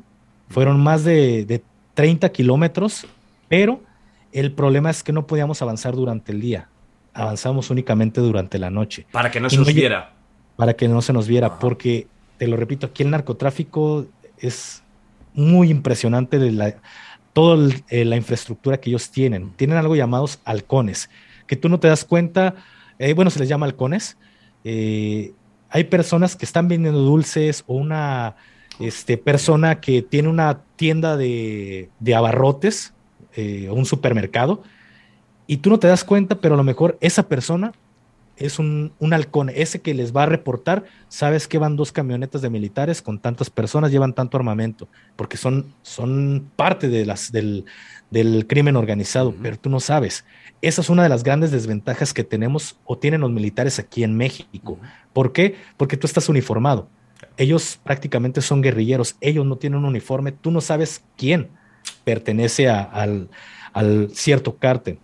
Fueron más de, de 30 kilómetros, pero el problema es que no podíamos avanzar durante el día, avanzamos únicamente durante la noche. Para que no se nos viera para que no se nos viera, porque, te lo repito, aquí el narcotráfico es muy impresionante de la, toda eh, la infraestructura que ellos tienen. Tienen algo llamados halcones, que tú no te das cuenta, eh, bueno, se les llama halcones. Eh, hay personas que están vendiendo dulces o una este, persona que tiene una tienda de, de abarrotes o un supermercado y tú no te das cuenta, pero a lo mejor esa persona es un, halcón, ese que les va a reportar, sabes que van dos camionetas de militares con tantas personas, llevan tanto armamento, porque son, son parte de las, del, crimen organizado, pero tú no sabes. Esa es una de las grandes desventajas que tenemos o tienen los militares aquí en México. ¿Por qué? Porque tú estás uniformado. Ellos prácticamente son guerrilleros, ellos no tienen un uniforme, tú no sabes quién pertenece al, cierto cártel.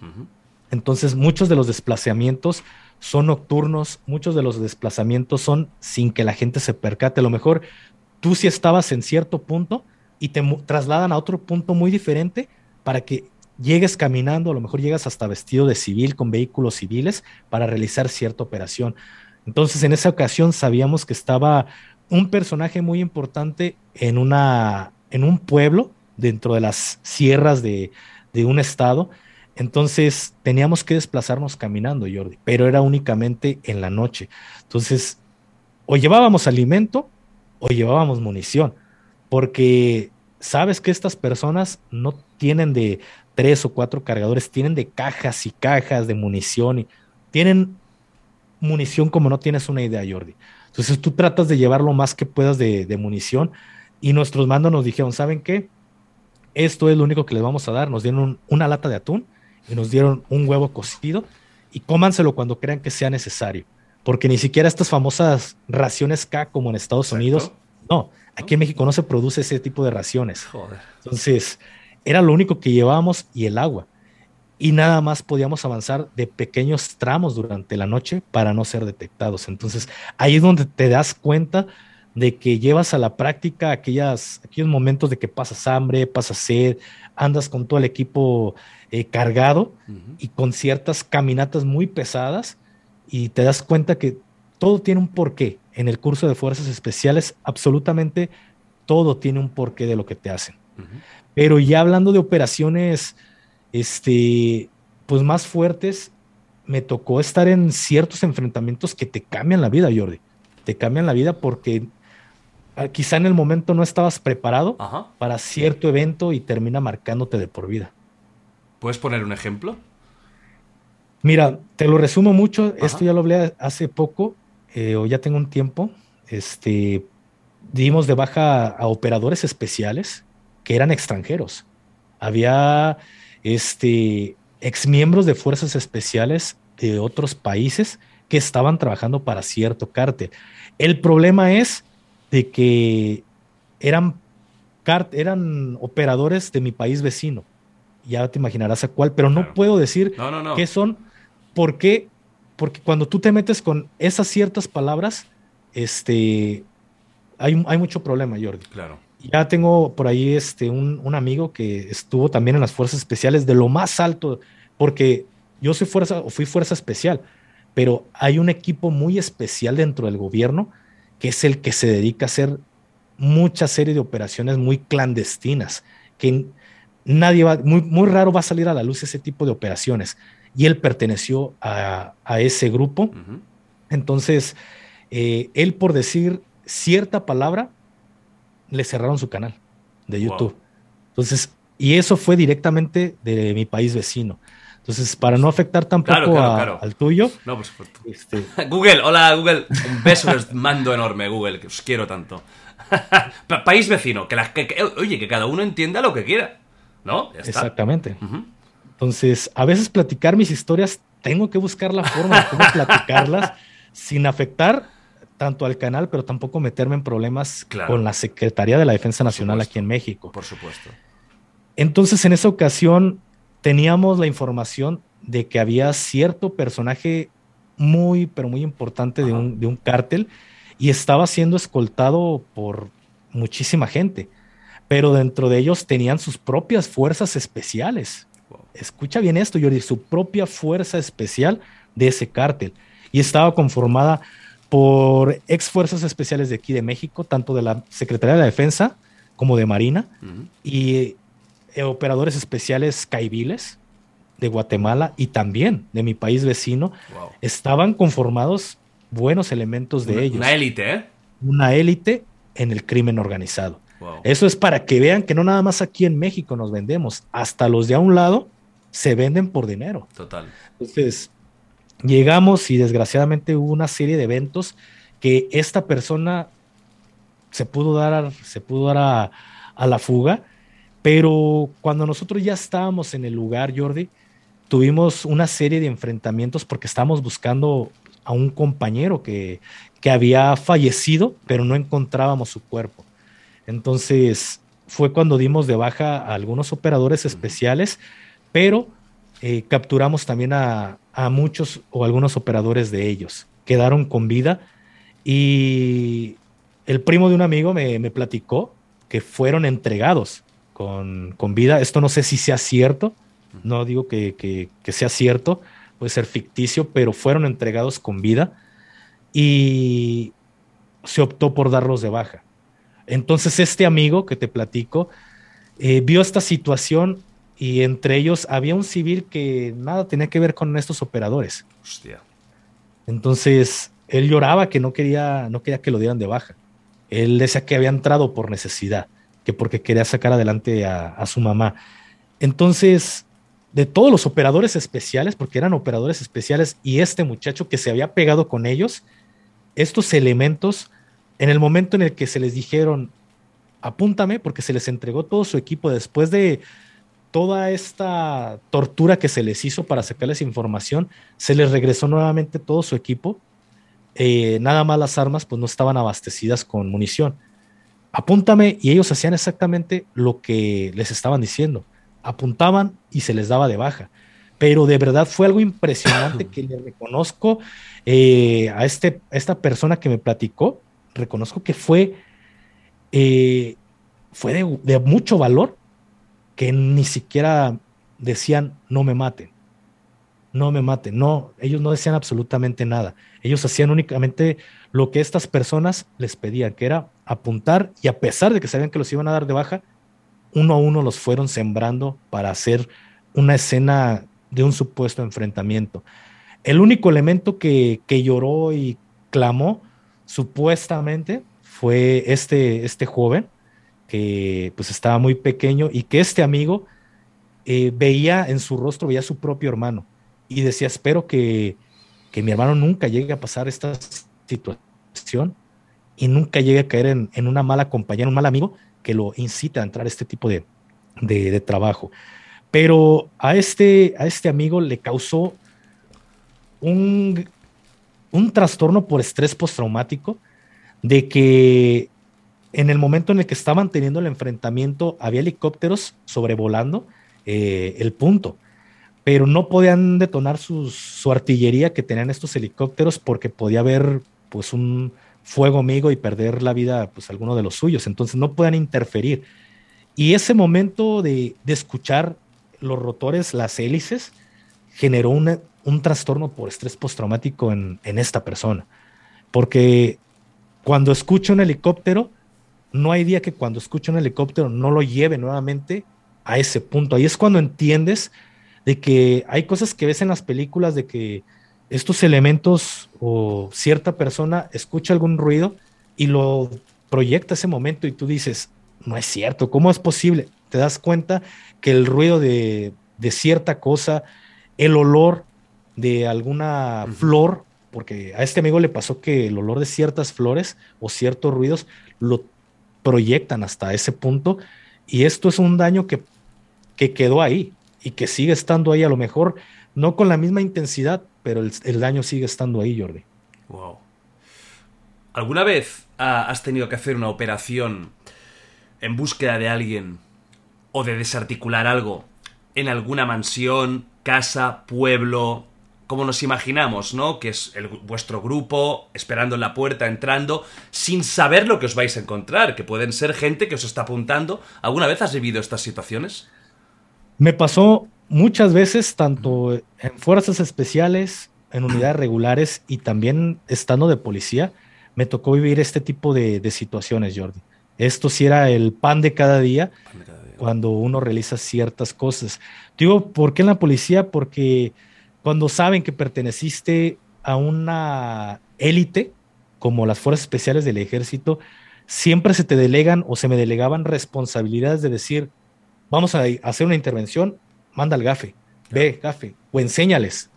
Entonces, muchos de los desplazamientos son nocturnos, muchos de los desplazamientos son sin que la gente se percate. A lo mejor tú sí estabas en cierto punto y te trasladan a otro punto muy diferente para que llegues caminando, a lo mejor llegas hasta vestido de civil con vehículos civiles para realizar cierta operación. Entonces, en esa ocasión sabíamos que estaba un personaje muy importante en, una, en un pueblo dentro de las sierras de, de un estado entonces teníamos que desplazarnos caminando, Jordi, pero era únicamente en la noche. Entonces, o llevábamos alimento o llevábamos munición, porque sabes que estas personas no tienen de tres o cuatro cargadores, tienen de cajas y cajas de munición y tienen munición como no tienes una idea, Jordi. Entonces tú tratas de llevar lo más que puedas de, munición y nuestros mandos nos dijeron, ¿saben qué? Esto es lo único que les vamos a dar. Nos dieron una lata de atún y nos dieron un huevo cocido y cómanselo cuando crean que sea necesario. Porque ni siquiera estas famosas raciones K como en Estados Unidos, no, aquí en México no se produce ese tipo de raciones. Entonces, era lo único que llevábamos y el agua. Y nada más podíamos avanzar de pequeños tramos durante la noche para no ser detectados. Entonces, ahí es donde te das cuenta de que llevas a la práctica aquellas, aquellos momentos de que pasas hambre, pasas sed, andas con todo el equipo eh, cargado y con ciertas caminatas muy pesadas y te das cuenta que todo tiene un porqué. En el curso de fuerzas especiales, absolutamente todo tiene un porqué de lo que te hacen. Pero ya hablando de operaciones, este, pues más fuertes, me tocó estar en ciertos enfrentamientos que te cambian la vida, Jordi. Te cambian la vida porque ah, quizá en el momento no estabas preparado para cierto evento y termina marcándote de por vida. ¿Puedes poner un ejemplo? Mira, te lo resumo mucho. Esto ya lo hablé hace poco, eh, o ya tengo un tiempo. Este, dimos de baja a operadores especiales que eran extranjeros. Había este, exmiembros de fuerzas especiales de otros países que estaban trabajando para cierto cártel. El problema es de que eran eran operadores de mi país vecino. Ya te imaginarás a cuál, pero no puedo decir qué son. ¿Por qué? Porque cuando tú te metes con esas ciertas palabras, este, hay, hay mucho problema, Jordi. Claro. Ya tengo por ahí este, un, un, amigo que estuvo también en las fuerzas especiales de lo más alto, porque yo soy fuerza o fui fuerza especial, pero hay un equipo muy especial dentro del gobierno que es el que se dedica a hacer mucha serie de operaciones muy clandestinas, que nadie va, muy, muy raro va a salir a la luz ese tipo de operaciones. Y él perteneció a, a ese grupo. Entonces, eh, él por decir cierta palabra, le cerraron su canal de YouTube. Entonces, y eso fue directamente de mi país vecino. Entonces, para no afectar tampoco al tuyo. No, por supuesto. Este, Google, hola Google. Un beso les mando enorme, Google, que os quiero tanto. país vecino, que, oye, que cada uno entienda lo que quiera. ¿No? Exactamente. Entonces, a veces platicar mis historias, tengo que buscar la forma de cómo platicarlas sin afectar tanto al canal, pero tampoco meterme en problemas con la Secretaría de la Defensa Nacional aquí en México. Por supuesto. Entonces, en esa ocasión, teníamos la información de que había cierto personaje muy, pero muy importante de un, de un cártel y estaba siendo escoltado por muchísima gente, pero dentro de ellos tenían sus propias fuerzas especiales. Escucha bien esto, Yori, su propia fuerza especial de ese cártel. Y estaba conformada por ex fuerzas especiales de aquí de México, tanto de la Secretaría de la Defensa como de Marina, y eh, operadores especiales caibiles de Guatemala y también de mi país vecino, estaban conformados buenos elementos de ellos. Una élite, ¿eh? Una élite en el crimen organizado. Eso es para que vean que no nada más aquí en México nos vendemos, hasta los de a un lado se venden por dinero. Total. Entonces, llegamos y desgraciadamente hubo una serie de eventos que esta persona se pudo dar, se pudo dar a, la fuga, pero cuando nosotros ya estábamos en el lugar, Jordi, tuvimos una serie de enfrentamientos porque estábamos buscando a un compañero que, que había fallecido, pero no encontrábamos su cuerpo. Entonces fue cuando dimos de baja a algunos operadores especiales, pero eh, capturamos también a, a, muchos o algunos operadores de ellos. Quedaron con vida y el primo de un amigo me, me platicó que fueron entregados con, con, vida. Esto no sé si sea cierto, no digo que, que, que sea cierto, puede ser ficticio, pero fueron entregados con vida y se optó por darlos de baja. Entonces este amigo que te platico eh, vio esta situación y entre ellos había un civil que nada tenía que ver con estos operadores. Hostia. Entonces él lloraba que no quería, no quería que lo dieran de baja. Él decía que había entrado por necesidad, que porque quería sacar adelante a, a su mamá. Entonces de todos los operadores especiales, porque eran operadores especiales, y este muchacho que se había pegado con ellos, estos elementos, en el momento en el que se les dijeron, apúntame, porque se les entregó todo su equipo después de toda esta tortura que se les hizo para sacarles información, se les regresó nuevamente todo su equipo. Eh, nada más las armas pues no estaban abastecidas con munición. Apúntame y ellos hacían exactamente lo que les estaban diciendo apuntaban y se les daba de baja. Pero de verdad fue algo impresionante que le reconozco eh, a, este, esta persona que me platicó, reconozco que fue, eh, fue de, de mucho valor que ni siquiera decían no me maten, no me maten, no, ellos no decían absolutamente nada, ellos hacían únicamente lo que estas personas les pedían, que era apuntar y a pesar de que sabían que los iban a dar de baja, uno a uno los fueron sembrando para hacer una escena de un supuesto enfrentamiento. El único elemento que, lloró y clamó supuestamente fue este, este joven que pues estaba muy pequeño y que este amigo eh, veía en su rostro, veía a su propio hermano y decía, espero que, mi hermano nunca llegue a pasar esta situación y nunca llegue a caer en, en una mala compañía, un mal amigo que lo incita a entrar a este tipo de, trabajo. Pero a este, a este amigo le causó un, un trastorno por estrés postraumático de que en el momento en el que estaban teniendo el enfrentamiento, había helicópteros sobrevolando eh, el punto, pero no podían detonar su artillería que tenían estos helicópteros porque podía haber pues un fuego amigo y perder la vida pues alguno de los suyos, entonces no podían interferir. Y ese momento de, escuchar los rotores, las hélices, generó un trastorno por estrés postraumático en, en esta persona, porque cuando escucha un helicóptero, no hay día que cuando escucha un helicóptero no lo lleve nuevamente a ese punto. Ahí es cuando entiendes de que hay cosas que ves en las películas de que estos elementos o cierta persona escucha algún ruido y lo proyecta ese momento y tú dices, no es cierto, ¿cómo es posible? Te das cuenta que el ruido de, cierta cosa, el olor de alguna flor, porque a este amigo le pasó que el olor de ciertas flores o ciertos ruidos lo proyectan hasta ese punto y esto es un daño que, que quedó ahí y que sigue estando ahí a lo mejor no con la misma intensidad, pero el, daño sigue estando ahí, Jordi. Wow. ¿Alguna vez has tenido que hacer una operación en búsqueda de alguien o de desarticular algo en alguna mansión, casa, pueblo, como nos imaginamos, ¿no? Que es el, vuestro grupo esperando en la puerta, entrando, sin saber lo que os vais a encontrar, que pueden ser gente que os está apuntando. ¿Alguna vez has vivido estas situaciones? Me pasó muchas veces, tanto en fuerzas especiales, en unidades regulares y también estando de policía, me tocó vivir este tipo de, situaciones, Jordi. Esto sí era el pan de cada día cuando uno realiza ciertas cosas. Digo, ¿por qué en la policía? Porque cuando saben que perteneciste a una élite, como las fuerzas especiales del ejército, siempre se te delegan o se me delegaban responsabilidades de decir, vamos a hacer una intervención, manda al gafe, ve, gafe, o enséñales.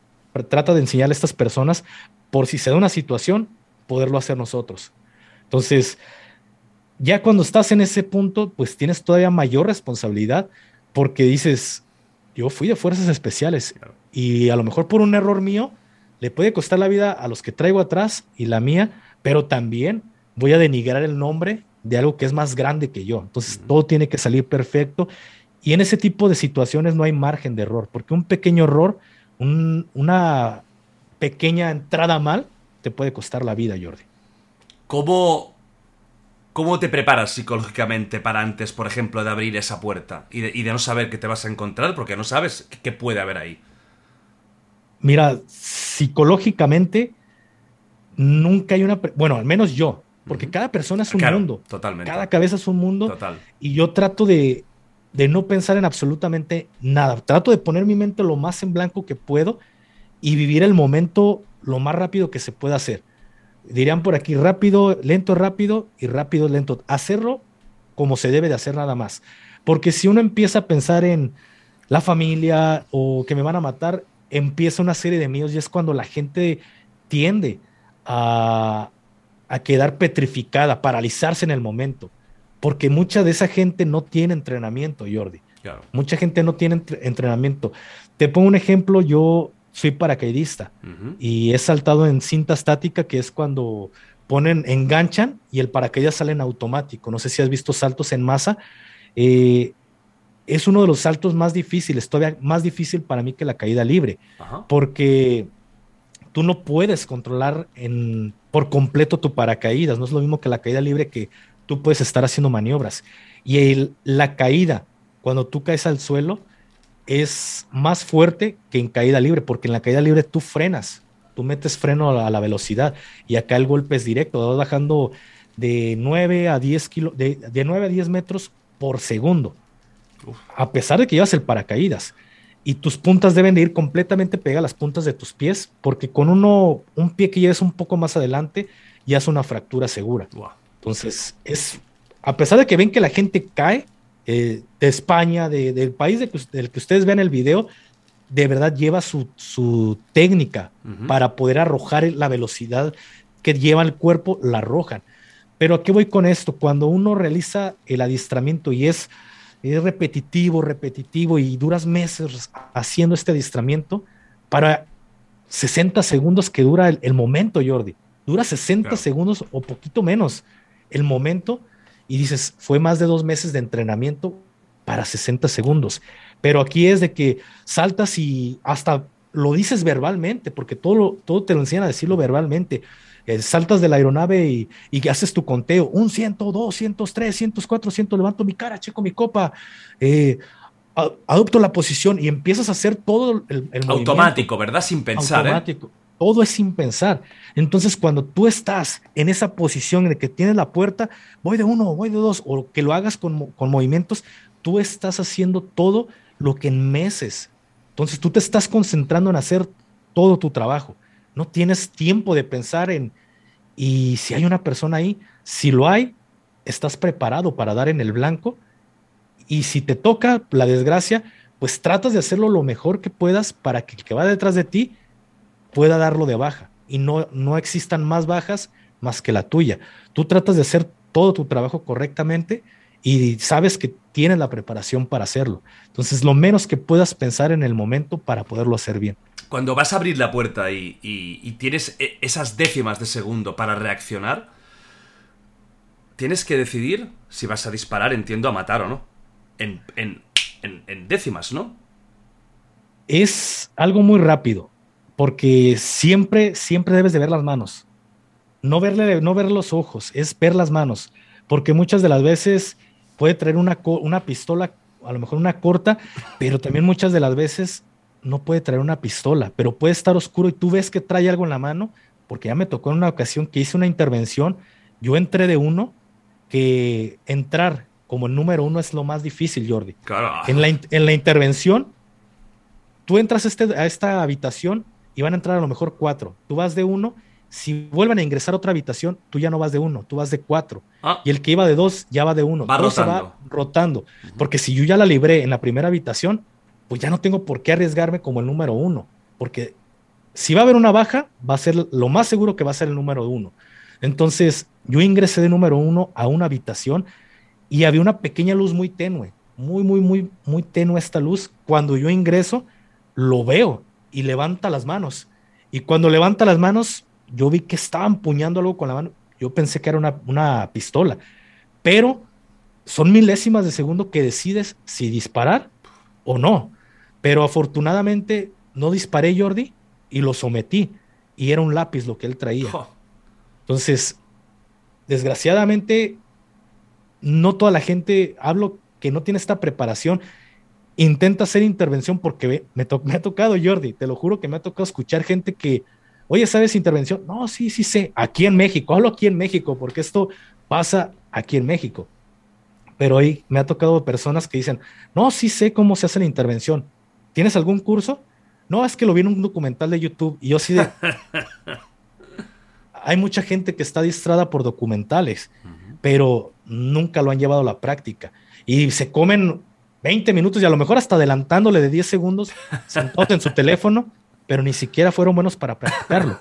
Trata de enseñar a estas personas por si se da una situación, poderlo hacer nosotros. Entonces, ya cuando estás en ese punto, pues tienes todavía mayor responsabilidad porque dices, yo fui de fuerzas especiales y a lo mejor por un error mío le puede costar la vida a los que traigo atrás y la mía, pero también voy a denigrar el nombre de algo que es más grande que yo. Entonces, todo tiene que salir perfecto y en ese tipo de situaciones no hay margen de error, porque un pequeño error, una pequeña entrada mal, te puede costar la vida, Jordi. ¿Cómo, ¿Cómo te preparas psicológicamente para antes, por ejemplo, de abrir esa puerta y de, no saber qué te vas a encontrar porque no sabes qué puede haber ahí? Mira, psicológicamente nunca hay una... Bueno, al menos yo, porque cada persona es un mundo. Totalmente. Cada cabeza es un mundo. Total. Y yo trato de, de no pensar en absolutamente nada. Trato de poner mi mente lo más en blanco que puedo y vivir el momento lo más rápido que se pueda hacer. Dirían por aquí rápido, lento, rápido y rápido, lento. Hacerlo como se debe de hacer nada más. Porque si uno empieza a pensar en la familia o que me van a matar, empieza una serie de miedos y es cuando la gente tiende a, a quedar petrificada, paralizarse en el momento porque mucha de esa gente no tiene entrenamiento, Jordi. Mucha gente no tiene entrenamiento. Te pongo un ejemplo, yo soy paracaidista y he saltado en cinta estática, que es cuando ponen, enganchan y el paracaídas sale en automático. No sé si has visto saltos en masa. Eh, es uno de los saltos más difíciles, todavía más difícil para mí que la caída libre, porque tú no puedes controlar en, por completo tu paracaídas. No es lo mismo que la caída libre que tú puedes estar haciendo maniobras. Y la caída, cuando tú caes al suelo, es más fuerte que en caída libre, porque en la caída libre tú frenas, tú metes freno a la, velocidad y acá el golpe es directo, vas bajando de 9 a 10 kilo, de, de 9 a 10 metros por segundo, a pesar de que llevas el paracaídas. Y tus puntas deben de ir completamente pegadas a las puntas de tus pies, porque con uno, un pie que lleves un poco más adelante, ya es una fractura segura. Entonces, es, a pesar de que ven que la gente cae eh, de España, del país del que ustedes ven el video, de verdad lleva su, técnica para poder arrojar la velocidad que lleva el cuerpo, la arrojan. Pero ¿a qué voy con esto? Cuando uno realiza el adiestramiento y es, es repetitivo, repetitivo y duras meses haciendo este adiestramiento, para 60 segundos que dura el, momento, Jordi, dura 60 segundos o poquito menos el momento y dices, fue más de dos meses de entrenamiento para 60 segundos. Pero aquí es de que saltas y hasta lo dices verbalmente, porque todo, todo te lo enseñan a decirlo verbalmente. Eh, saltas de la aeronave y, y, haces tu conteo, un 100, 200, 300, 104, 100, levanto mi cara, checo mi copa, eh, adopto la posición y empiezas a hacer todo el, el Automático, ¿verdad? Sin pensar. ¿eh? Todo es sin pensar. Entonces, cuando tú estás en esa posición de que tienes la puerta, voy de uno, voy de dos, o que lo hagas con, con movimientos, tú estás haciendo todo lo que en meses. Entonces, tú te estás concentrando en hacer todo tu trabajo. No tienes tiempo de pensar en, y si hay una persona ahí, si lo hay, estás preparado para dar en el blanco. Y si te toca la desgracia, pues tratas de hacerlo lo mejor que puedas para que el que va detrás de ti pueda darlo de baja y no, no existan más bajas más que la tuya. Tú tratas de hacer todo tu trabajo correctamente y sabes que tienes la preparación para hacerlo. Entonces, lo menos que puedas pensar en el momento para poderlo hacer bien. Cuando vas a abrir la puerta y, tienes e, esas décimas de segundo para reaccionar, tienes que decidir si vas a disparar, entiendo, a matar o no. En, en décimas, ¿no? Es algo muy rápido porque siempre, siempre debes de ver las manos. No verle, no ver los ojos, es ver las manos, porque muchas de las veces puede traer una, una pistola, a lo mejor una corta, pero también muchas de las veces no puede traer una pistola, pero puede estar oscuro y tú ves que trae algo en la mano, porque ya me tocó en una ocasión que hice una intervención, yo entré de uno, que entrar como el número uno es lo más difícil, Jordi. En, la, en la intervención, tú entras a, este, a esta habitación y van a entrar a lo mejor cuatro. Tú vas de uno, si vuelven a ingresar a otra habitación, tú ya no vas de uno, tú vas de cuatro. Ah. Y el que iba de dos ya va de uno. Va rotando. va rotando. Porque si yo ya la libré en la primera habitación, pues ya no tengo por qué arriesgarme como el número uno. Porque si va a haber una baja, va a ser lo más seguro que va a ser el número uno. Entonces, yo ingresé de número uno a una habitación y había una pequeña luz muy tenue, muy, muy, muy, muy tenue esta luz. Cuando yo ingreso, lo veo y levanta las manos. Y cuando levanta las manos, yo vi que estaba empuñando algo con la mano. Yo pensé que era una, una pistola. Pero son milésimas de segundo que decides si disparar o no. Pero afortunadamente no disparé, Jordi, y lo sometí. Y era un lápiz lo que él traía. Entonces, desgraciadamente, no toda la gente, hablo que no tiene esta preparación intenta hacer intervención porque me, me, ha tocado, Jordi, te lo juro que me ha tocado escuchar gente que, oye, ¿sabes intervención? No, sí, sí sé, aquí en México, hablo aquí en México, porque esto pasa aquí en México. Pero hoy me ha tocado personas que dicen, no, sí sé cómo se hace la intervención. ¿Tienes algún curso? No, es que lo vi en un documental de YouTube y yo sí de... Hay mucha gente que está distrada por documentales, pero nunca lo han llevado a la práctica. Y se comen 20 minutos y a lo mejor hasta adelantándole de 10 segundos, sentados en su teléfono, pero ni siquiera fueron buenos para practicarlo.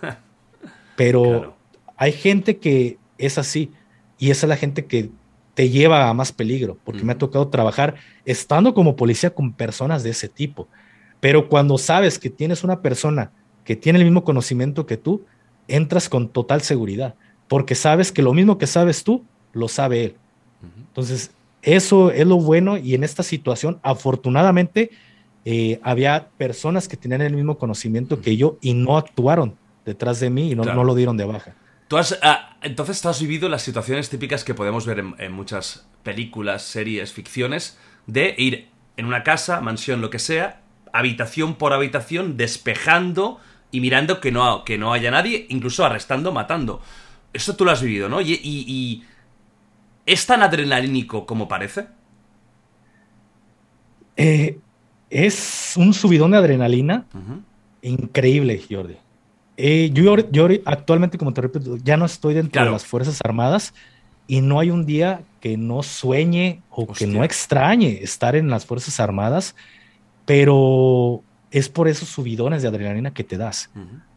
Pero hay gente que es así y esa es la gente que te lleva a más peligro, porque me ha tocado trabajar estando como policía con personas de ese tipo. Pero cuando sabes que tienes una persona que tiene el mismo conocimiento que tú, entras con total seguridad, porque sabes que lo mismo que sabes tú, lo sabe él. Entonces, eso es lo bueno y en esta situación, afortunadamente, eh, había personas que tenían el mismo conocimiento que yo y no actuaron detrás de mí y no, lo dieron de baja. ¿Tú has, ah, entonces, tú has vivido las situaciones típicas que podemos ver en, muchas películas, series, ficciones, de ir en una casa, mansión, lo que sea, habitación por habitación, despejando y mirando que no, que no haya nadie, incluso arrestando, matando. Eso tú lo has vivido, ¿no? y ¿Es tan adrenalínico como parece? Eh, es un subidón de adrenalina increíble, Jordi. Eh, yo, actualmente, como te repito, ya no estoy dentro de las Fuerzas Armadas y no hay un día que no sueñe o que no extrañe estar en las Fuerzas Armadas, pero es por esos subidones de adrenalina que te das.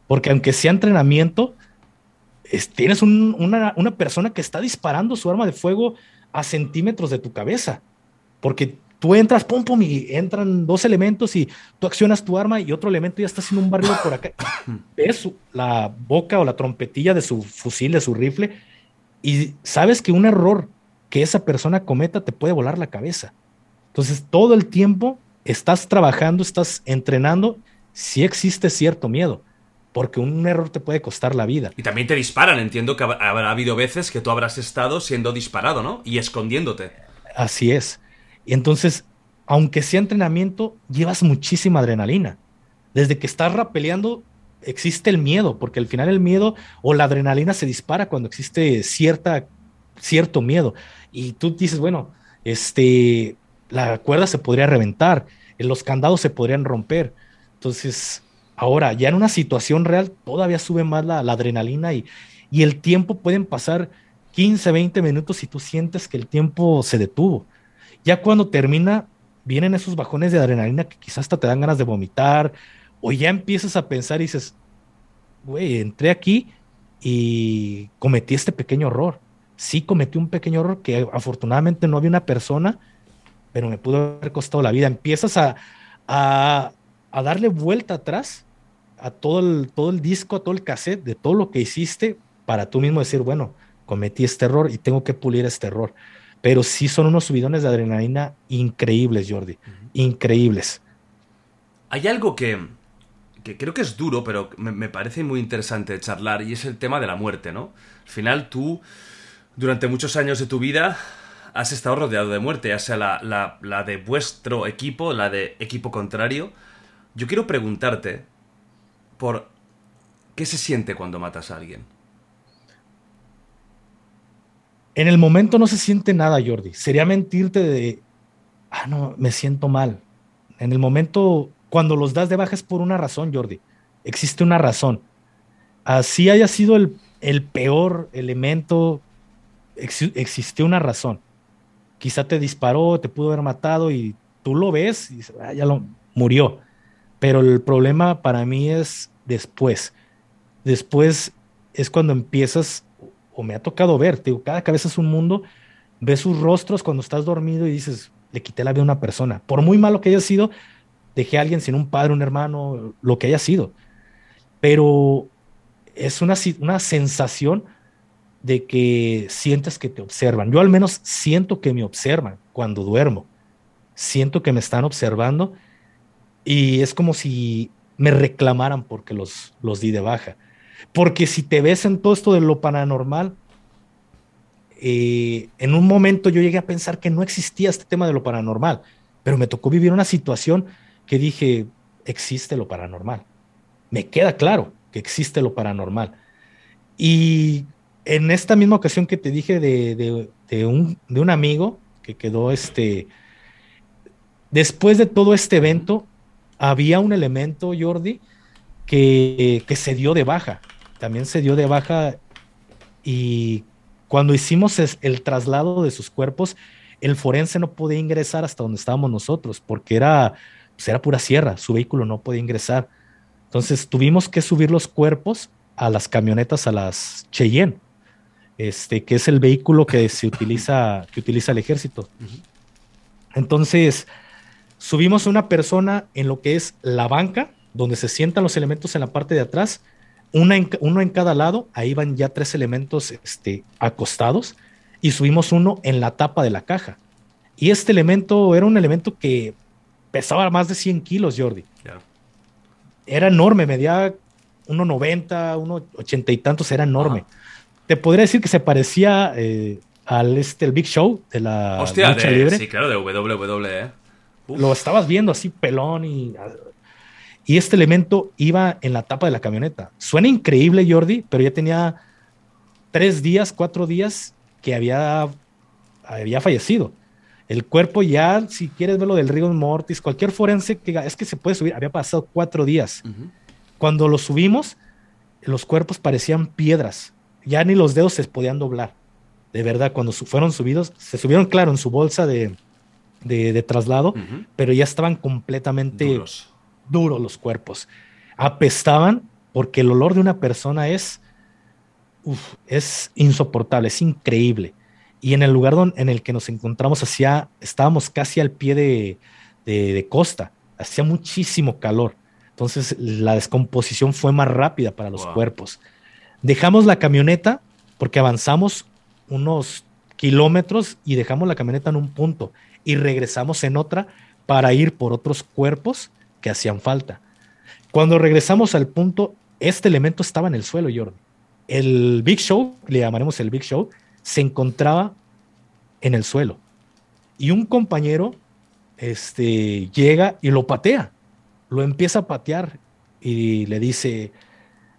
Porque aunque sea entrenamiento, tienes una, persona que está disparando su arma de fuego a centímetros de tu cabeza. Porque tú entras, pum, pum, y entran dos elementos y tú accionas tu arma y otro elemento ya está haciendo un barrio por acá. Ves la boca o la trompetilla de su fusil, de su rifle, y sabes que un error que esa persona cometa te puede volar la cabeza. Entonces, todo el tiempo estás trabajando, estás entrenando, si existe cierto miedo, porque un error te puede costar la vida. Y también te disparan, entiendo que habrá habido veces que tú habrás estado siendo disparado, ¿no? Y escondiéndote. Así es. Y entonces, aunque sea entrenamiento, llevas muchísima adrenalina. Desde que estás rapeleando, existe el miedo, porque al final el miedo o la adrenalina se dispara cuando existe cierta, cierto miedo. Y tú dices, bueno, este, la cuerda se podría reventar, los candados se podrían romper. Entonces, ahora, ya en una situación real, todavía sube más la, adrenalina y, el tiempo pueden pasar 15, 20 minutos y tú sientes que el tiempo se detuvo. Ya cuando termina, vienen esos bajones de adrenalina que quizás hasta te dan ganas de vomitar, o ya empiezas a pensar y dices, güey, entré aquí y cometí este pequeño error. Sí cometí un pequeño error que afortunadamente no había una persona, pero me pudo haber costado la vida. Empiezas a, darle vuelta atrás a todo el, todo el disco, a todo el cassette, de todo lo que hiciste, para tú mismo decir, bueno, cometí este error y tengo que pulir este error. Pero sí son unos subidones de adrenalina increíbles, Jordi, increíbles. Hay algo que, que creo que es duro, pero me, parece muy interesante charlar, y es el tema de la muerte, ¿no? Al final tú, durante muchos años de tu vida, has estado rodeado de muerte, ya sea la, la, de vuestro equipo, la de equipo contrario. Yo quiero preguntarte por qué se siente cuando matas a alguien. En el momento no se siente nada, Jordi. Sería mentirte de, ah, no, me siento mal. En el momento cuando los das de baja es por una razón, Jordi. Existe una razón. Así haya sido el, el peor elemento, existió una razón. Quizá te disparó, te pudo haber matado y tú lo ves y ah, ya lo murió. Pero el problema para mí es después. Después es cuando empiezas, o me ha tocado ver, te digo, cada cabeza es un mundo, ves sus rostros cuando estás dormido y dices, le quité la vida a una persona. Por muy malo que haya sido, dejé a alguien sin un padre, un hermano, lo que haya sido. Pero es una, una sensación de que sientes que te observan. Yo al menos siento que me observan cuando duermo. Siento que me están observando y es como si me reclamaran porque los, los di de baja. Porque si te ves en todo esto de lo paranormal, eh, en un momento yo llegué a pensar que no existía este tema de lo paranormal, pero me tocó vivir una situación que dije, existe lo paranormal. Me queda claro que existe lo paranormal. Y en esta misma ocasión que te dije de, un, de un amigo que quedó este, después de todo este evento, había un elemento, Jordi, que, que, se dio de baja. También se dio de baja y cuando hicimos el traslado de sus cuerpos, el forense no podía ingresar hasta donde estábamos nosotros, porque era pues, era pura sierra, su vehículo no podía ingresar. Entonces tuvimos que subir los cuerpos a las camionetas, a las Cheyenne, este, que es el vehículo que se utiliza, que utiliza el ejército. Entonces, subimos a una persona en lo que es la banca, donde se sientan los elementos en la parte de atrás, una uno en cada lado, ahí van ya tres elementos este, acostados, y subimos uno en la tapa de la caja. Y este elemento era un elemento que pesaba más de 100 kilos, Jordi. Era enorme, medía 1,90, 1,80 y tantos, era enorme. Te podría decir que se parecía eh, al este, el Big Show de la Hostia, lucha libre. Sí, claro, de WWE. Lo estabas viendo así pelón y... Y este elemento iba en la tapa de la camioneta. Suena increíble, Jordi, pero ya tenía tres días, cuatro días que había, había fallecido. El cuerpo ya, si quieres verlo del Río Mortis, cualquier forense que es que se puede subir, había pasado cuatro días. Cuando lo subimos, los cuerpos parecían piedras. Ya ni los dedos se podían doblar. De verdad, cuando fueron subidos, se subieron, claro, en su bolsa de, de, traslado, pero ya estaban completamente duros. duros los cuerpos. Apestaban porque el olor de una persona es, es insoportable, es increíble y en el lugar en el que nos encontramos hacía, estábamos casi al pie de, costa, hacía muchísimo calor. Entonces la descomposición fue más rápida para los cuerpos. Dejamos la camioneta porque avanzamos unos kilómetros y dejamos la camioneta en un punto y regresamos en otra para ir por otros cuerpos que hacían falta. Cuando regresamos al punto, este elemento estaba en el suelo, Jordi. El Big Show, le llamaremos el Big Show, se encontraba en el suelo. Y un compañero este, llega y lo patea. Lo empieza a patear y le dice,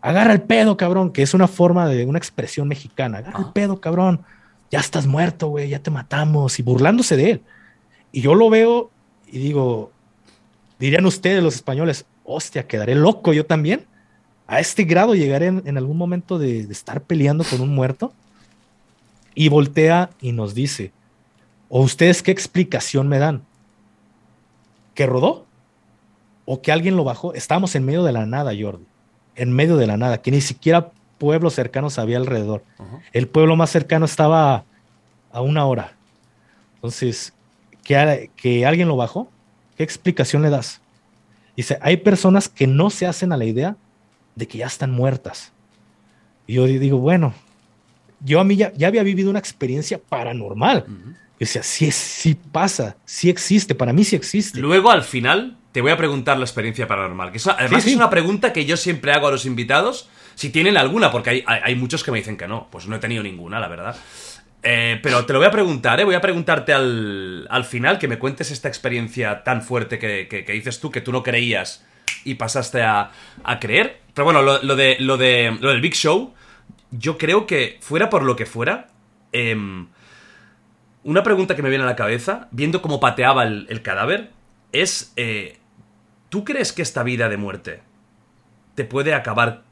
agarra el pedo, cabrón, que es una forma de una expresión mexicana. Agarra el pedo, cabrón. Ya estás muerto, güey, ya te matamos. Y burlándose de él. Y yo lo veo y digo, dirían ustedes los españoles, hostia, quedaré loco yo también. A este grado llegaré en, algún momento de, de, estar peleando con un muerto. Y voltea y nos dice, ¿o ustedes qué explicación me dan? ¿Que rodó? ¿O que alguien lo bajó? Estamos en medio de la nada, Jordi en medio de la nada, que ni siquiera pueblos cercanos había alrededor. El pueblo más cercano estaba a, una hora. Entonces, ¿que, ¿que alguien lo bajó? ¿Qué explicación le das? Dice, hay personas que no se hacen a la idea de que ya están muertas. Y yo digo, bueno, yo a mí ya, había vivido una experiencia paranormal. O sea, sí, sí pasa, sí existe, para mí sí existe. Luego, al final, te voy a preguntar la experiencia paranormal. Que además es una pregunta que yo siempre hago a los invitados, si tienen alguna, porque hay, muchos que me dicen que no. Pues no he tenido ninguna, la verdad. Eh, pero te lo voy a preguntar, ¿eh? Voy a preguntarte al, al final que me cuentes esta experiencia tan fuerte que, dices tú, que tú no creías y pasaste a, a creer. Pero bueno, lo, de, lo, de, lo del Big Show, yo creo que fuera por lo que fuera, em, una pregunta que me viene a la cabeza, viendo cómo pateaba el, cadáver, es... Eh, ¿Tú crees que esta vida de muerte te puede acabar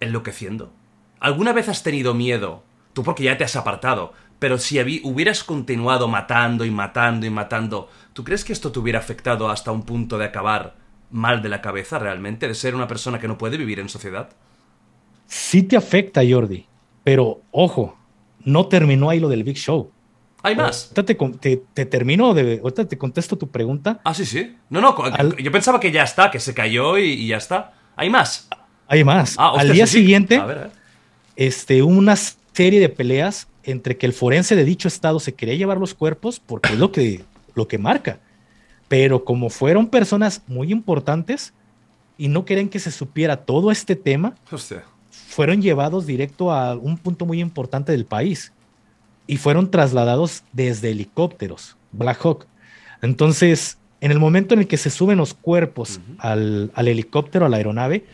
enloqueciendo? ¿Alguna vez has tenido miedo? Tú porque ya te has apartado, pero si hubieras continuado matando y matando y matando, ¿tú crees que esto te hubiera afectado hasta un punto de acabar mal de la cabeza realmente, de ser una persona que no puede vivir en sociedad? Sí te afecta, Jordi, pero ojo, no terminó ahí lo del Big Show. ¿Hay más? Ahorita te, termino de. Ahorita te contesto tu pregunta. Ah, sí, sí. No, no, yo pensaba que ya está, que se cayó y, ya está. ¿Hay más? Hay más. Ah, Al día siguiente, Este, una serie de peleas entre que el forense de dicho estado se quería llevar los cuerpos, porque es lo que, lo que marca. Pero como fueron personas muy importantes y no querían que se supiera todo este tema, fueron llevados directo a un punto muy importante del país y fueron trasladados desde helicópteros, Black Hawk. Entonces, en el momento en el que se suben los cuerpos al, helicóptero, a la aeronave,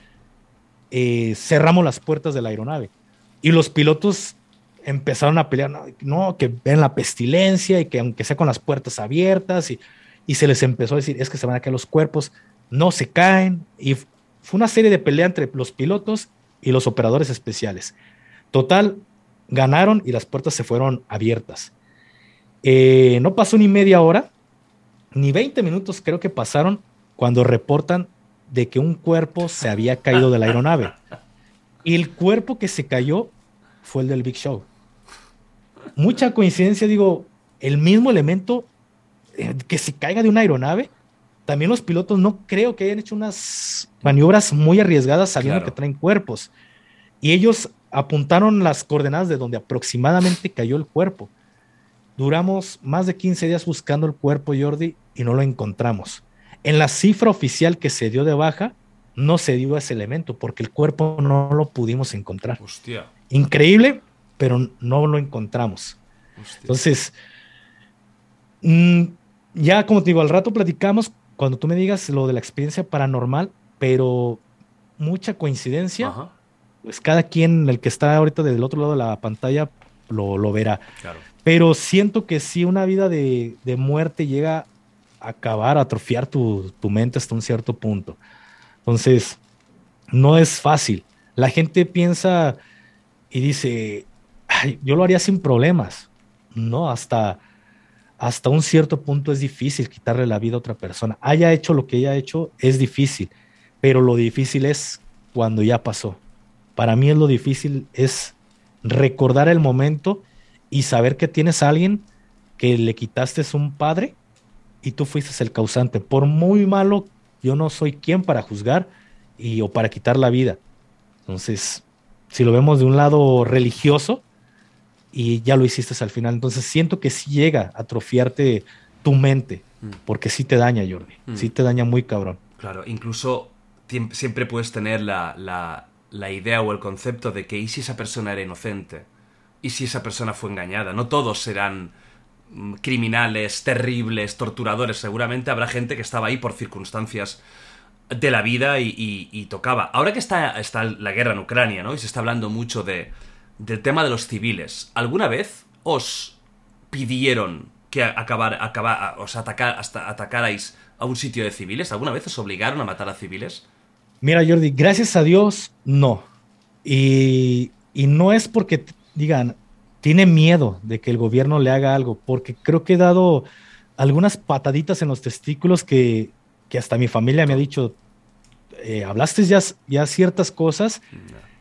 eh, cerramos las puertas de la aeronave y los pilotos empezaron a pelear, no, que ven la pestilencia y que aunque sea con las puertas abiertas y, y se les empezó a decir, es que se van a caer los cuerpos, no se caen y fue una serie de pelea entre los pilotos y los operadores especiales. Total, ganaron y las puertas se fueron abiertas. Eh, no pasó ni media hora, ni 20 minutos creo que pasaron cuando reportan de que un cuerpo se había caído de la aeronave. Y el cuerpo que se cayó fue el del Big Show. Mucha coincidencia, digo, el mismo elemento eh, que se caiga de una aeronave. También los pilotos no creo que hayan hecho unas maniobras muy arriesgadas sabiendo que traen cuerpos. Y ellos apuntaron las coordenadas de donde aproximadamente cayó el cuerpo. Duramos más de 15 días buscando el cuerpo, Jordi, y no lo encontramos. En la cifra oficial que se dio de baja, no se dio ese elemento porque el cuerpo no lo pudimos encontrar. Hostia. Increíble, pero no lo encontramos. Entonces, mm, ya como te digo, al rato platicamos cuando tú me digas lo de la experiencia paranormal, pero mucha coincidencia. Ajá pues cada quien, el que está ahorita del otro lado de la pantalla, lo, verá. Pero siento que si una vida de, muerte llega a acabar, a atrofiar tu, mente hasta un cierto punto. Entonces, no es fácil. La gente piensa y dice, yo lo haría sin problemas. No, hasta, hasta un cierto punto es difícil quitarle la vida a otra persona. Haya hecho lo que haya hecho, es difícil. Pero lo difícil es cuando ya pasó. Para mí es lo difícil, es recordar el momento y saber que tienes a alguien que le quitaste un padre y tú fuiste el causante. Por muy malo, yo no soy quien para juzgar y, o para quitar la vida. Entonces, si lo vemos de un lado religioso, y ya lo hiciste al final. Entonces siento que sí llega a atrofiarte tu mente, Mm. porque sí te daña, Jordi. Mm. Sí te daña muy cabrón. Claro, incluso siempre puedes tener la, la- la idea o el concepto de que ¿y si esa persona era inocente? ¿Y si esa persona fue engañada? No todos serán criminales, terribles, torturadores. Seguramente habrá gente que estaba ahí por circunstancias de la vida y, tocaba. Ahora que está, está la guerra en Ucrania, ¿no? Y se está hablando mucho de, del tema de los civiles. ¿Alguna vez os pidieron que acabar, acabar, os atacar, hasta atacarais a un sitio de civiles? ¿Alguna vez os obligaron a matar a civiles? Mira, Jordi, gracias a Dios, no. Y, y no es porque digan, tiene miedo de que el gobierno le haga algo, porque creo que he dado algunas pataditas en los testículos que, que hasta mi familia me ha dicho, eh, hablaste ya, ya ciertas cosas,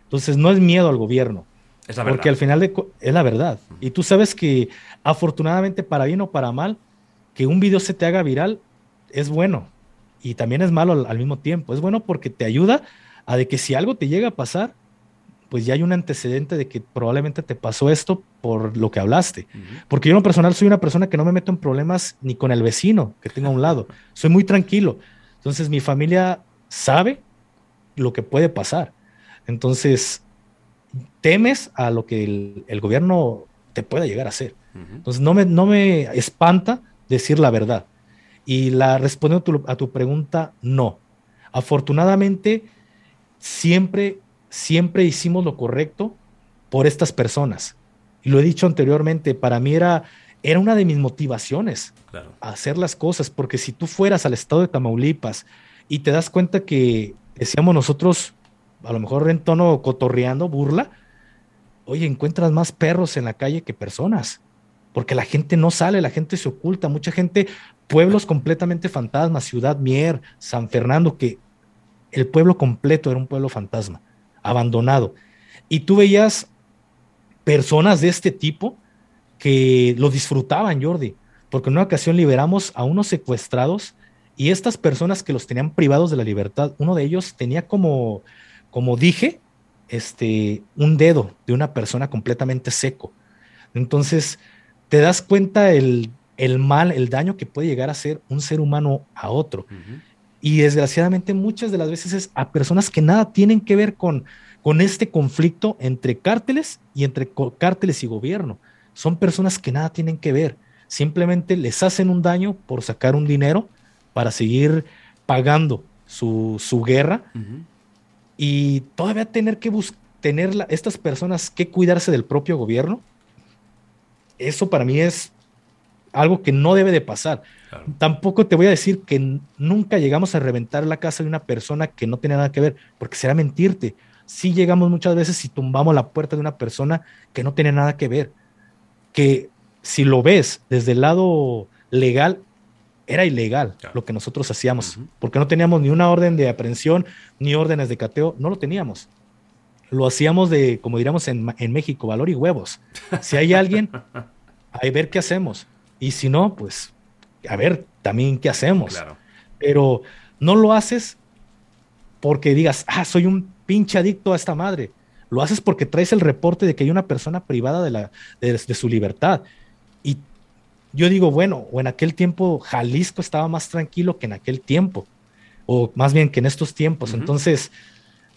entonces no es miedo al gobierno. Es la verdad. Porque al final de, es la verdad. Y tú sabes que afortunadamente para bien o para mal, que un video se te haga viral es bueno. Y también es malo al, al mismo tiempo. Es bueno porque te ayuda a de que si algo te llega a pasar, pues ya hay un antecedente de que probablemente te pasó esto por lo que hablaste. Ujú. Porque yo en lo personal soy una persona que no me meto en problemas ni con el vecino que tengo a un lado. Soy muy tranquilo. Entonces mi familia sabe lo que puede pasar. Entonces temes a lo que el, el gobierno te pueda llegar a hacer. Ujú. Entonces no me, no me espanta decir la verdad. Y la respondiendo a tu, a tu pregunta, no. Afortunadamente, siempre, siempre hicimos lo correcto por estas personas. Y lo he dicho anteriormente, para mí era, era una de mis motivaciones Claro. hacer las cosas, porque si tú fueras al estado de Tamaulipas y te das cuenta que decíamos nosotros, a lo mejor en tono cotorreando, burla, oye, encuentras más perros en la calle que personas, porque la gente no sale, la gente se oculta, mucha gente, pueblos completamente fantasmas, Ciudad Mier, San Fernando, que el pueblo completo era un pueblo fantasma, abandonado. Y tú veías personas de este tipo que lo disfrutaban, Jordi, porque en una ocasión liberamos a unos secuestrados y estas personas que los tenían privados de la libertad, uno de ellos tenía como, como dije, este, un dedo de una persona completamente seco. Entonces, te das cuenta el, el mal, el daño que puede llegar a hacer un ser humano a otro. Y desgraciadamente muchas de las veces es a personas que nada tienen que ver con, con este conflicto entre cárteles y entre cárteles y gobierno. Son personas que nada tienen que ver. Simplemente les hacen un daño por sacar un dinero para seguir pagando su, su guerra Ujú. y todavía tener que bus- tener la- estas personas que cuidarse del propio gobierno. Eso para mí es algo que no debe de pasar. Claro. Tampoco te voy a decir que nunca llegamos a reventar la casa de una persona que no tiene nada que ver, porque será mentirte. Sí llegamos muchas veces y tumbamos la puerta de una persona que no tiene nada que ver. Que si lo ves desde el lado legal, era ilegal Claro. lo que nosotros hacíamos, porque no teníamos ni una orden de aprehensión, ni órdenes de cateo, no lo teníamos. Lo hacíamos de, como diríamos en, en México, valor y huevos. Si hay alguien, a ver qué hacemos. Y si no, pues a ver también qué hacemos. Claro. Pero no lo haces porque digas, ah, soy un pinche adicto a esta madre. Lo haces porque traes el reporte de que hay una persona privada de, la, de, de su libertad. Y yo digo, bueno, o en aquel tiempo Jalisco estaba más tranquilo que en aquel tiempo, o más bien que en estos tiempos. Entonces,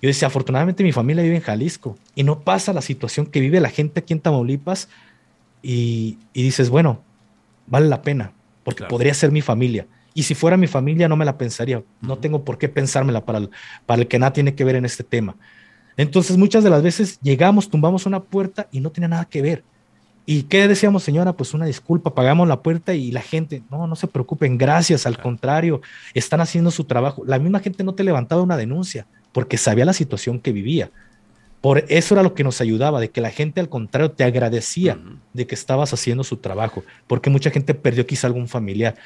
yo decía, afortunadamente mi familia vive en Jalisco y no pasa la situación que vive la gente aquí en Tamaulipas y, y dices, bueno, vale la pena, porque Claro. podría ser mi familia. Y si fuera mi familia, no me la pensaría. No tengo por qué pensármela para el, para el que nada tiene que ver en este tema. Entonces, muchas de las veces llegamos, tumbamos una puerta y no tiene nada que ver. ¿Y qué decíamos, señora? Pues una disculpa, pagamos la puerta y la gente, no, no se preocupen, gracias, al Claro. contrario, están haciendo su trabajo. La misma gente no te levantaba una denuncia porque sabía la situación que vivía. Por eso era lo que nos ayudaba, de que la gente al contrario te agradecía de que estabas haciendo su trabajo, porque mucha gente perdió quizá algún familiar.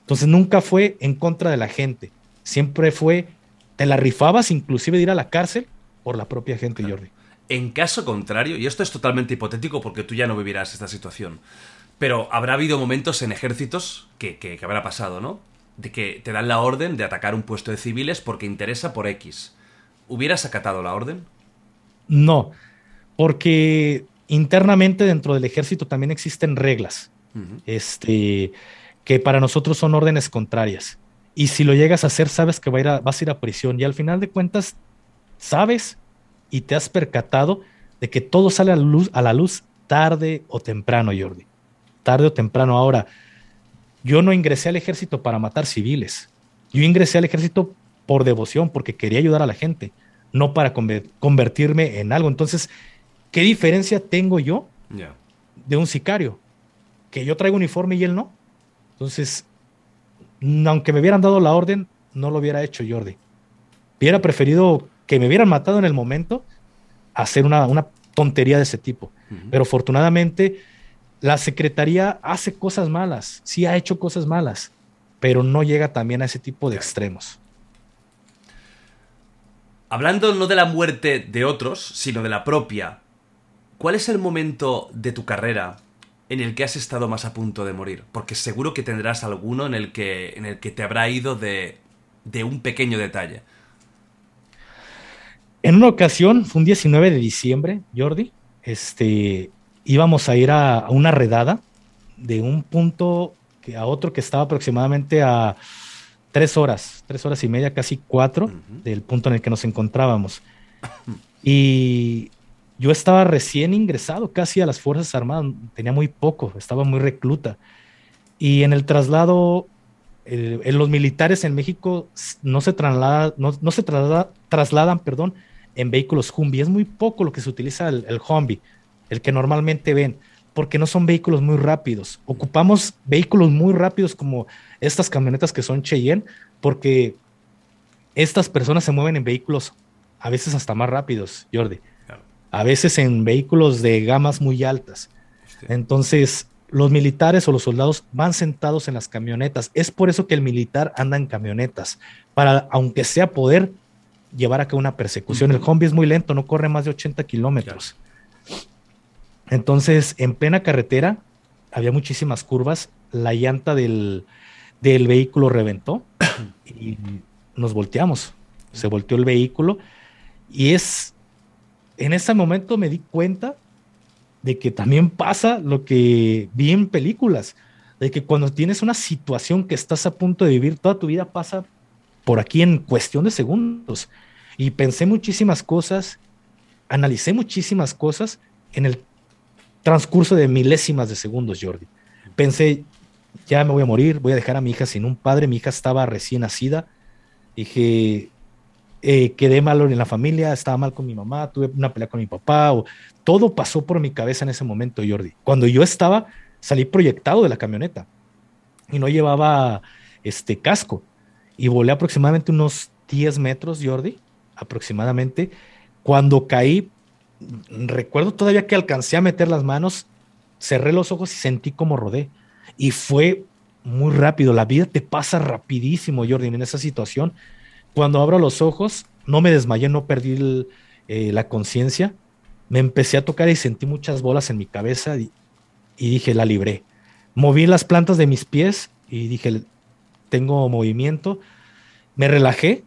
Entonces nunca fue en contra de la gente, siempre fue, te la rifabas inclusive de ir a la cárcel por la propia gente, Claro. Jordi. En caso contrario, y esto es totalmente hipotético porque tú ya no vivirás esta situación, pero habrá habido momentos en ejércitos que, que- que habrá pasado, ¿no? De que te dan la orden de atacar un puesto de civiles porque interesa por X. ¿Hubieras acatado la orden? No, porque internamente dentro del ejército también existen reglas, este, que para nosotros son órdenes contrarias. Y si lo llegas a hacer, sabes que va a ir vas a ir a prisión. Y al final de cuentas, sabes y te has percatado de que todo sale a la luz, a la luz tarde o temprano, Jordi. Tarde o temprano. Ahora, yo no ingresé al ejército para matar civiles. Yo ingresé al ejército por devoción, porque quería ayudar a la gente, no para convertirme en algo. Entonces, ¿qué diferencia tengo yo de un sicario? Que yo traigo uniforme y él no. Entonces, aunque me hubieran dado la orden, no lo hubiera hecho Jordi. Hubiera preferido que me hubieran matado en el momento a hacer una, tontería de ese tipo. Pero afortunadamente, la Secretaría hace cosas malas, sí ha hecho cosas malas, pero no llega también a ese tipo de extremos. Hablando no de la muerte de otros, sino de la propia, ¿cuál es el momento de tu carrera en el que has estado más a punto de morir? Porque seguro que tendrás alguno en el que, en el que te habrá ido de, de un pequeño detalle. En una ocasión, fue un 19 de diciembre, Jordi, este, íbamos a ir a, una redada de un punto a otro que estaba aproximadamente a tres horas, tres horas y media, casi cuatro, del punto en el que nos encontrábamos. Y yo estaba recién ingresado casi a las Fuerzas Armadas, tenía muy poco, estaba muy recluta. Y en el traslado, en los militares en México no se, traslada, no, se trasladan perdón, en vehículos Humvee. Es muy poco lo que se utiliza el, el Humvee el que normalmente ven, porque no son vehículos muy rápidos. Ocupamos vehículos muy rápidos como estas camionetas que son Cheyenne, porque estas personas se mueven en vehículos a veces hasta más rápidos, Jordi. A veces en vehículos de gamas muy altas. Entonces, los militares o los soldados van sentados en las camionetas. Es por eso que el militar anda en camionetas, para, aunque sea poder llevar a cabo una persecución. El Humvee es muy lento, no corre más de 80 kilómetros. Entonces, en plena carretera, había muchísimas curvas, la llanta del, vehículo reventó y nos volteamos. Se volteó el vehículo y es, en ese momento me di cuenta de que también pasa lo que vi en películas, de que cuando tienes una situación que estás a punto de vivir, toda tu vida pasa por aquí en cuestión de segundos. Y pensé muchísimas cosas, analicé muchísimas cosas en el transcurso de milésimas de segundos, Jordi. Pensé, ya me voy a morir, voy a dejar a mi hija sin un padre, mi hija estaba recién nacida, dije, eh, quedé mal en la familia, estaba mal con mi mamá, tuve una pelea con mi papá, o, todo pasó por mi cabeza en ese momento, Jordi. Cuando yo estaba, salí proyectado de la camioneta y no llevaba este casco y volé aproximadamente unos 10 metros, Jordi, aproximadamente. Cuando caí, recuerdo todavía que alcancé a meter las manos, cerré los ojos y sentí como rodé. Y fue muy rápido. La vida te pasa rapidísimo, Jordi, en esa situación. Cuando abro los ojos, no me desmayé, no perdí eh, la conciencia. Me empecé a tocar y sentí muchas bolas en mi cabeza y, y dije, la libré. Moví las plantas de mis pies y dije, tengo movimiento. Me relajé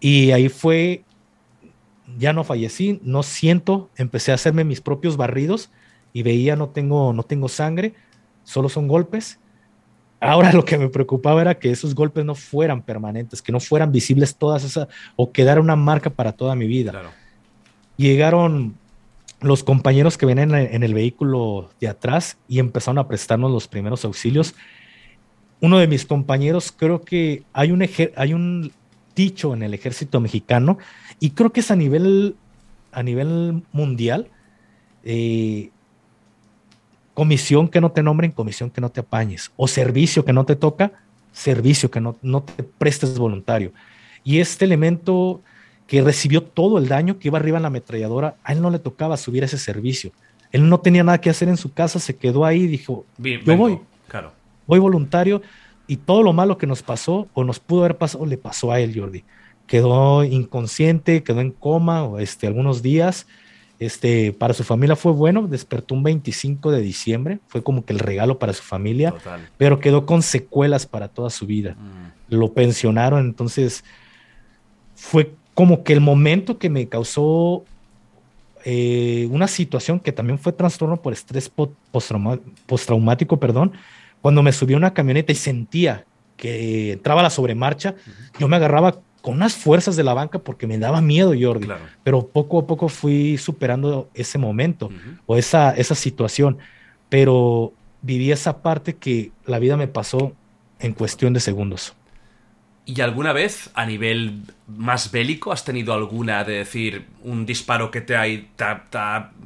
y ahí fue ya no fallecí, no siento, empecé a hacerme mis propios barridos y veía no tengo, no tengo sangre, solo son golpes. Ahora lo que me preocupaba era que esos golpes no fueran permanentes, que no fueran visibles todas esas, o quedara una marca para toda mi vida. Llegaron los compañeros que venían en el vehículo de atrás y empezaron a prestarnos los primeros auxilios. Uno de mis compañeros, creo que hay un, hay un dicho en el ejército mexicano y creo que es a nivel, a nivel mundial. Eh, comisión que no te nombren, comisión que no te apañes. O servicio que no te toca, servicio que no, no te prestes voluntario. Y este elemento que recibió todo el daño, que iba arriba en la ametralladora, a él no le tocaba subir ese servicio. Él no tenía nada que hacer en su casa, se quedó ahí y dijo, yo voy, claro. voy voluntario y todo lo malo que nos pasó o nos pudo haber pasado le pasó a él, Jordi quedó inconsciente, quedó en coma este, algunos días. Este, para su familia fue bueno, despertó un 25 de diciembre, fue como que el regalo para su familia, pero quedó con secuelas para toda su vida. Mm. Lo pensionaron, entonces fue como que el momento que me causó eh, una situación que también fue trastorno por estrés postraumático, perdón, cuando me subí a una camioneta y sentía que entraba la sobremarcha, yo me agarraba con unas fuerzas de la banca porque me daba miedo, Jordi. Pero poco a poco fui superando ese momento o esa, esa situación. Pero viví esa parte que la vida me pasó en cuestión de segundos. ¿Y alguna vez, a nivel más bélico, has tenido alguna de decir un disparo que te ha,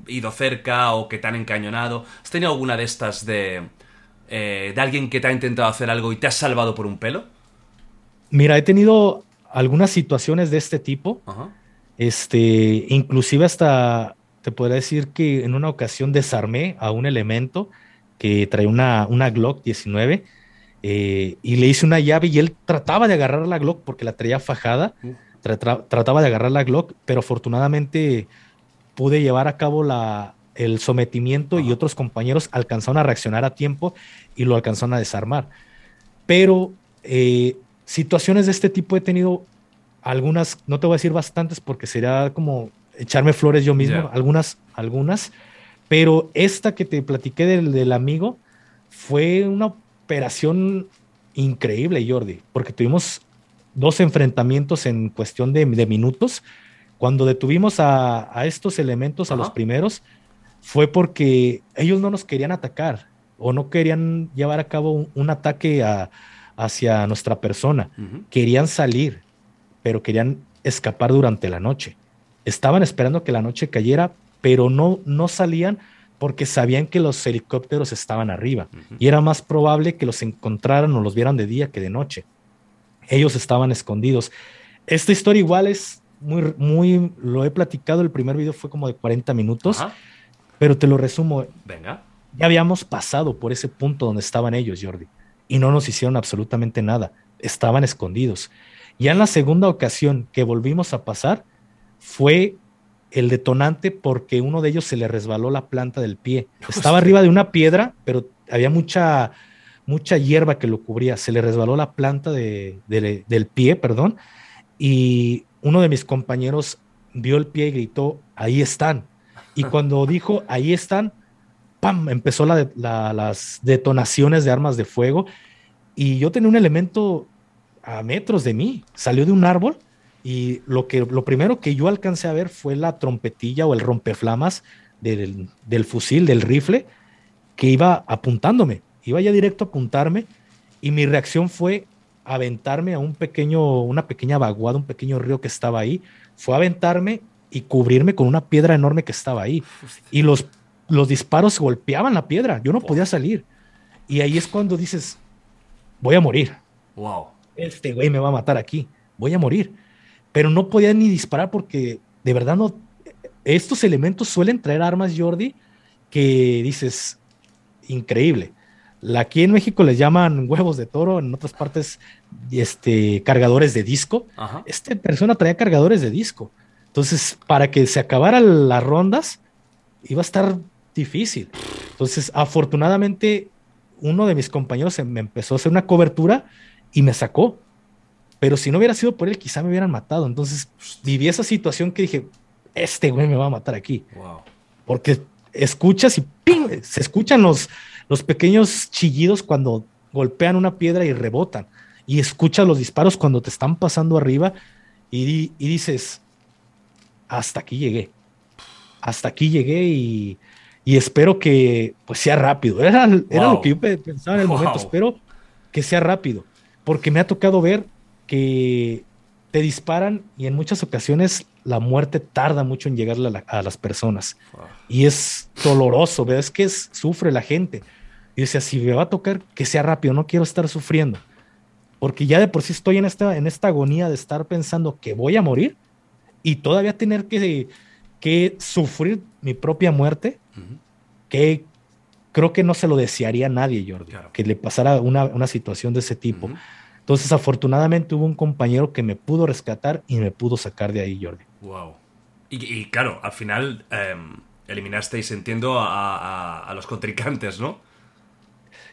ido cerca o que te han encañonado? ¿Has tenido alguna de estas de, eh, de alguien que te ha intentado hacer algo y te has salvado por un pelo? Mira, he tenido algunas situaciones de este tipo. Este, inclusive hasta te podría decir que en una ocasión desarmé a un elemento que traía una, una Glock 19 eh, y le hice una llave y él trataba de agarrar la Glock porque la traía fajada, trataba de agarrar la Glock, pero afortunadamente pude llevar a cabo la, el sometimiento y otros compañeros alcanzaron a reaccionar a tiempo y lo alcanzaron a desarmar. Pero eh, situaciones de este tipo he tenido algunas, no te voy a decir bastantes porque sería como echarme flores yo mismo, algunas, algunas, pero esta que te platiqué del, del amigo fue una operación increíble, Jordi, porque tuvimos dos enfrentamientos en cuestión de, minutos. Cuando detuvimos a, estos elementos, a los primeros, fue porque ellos no nos querían atacar o no querían llevar a cabo un, ataque hacia nuestra persona. Querían salir, pero querían escapar durante la noche. Estaban esperando que la noche cayera, pero no, no salían porque sabían que los helicópteros estaban arriba y era más probable que los encontraran o los vieran de día que de noche. Ellos estaban escondidos. Esta historia igual es muy, muy, lo he platicado, el primer video fue como de 40 minutos, pero te lo resumo. Venga. Ya habíamos pasado por ese punto donde estaban ellos, Jordi, y no nos hicieron absolutamente nada. Estaban escondidos. Ya en la segunda ocasión que volvimos a pasar, fue el detonante porque uno de ellos se le resbaló la planta del pie. Estaba arriba de una piedra, pero había mucha, mucha hierba que lo cubría. Se le resbaló la planta de, del pie, perdón, y uno de mis compañeros vio el pie y gritó, ahí están. Y cuando dijo, ahí están, ¡pam! Empezó las detonaciones de armas de fuego. Y yo tenía un elemento a metros de mí, salió de un árbol y lo, que, lo primero que yo alcancé a ver fue la trompetilla o el rompeflamas del, del fusil, del rifle, que iba apuntándome, iba ya directo a apuntarme y mi reacción fue aventarme a un pequeño, una pequeña vaguada, un pequeño río que estaba ahí, fue aventarme y cubrirme con una piedra enorme que estaba ahí. Y los, los disparos golpeaban la piedra, yo no podía salir. Y ahí es cuando dices, voy a morir. Wow. Este güey me va a matar aquí, voy a morir pero no podía ni disparar porque de verdad no. Estos elementos suelen traer armas, Jordi, que dices, increíble. Aquí en México les llaman huevos de toro, en otras partes, este, cargadores de disco. Esta persona traía cargadores de disco. Entonces, para que se acabaran las rondas, iba a estar difícil. Entonces, afortunadamente, uno de mis compañeros me empezó a hacer una cobertura y me sacó. Pero si no hubiera sido por él, quizá me hubieran matado. Entonces viví esa situación que dije, este güey me va a matar aquí. Porque escuchas y ¡ping! se escuchan los, los pequeños chillidos cuando golpean una piedra y rebotan. Y escuchas los disparos cuando te están pasando arriba y, dices, hasta aquí llegué. Hasta aquí llegué y, espero que pues sea rápido. Era, era lo que yo pensaba en el momento. Espero que sea rápido. Porque me ha tocado ver que te disparan y en muchas ocasiones la muerte tarda mucho en llegar a, las personas. Y es doloroso, ves que sufre la gente. Y decía, si me va a tocar, que sea rápido, no quiero estar sufriendo. Porque ya de por sí estoy en esta, en esta agonía de estar pensando que voy a morir y todavía tener que, que sufrir mi propia muerte, que creo que no se lo desearía a nadie, Jordi, que le pasara una, situación de ese tipo. Entonces, afortunadamente hubo un compañero que me pudo rescatar y me pudo sacar de ahí, Jordi. Wow. Y, claro, al final em, eliminasteis, entiendo, a, los contrincantes, ¿no?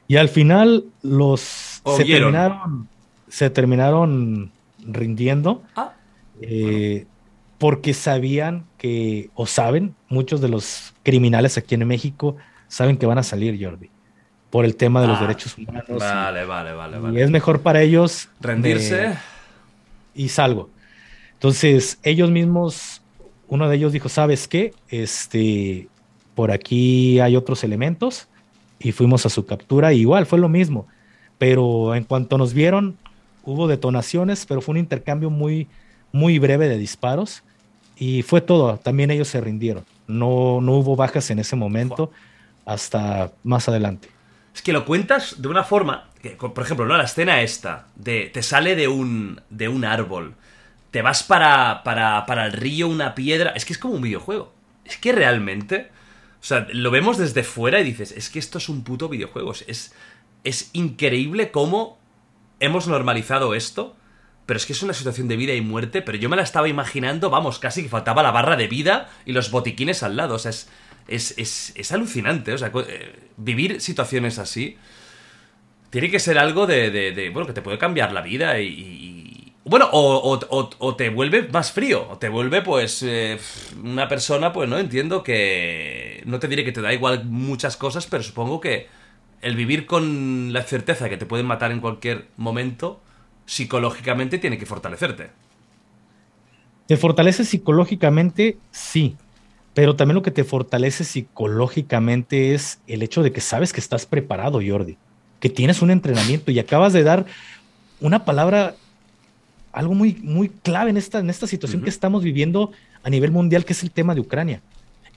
Y al final los se terminaron, se terminaron rindiendo. Ah. Eh, porque sabían que, o saben, muchos de los criminales aquí en México saben que van a salir, Jordi, por el tema de los ah, derechos humanos. Vale, vale, vale, Y es mejor para ellos rendirse. y salgo. Entonces, ellos mismos, uno de ellos dijo, ¿sabes qué? Este, por aquí hay otros elementos y fuimos a su captura. igual fue lo mismo, pero en cuanto nos vieron, hubo detonaciones, pero fue un intercambio muy, muy breve de disparos y fue todo. También ellos se rindieron. No, no hubo bajas en ese momento hasta más adelante. Es que lo cuentas de una forma, que, por ejemplo, ¿no? la escena esta, de te sale de un, de un árbol, te vas para, para, para el río, una piedra, es que es como un videojuego. Es que realmente o sea, lo vemos desde fuera y dices, es que esto es un puto videojuego. Es, es increíble cómo hemos normalizado esto, pero es que es una situación de vida y muerte, pero yo me la estaba imaginando, vamos, casi que faltaba la barra de vida y los botiquines al lado. O sea, es, es, es, alucinante. O sea, eh, vivir situaciones así tiene que ser algo de, bueno, que te puede cambiar la vida y bueno, o, te vuelve más frío, o te vuelve, pues, eh, una persona, pues, ¿no? Entiendo que... No te diré que te da igual muchas cosas, pero supongo que el vivir con la certeza que te pueden matar en cualquier momento, psicológicamente tiene que fortalecerte. Te fortalece psicológicamente, sí, pero también lo que te fortalece psicológicamente es el hecho de que sabes que estás preparado, Jordi, que tienes un entrenamiento y acabas de dar una palabra algo muy, muy clave en esta, en esta situación que estamos viviendo a nivel mundial, que es el tema de Ucrania.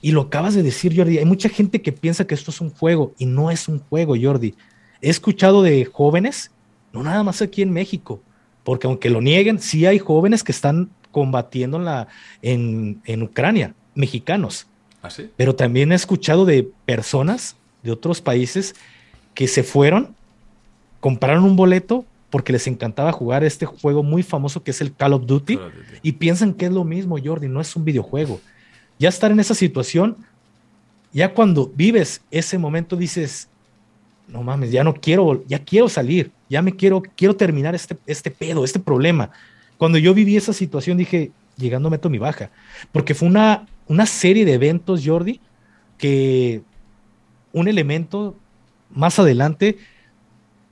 Y lo acabas de decir, Jordi. Hay mucha gente que piensa que esto es un juego y no es un juego, Jordi. He escuchado de jóvenes, no nada más aquí en México, porque aunque lo nieguen, sí hay jóvenes que están combatiendo en, la, en, en Ucrania, mexicanos. ¿Ah, Pero también he escuchado de personas de otros países que se fueron, compraron un boleto porque les encantaba jugar este juego muy famoso que es el Call of Duty, y piensan que es lo mismo, Jordi, no es un videojuego. Ya estar en esa situación, ya cuando vives ese momento dices, no mames, ya no quiero, ya quiero salir, ya me quiero, quiero terminar este, este pedo, este problema. Cuando yo viví esa situación dije, llegando meto mi baja, porque fue una, una serie de eventos, Jordi, que un elemento más adelante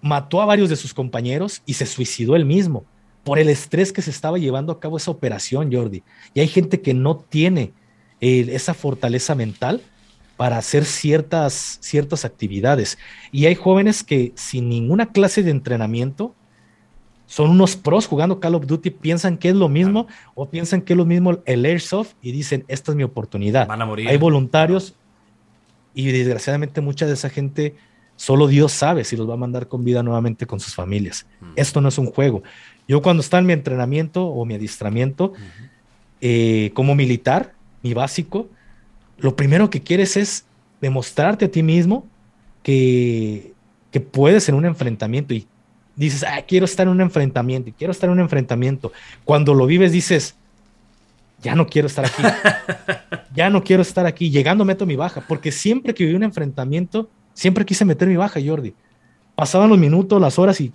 mató a varios de sus compañeros y se suicidó él mismo por el estrés que se estaba llevando a cabo esa operación, Jordi. Y hay gente que no tiene eh, esa fortaleza mental para hacer ciertas, ciertas actividades. Y hay jóvenes que sin ninguna clase de entrenamiento son unos pros jugando Call of Duty, piensan que es lo mismo o piensan que es lo mismo el Airsoft y dicen, esta es mi oportunidad. Van a morir. Hay voluntarios y desgraciadamente mucha de esa gente Solo Dios sabe si los va a mandar con vida nuevamente con sus familias. Mm. Esto no es un juego. Yo cuando está en mi entrenamiento o mi adiestramiento eh, como militar, mi básico, lo primero que quieres es demostrarte a ti mismo que, que puedes en un enfrentamiento y dices, ah, quiero estar en un enfrentamiento y quiero estar en un enfrentamiento. Cuando lo vives dices, ya no quiero estar aquí, ya no quiero estar aquí, llegando meto mi baja, porque siempre que viví un enfrentamiento, Siempre quise meter mi baja, Jordi. Pasaban los minutos, las horas y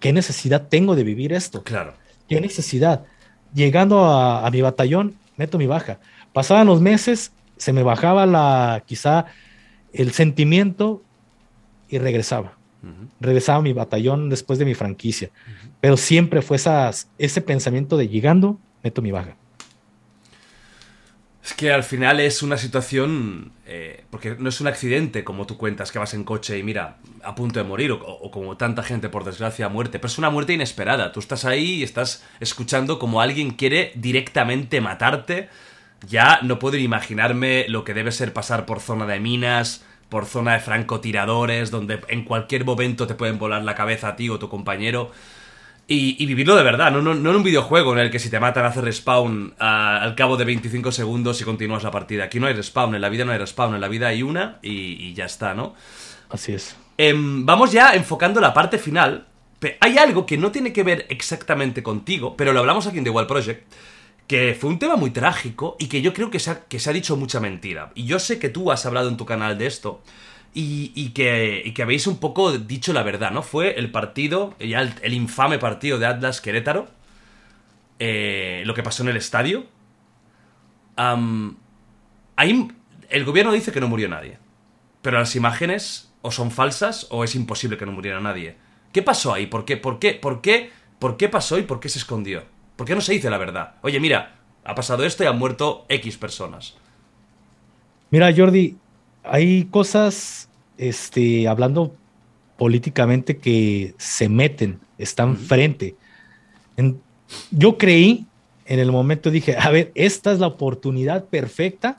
¿qué necesidad tengo de vivir esto? Claro. ¿Qué necesidad? Llegando a, mi batallón, meto mi baja. Pasaban los meses, se me bajaba la, quizá el sentimiento y regresaba. Regresaba a mi batallón después de mi franquicia. Pero siempre fue esas, ese pensamiento de llegando, meto mi baja. Es que al final es una situación. Eh, porque no es un accidente como tú cuentas que vas en coche y mira, a punto de morir, o, como tanta gente por desgracia a muerte, pero es una muerte inesperada. Tú estás ahí y estás escuchando como alguien quiere directamente matarte. Ya no puedo imaginarme lo que debe ser pasar por zona de minas, por zona de francotiradores, donde en cualquier momento te pueden volar la cabeza a ti o tu compañero. Y, vivirlo de verdad, no, no, en un videojuego en el que si te matan haces respawn al cabo de 25 segundos y continúas la partida. Aquí no hay respawn, en la vida no hay respawn, en la vida hay una y, ya está, ¿no? Así es. Em, vamos ya enfocando la parte final. Hay algo que no tiene que ver exactamente contigo, pero lo hablamos aquí en The Wild Project, que fue un tema muy trágico y que yo creo que se que se ha dicho mucha mentira. Y yo sé que tú has hablado en tu canal de esto y, que, que, habéis un poco dicho la verdad, ¿no? Fue el partido, ya el, infame partido de Atlas Querétaro, eh, lo que pasó en el estadio, ahí el gobierno dice que no murió nadie. Pero las imágenes o son falsas o es imposible que no muriera nadie. ¿Qué pasó ahí? ¿Por qué? ¿Por qué? ¿Por qué? ¿Por qué pasó y por qué se escondió? ¿Por qué no se dice la verdad? Oye, mira, ha pasado esto y han muerto X personas. Mira, Jordi, hay cosas, este, hablando políticamente que se meten, están frente. yo creí en el momento, dije, a ver, esta es la oportunidad perfecta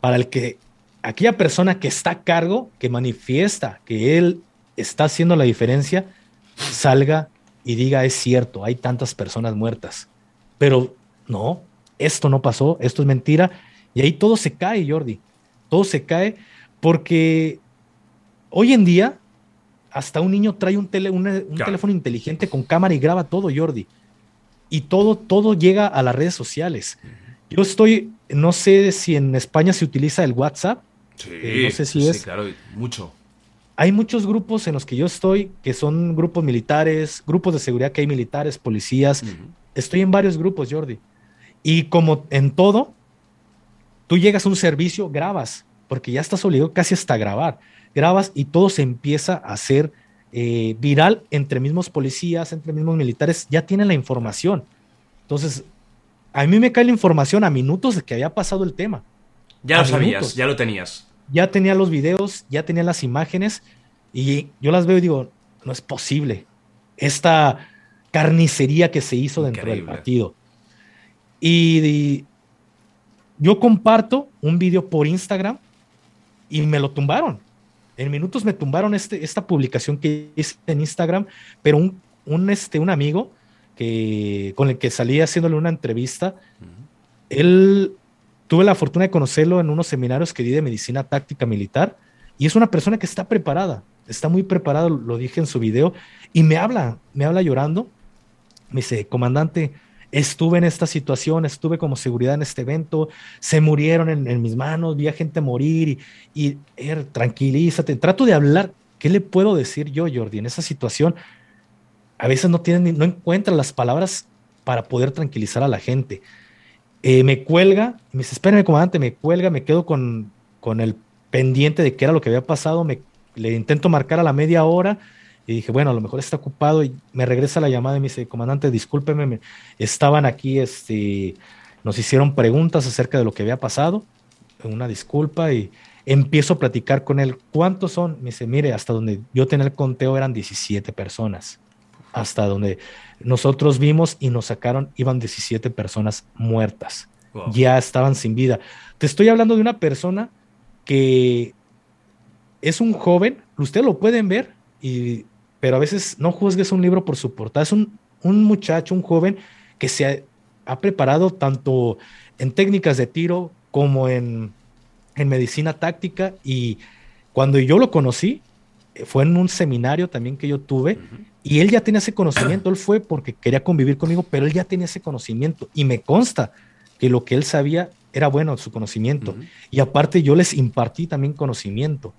para el que aquella persona que está a cargo, que manifiesta que él está haciendo la diferencia, salga y diga, es cierto, hay tantas personas muertas. Pero no, esto no pasó, esto es mentira. Y ahí todo se cae, Jordi. Todo se cae porque hoy en día hasta un niño trae un, tele, un teléfono inteligente con cámara y graba todo, Jordi. Y todo, todo llega a las redes sociales. Yo estoy, no sé si en España se utiliza el WhatsApp. Sí, eh, no sé si es. claro, mucho. Hay muchos grupos en los que yo estoy, que son grupos militares, grupos de seguridad que hay militares, policías. Estoy en varios grupos, Jordi. Y como en todo, tú llegas a un servicio, grabas, porque ya estás obligado casi hasta grabar grabas y todo se empieza a hacer eh, viral entre mismos policías, entre mismos militares, ya tienen la información. Entonces, a mí me cae la información a minutos de que había pasado el tema. Ya lo sabías, ya lo tenías. Ya tenía los videos, ya tenía las imágenes y yo las veo y digo, no es posible. Esta carnicería que se hizo dentro del partido. y yo comparto un video por Instagram y me lo tumbaron. En minutos me tumbaron este, esta publicación que hice en Instagram, pero un, un, este, un amigo que, con el que salí haciéndole una entrevista, él tuve la fortuna de conocerlo en unos seminarios que di de medicina táctica militar y es una persona que está preparada, está muy preparado, lo dije en su video, y me habla, me habla llorando, me dice, comandante, estuve en esta situación, estuve como seguridad en este evento, se murieron en, mis manos, vi a gente morir y, y er, tranquilízate, trato de hablar, ¿qué le puedo decir yo, Jordi, en esa situación? A veces no tienen, no encuentra las palabras para poder tranquilizar a la gente. Eh, me cuelga, me dice, espérame, comandante, me cuelga, me quedo con, con el pendiente de qué era lo que había pasado, me, le intento marcar a la media hora, y dije, bueno, a lo mejor está ocupado y me regresa la llamada y me dice, comandante, discúlpeme, estaban aquí, este, nos hicieron preguntas acerca de lo que había pasado, una disculpa y empiezo a platicar con él, ¿cuántos son? Me dice, mire, hasta donde yo tenía el conteo eran 17 personas, hasta donde nosotros vimos y nos sacaron, iban 17 personas muertas, ya estaban sin vida. Te estoy hablando de una persona que es un joven, ustedes lo pueden ver, y pero a veces no juzgues un libro por su portada. Es un, muchacho, un joven que se ha, preparado tanto en técnicas de tiro como en, medicina táctica y cuando yo lo conocí, fue en un seminario también que yo tuve y él ya tenía ese conocimiento, él fue porque quería convivir conmigo, pero él ya tenía ese conocimiento. Y me consta que lo que él sabía era bueno su conocimiento. Y aparte yo les impartí también conocimiento.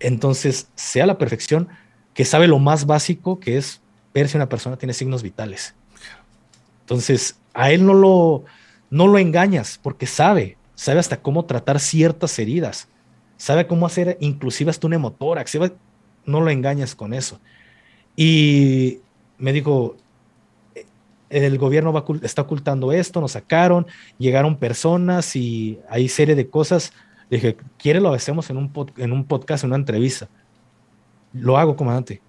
Entonces, sea la perfección, que sabe lo más básico que es ver si una persona tiene signos vitales. Entonces, a él no lo, no lo engañas porque sabe, sabe hasta cómo tratar ciertas heridas, sabe cómo hacer inclusive hasta un hemotórax, no lo engañas con eso. Y me dijo, el gobierno va, está ocultando esto, nos sacaron, llegaron personas y hay serie de cosas. Le dije, ¿quiere lo hacemos en un, en un podcast, en una entrevista? lo hago, comandante.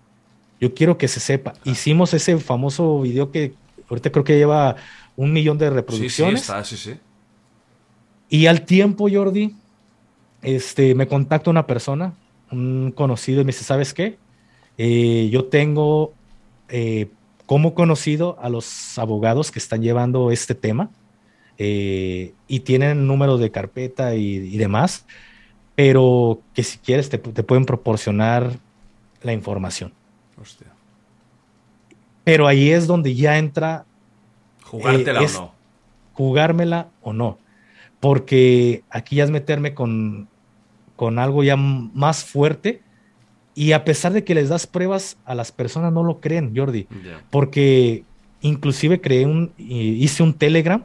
Yo quiero que se sepa. Hicimos ese famoso video que ahorita creo que lleva un millón de reproducciones. Sí, sí, sí, sí. Y al tiempo, Jordi, este, me contacta una persona, un conocido, y me dice, ¿sabes qué? Eh, yo tengo eh, como conocido a los abogados que están llevando este tema eh, y tienen números de carpeta y, demás, pero que si quieres te, te pueden proporcionar la información. Pero ahí es donde ya entra. Jugártela o no. Jugármela o no. Porque aquí ya es meterme con, con algo ya más fuerte. Y a pesar de que les das pruebas, a las personas no lo creen, Jordi. Porque inclusive creé un, hice un Telegram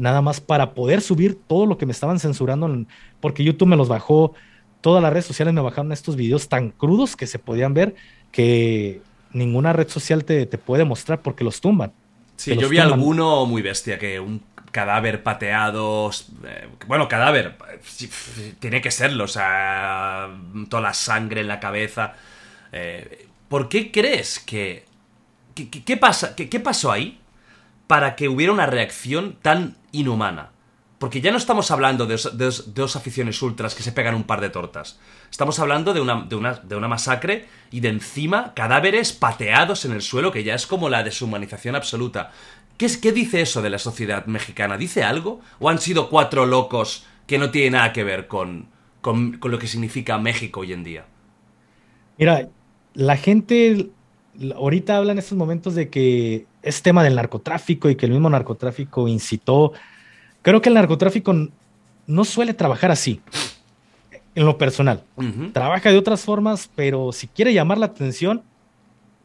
nada más para poder subir todo lo que me estaban censurando, porque YouTube me los bajó, todas las redes sociales me bajaron estos videos tan crudos que se podían ver que ninguna red social te, puede mostrar porque los tumban. Sí, yo vi alguno muy bestia, que un cadáver pateado, eh, bueno, cadáver, tiene que serlo, o sea, toda la sangre en la cabeza. Eh, ¿Por qué crees que... ¿Qué, pasa, qué pasó ahí para que hubiera una reacción tan inhumana? Porque ya no estamos hablando de dos, aficiones ultras que se pegan un par de tortas. Estamos hablando de una, de, una, de una, masacre y de encima cadáveres pateados en el suelo, que ya es como la deshumanización absoluta. ¿Qué, es, ¿Qué dice eso de la sociedad mexicana? ¿Dice algo? ¿O han sido cuatro locos que no tienen nada que ver con, con, con lo que significa México hoy en día? Mira, la gente ahorita habla en estos momentos de que es tema del narcotráfico y que el mismo narcotráfico incitó Creo que el narcotráfico no suele trabajar así, en lo personal. Trabaja de otras formas, pero si quiere llamar la atención,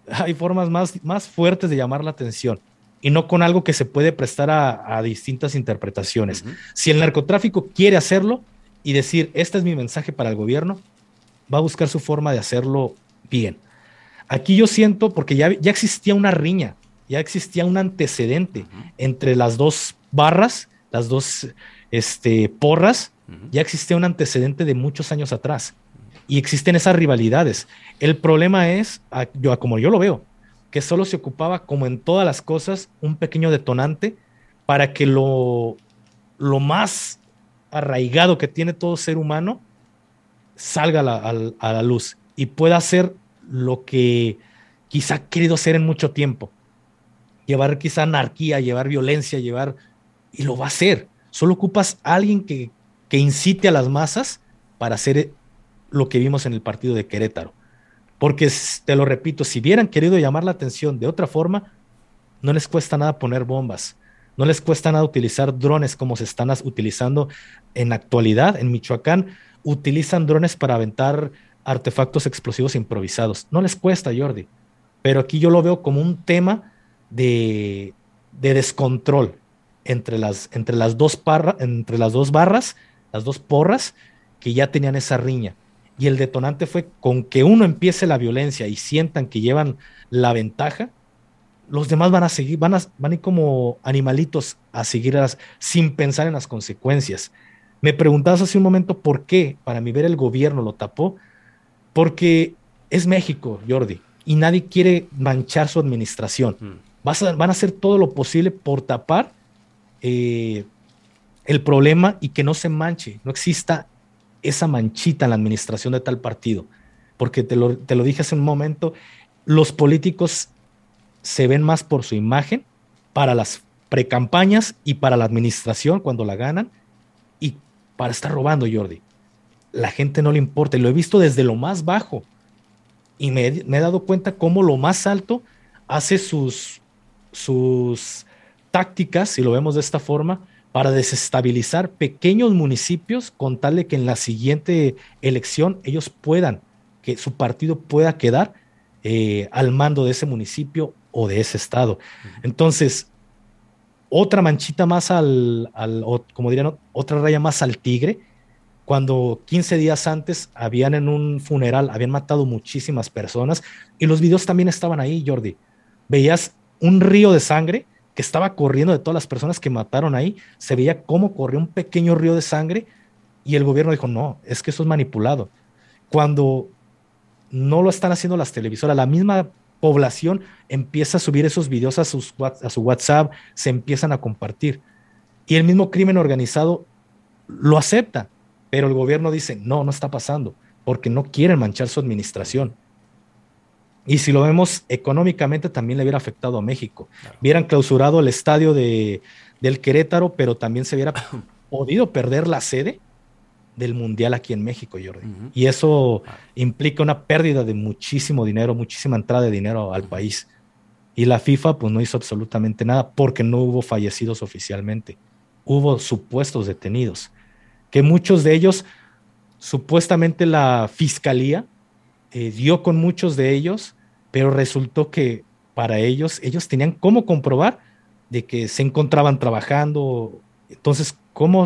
hay formas más, más fuertes de llamar la atención y no con algo que se puede prestar a, distintas interpretaciones. Si el narcotráfico quiere hacerlo y decir, este es mi mensaje para el gobierno, va a buscar su forma de hacerlo bien. Aquí yo siento, porque ya, ya existía una riña, ya existía un antecedente entre las dos barras las dos este, porras, ya existía un antecedente de muchos años atrás y existen esas rivalidades. El problema es, yo, como yo lo veo, que solo se ocupaba, como en todas las cosas, un pequeño detonante para que lo, lo más arraigado que tiene todo ser humano salga a la, luz y pueda hacer lo que quizá ha querido hacer en mucho tiempo. Llevar quizá anarquía, llevar violencia, llevar y lo va a hacer. Solo ocupas a alguien que, que incite a las masas para hacer lo que vimos en el partido de Querétaro. Porque, te lo repito, si hubieran querido llamar la atención de otra forma, no les cuesta nada poner bombas, no les cuesta nada utilizar drones como se están utilizando en actualidad. En Michoacán utilizan drones para aventar artefactos explosivos improvisados. No les cuesta, Jordi. Pero aquí yo lo veo como un tema de, de descontrol entre las, entre las, dos, entre las dos barras, las dos porras, que ya tenían esa riña. Y el detonante fue con que uno empiece la violencia y sientan que llevan la ventaja, los demás van a seguir, van a, van a ir como animalitos a seguirlas sin pensar en las consecuencias. Me preguntabas hace un momento por qué, para mí ver el gobierno lo tapó, porque es México, Jordi, y nadie quiere manchar su administración. Mm. van a hacer todo lo posible por tapar eh, el problema y que no se manche, no exista esa manchita en la administración de tal partido. Porque te lo, te lo dije hace un momento, los políticos se ven más por su imagen para las precampañas y para la administración cuando la ganan y para estar robando, Jordi. La gente no le importa, lo he visto desde lo más bajo y me, me he dado cuenta cómo lo más alto hace sus, sus tácticas, si lo vemos de esta forma, para desestabilizar pequeños municipios con tal de que en la siguiente elección ellos puedan, que su partido pueda quedar eh, al mando de ese municipio o de ese estado. Entonces, otra manchita más al, al como dirían, otra raya más al tigre, cuando 15 días antes habían en un funeral, habían matado muchísimas personas y los videos también estaban ahí, Jordi. Veías un río de sangre que estaba corriendo de todas las personas que mataron ahí, se veía cómo corría un pequeño río de sangre y el gobierno dijo, no, es que eso es manipulado. Cuando no lo están haciendo las televisoras, la misma población empieza a subir esos videos a, sus, a su WhatsApp, se empiezan a compartir. Y el mismo crimen organizado lo acepta, pero el gobierno dice, no, no está pasando, porque no quieren manchar su administración. Y si lo vemos económicamente, también le hubiera afectado a México. Hubieran clausurado el estadio de, del Querétaro, pero también se hubiera podido perder la sede del Mundial aquí en México, Jordi. Y eso implica una pérdida de muchísimo dinero, muchísima entrada de dinero al país. Y la FIFA pues no hizo absolutamente nada porque no hubo fallecidos oficialmente. Hubo supuestos detenidos, que muchos de ellos, supuestamente la fiscalía eh, dio con muchos de ellos, pero resultó que para ellos, ellos tenían cómo comprobar de que se encontraban trabajando Entonces, ¿cómo,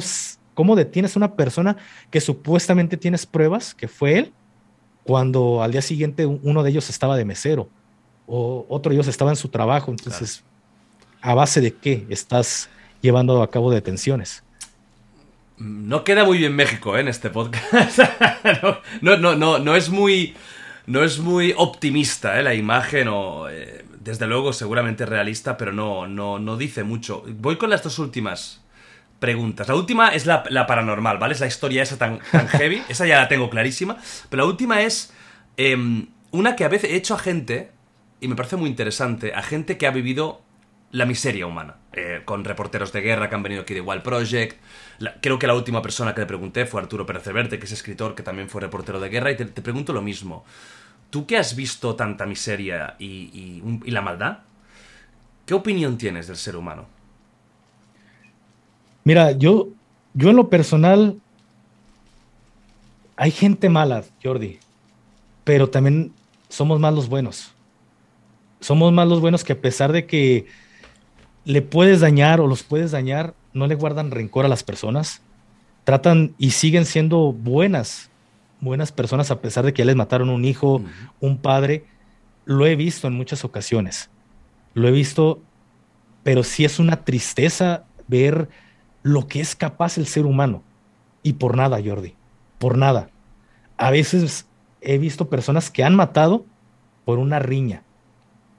¿cómo detienes a una persona que supuestamente tienes pruebas que fue él cuando al día siguiente uno de ellos estaba de mesero o otro de ellos estaba en su trabajo? Entonces, ¿a base de qué estás llevando a cabo detenciones? No queda muy bien México ¿eh? en este podcast. no, no, no, no, es muy. No es muy optimista ¿eh? la imagen, o eh, desde luego seguramente realista, pero no, no, no dice mucho. Voy con las dos últimas preguntas. La última es la, paranormal, ¿vale? Es la historia esa tan, tan heavy, esa ya la tengo clarísima. Pero la última es em, una que a veces he hecho a gente, y me parece muy interesante, a gente que ha vivido la miseria humana, eh, con reporteros de guerra que han venido aquí de Wild Project. creo que la última persona que le pregunté fue Arturo Pérez Reverte, que es escritor, que también fue reportero de guerra, y te, pregunto lo mismo. Tú que has visto tanta miseria y, y, la maldad, ¿qué opinión tienes del ser humano? Mira, yo, yo en lo personal, hay gente mala, Jordi, pero también somos más los buenos. Somos más los buenos que a pesar de que le puedes dañar o los puedes dañar, no le guardan rencor a las personas, tratan y siguen siendo buenas, buenas personas a pesar de que ya les mataron un hijo, un padre. Lo he visto en muchas ocasiones, lo he visto, pero sí es una tristeza ver lo que es capaz el ser humano. Y por nada, Jordi, por nada. A veces he visto personas que han matado por una riña,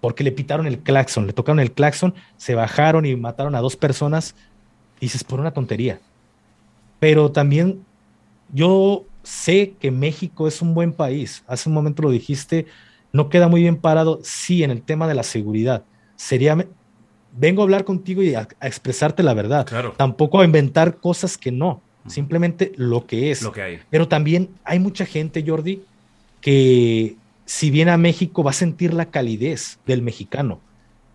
porque le pitaron el claxon, le tocaron el claxon, se bajaron y mataron a dos personas. Y dices, por una tontería. Pero también yo sé que México es un buen país. Hace un momento lo dijiste, no queda muy bien parado, sí, en el tema de la seguridad. Sería, vengo a hablar contigo y a, expresarte la verdad. Claro. Tampoco a inventar cosas que no, simplemente lo que es. Lo que hay. Pero también hay mucha gente, Jordi, que si viene a México va a sentir la calidez del mexicano.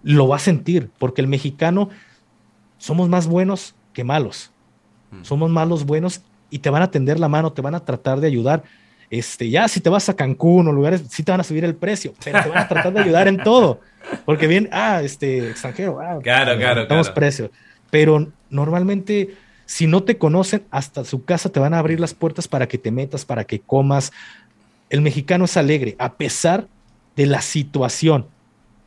Lo va a sentir, porque el mexicano somos más buenos que malos. Somos malos buenos y te van a tender la mano, te van a tratar de ayudar. Este, ya si te vas a Cancún o lugares, sí te van a subir el precio, pero te van a tratar de ayudar en todo. Porque bien, ah, este, extranjero, ah, claro, claro, estamos precio. Pero normalmente, si no te conocen, hasta su casa te van a abrir las puertas para que te metas, para que comas, el mexicano es alegre, a pesar de la situación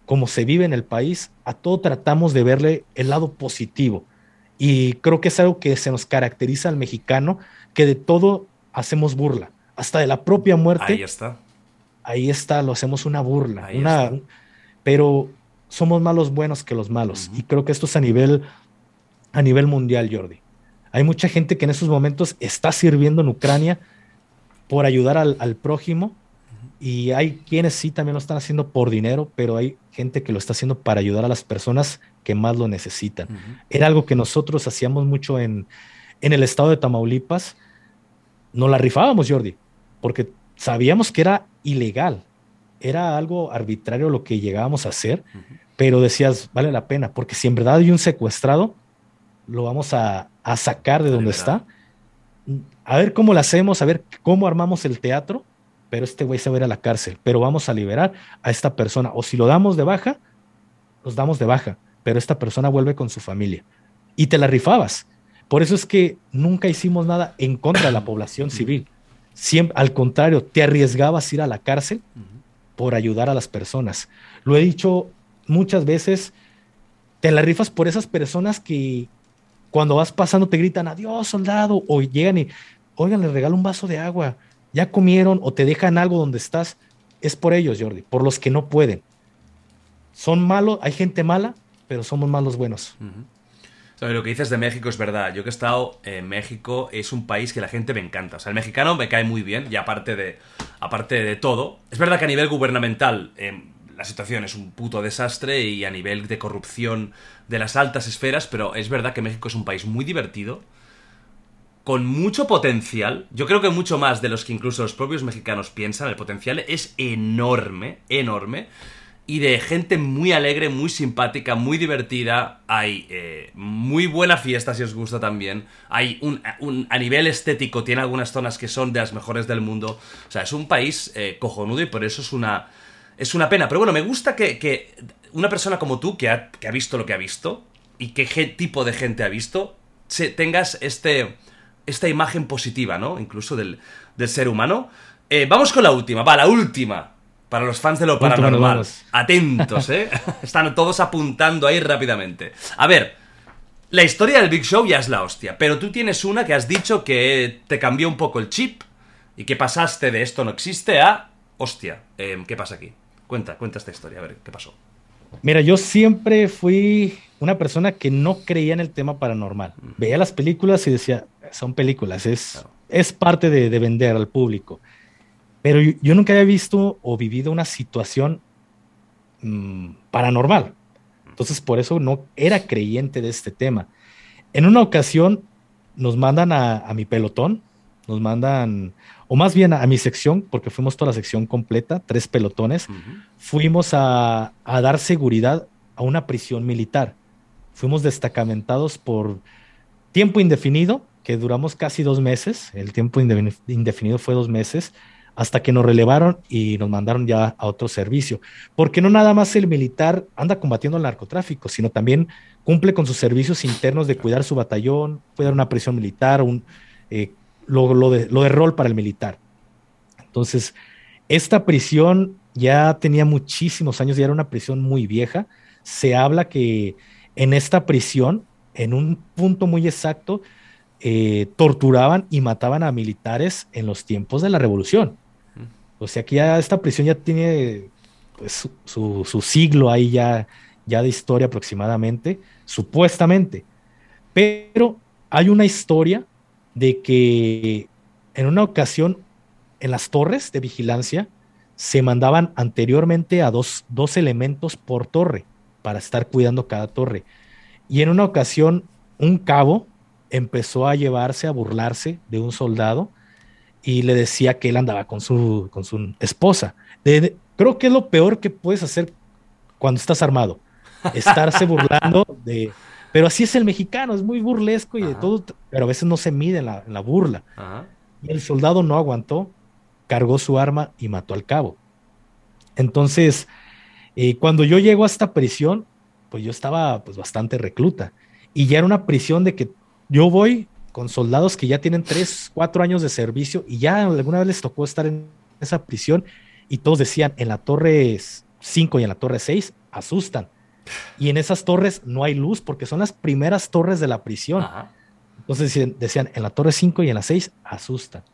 como se vive en el país, a todo tratamos de verle el lado positivo. Y creo que es algo que se nos caracteriza al mexicano, que de todo hacemos burla, hasta de la propia muerte. Ahí está. Ahí está, lo hacemos una burla. Una, pero somos más los buenos que los malos. Y creo que esto es a nivel, a nivel mundial, Jordi. Hay mucha gente que en esos momentos está sirviendo en Ucrania por ayudar al, prójimo y hay quienes sí también lo están haciendo por dinero, pero hay gente que lo está haciendo para ayudar a las personas que más lo necesitan. Era algo que nosotros hacíamos mucho en, en el estado de Tamaulipas. No la rifábamos, Jordi, porque sabíamos que era ilegal. Era algo arbitrario lo que llegábamos a hacer, pero decías, vale la pena, porque si en verdad hay un secuestrado, lo vamos a, a sacar de donde está a ver cómo lo hacemos, a ver cómo armamos el teatro, pero este güey se va a ir a la cárcel, pero vamos a liberar a esta persona. O si lo damos de baja, los damos de baja, pero esta persona vuelve con su familia. Y te la rifabas. Por eso es que nunca hicimos nada en contra de la población civil. Siempre, al contrario, te arriesgabas a ir a la cárcel por ayudar a las personas. Lo he dicho muchas veces, te la rifas por esas personas que cuando vas pasando te gritan adiós soldado o llegan y oigan, les regalo un vaso de agua, ya comieron o te dejan algo donde estás, es por ellos, Jordi, por los que no pueden. Son malos, hay gente mala, pero somos malos buenos. Lo que dices de México es verdad. Yo que he estado en México, es un país que la gente me encanta. O sea, el mexicano me cae muy bien, y aparte de, aparte de todo. Es verdad que a nivel gubernamental eh, la situación es un puto desastre y a nivel de corrupción de las altas esferas, pero es verdad que México es un país muy divertido con mucho potencial, yo creo que mucho más de los que incluso los propios mexicanos piensan, el potencial es enorme, enorme, y de gente muy alegre, muy simpática, muy divertida, hay eh, muy buena fiesta si os gusta también, hay un, a nivel estético, tiene algunas zonas que son de las mejores del mundo, o sea, es un país eh, cojonudo y por eso es una, es una pena, pero bueno, me gusta que, una persona como tú, que ha, que ha visto lo que ha visto, y qué tipo de gente ha visto, tengas este, esta imagen positiva, ¿no? Incluso del, ser humano. Eh, vamos con la última, va, la última. Para los fans de lo paranormal. Atentos, ¿eh? Están todos apuntando ahí rápidamente. A ver, la historia del Big Show ya es la hostia, pero tú tienes una que has dicho que te cambió un poco el chip y que pasaste de esto no existe a hostia, em, ¿qué pasa aquí? Cuenta, cuenta esta historia, a ver, ¿qué pasó? Mira, yo siempre fui una persona que no creía en el tema paranormal. Veía las películas y decía, son películas, es, es parte de, vender al público. Pero yo, nunca había visto o vivido una situación mm, paranormal. Entonces, por eso no era creyente de este tema. En una ocasión nos mandan a, mi pelotón, nos mandan, o más bien a, mi sección, porque fuimos toda la sección completa, tres pelotones, fuimos a, dar seguridad a una prisión militar. Fuimos destacamentados por tiempo indefinido, que duramos casi dos meses, el tiempo indefinido fue dos meses, hasta que nos relevaron y nos mandaron ya a otro servicio. Porque no nada más el militar anda combatiendo el narcotráfico, sino también cumple con sus servicios internos de cuidar su batallón, cuidar una prisión militar, un, eh, lo, de, rol para el militar. Entonces, esta prisión ya tenía muchísimos años, ya era una prisión muy vieja. Se habla que en esta prisión, en un punto muy exacto, eh, torturaban y mataban a militares en los tiempos de la revolución. O sea que ya esta prisión ya tiene pues, su, siglo ahí ya, ya de historia aproximadamente, supuestamente. Pero hay una historia de que en una ocasión en las torres de vigilancia se mandaban anteriormente a dos, dos elementos por torre para estar cuidando cada torre. Y en una ocasión un cabo empezó a llevarse, a burlarse de un soldado y le decía que él andaba con su, con su esposa. creo que es lo peor que puedes hacer cuando estás armado, estarse burlando de... Pero así es el mexicano, es muy burlesco y de todo, pero a veces no se mide en la, burla. Y el soldado no aguantó, cargó su arma y mató al cabo. Entonces, eh, cuando yo llego a esta prisión, pues yo estaba pues bastante recluta. Y ya era una prisión de que yo voy, con soldados que ya tienen tres, cuatro años de servicio y ya alguna vez les tocó estar en esa prisión y todos decían en la torre 5 y en la torre 6 asustan. Y en esas torres no hay luz porque son las primeras torres de la prisión. Entonces decían, en la torre 5 y en la 6 asustan.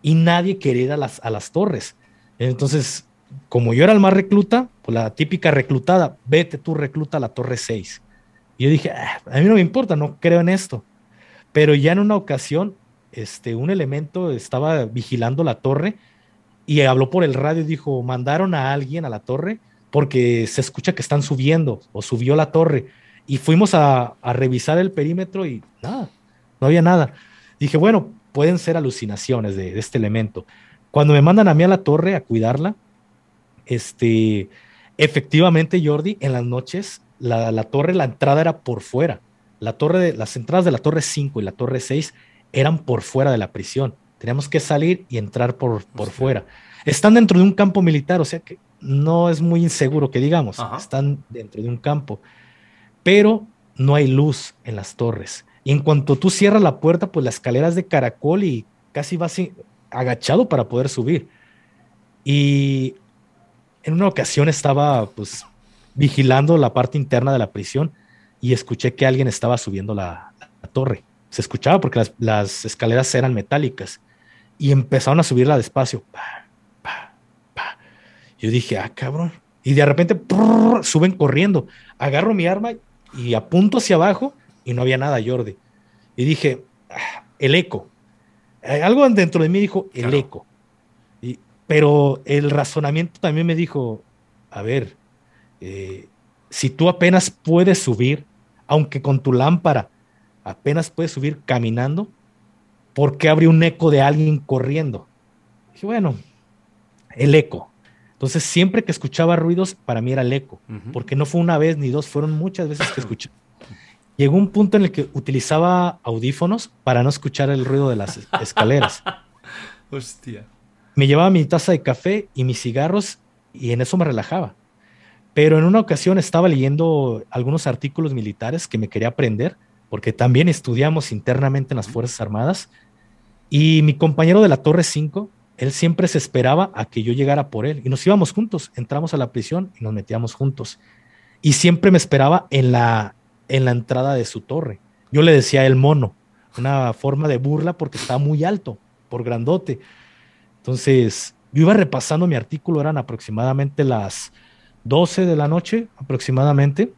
Y nadie quería ir a las, a las torres. Entonces, como yo era el más recluta, pues la típica reclutada, vete tú recluta a la torre 6. Y yo dije, ah, a mí no me importa, no creo en esto. Pero ya en una ocasión, este, un elemento estaba vigilando la torre y habló por el radio y dijo, mandaron a alguien a la torre porque se escucha que están subiendo o subió la torre. Y fuimos a, revisar el perímetro y nada, no había nada. Dije, bueno, pueden ser alucinaciones de, este elemento. Cuando me mandan a mí a la torre a cuidarla, este, efectivamente, Jordi, en las noches, la, la torre, la entrada era por fuera la torre de, las entradas de la torre 5 y la torre 6 eran por fuera de la prisión. Teníamos que salir y entrar por, por fuera. Están dentro de un campo militar, o sea que no es muy inseguro que digamos. Están dentro de un campo. Pero no hay luz en las torres. Y en cuanto tú cierras la puerta, pues la escalera es de caracol y casi vas agachado para poder subir. Y en una ocasión estaba pues vigilando la parte interna de la prisión y escuché que alguien estaba subiendo la, torre. Se escuchaba porque las, escaleras eran metálicas y empezaron a subirla despacio. Yo dije, ah, cabrón. Y de repente suben corriendo. Agarro mi arma y apunto hacia abajo y no había nada, Jordi. Y dije, ah, el eco. Eh, algo dentro de mí dijo, el eco. Y, pero el razonamiento también me dijo, a ver, eh, si tú apenas puedes subir, aunque con tu lámpara apenas puedes subir caminando, ¿por qué habría un eco de alguien corriendo? Dije, bueno, el eco. Entonces, siempre que escuchaba ruidos, para mí era el eco, porque no fue una vez ni dos, fueron muchas veces que escuché. Llegó un punto en el que utilizaba audífonos para no escuchar el ruido de las escaleras. Hostia. Me llevaba mi taza de café y mis cigarros y en eso me relajaba. Pero en una ocasión estaba leyendo algunos artículos militares que me quería aprender porque también estudiamos internamente en las Fuerzas Armadas. Y mi compañero de la Torre 5, él siempre se esperaba a que yo llegara por él y nos íbamos juntos, entramos a la prisión y nos metíamos juntos. Y siempre me esperaba en la, en la entrada de su torre. Yo le decía el mono, una forma de burla porque estaba muy alto, por grandote. Entonces, yo iba repasando mi artículo, eran aproximadamente las 12 de la noche, aproximadamente.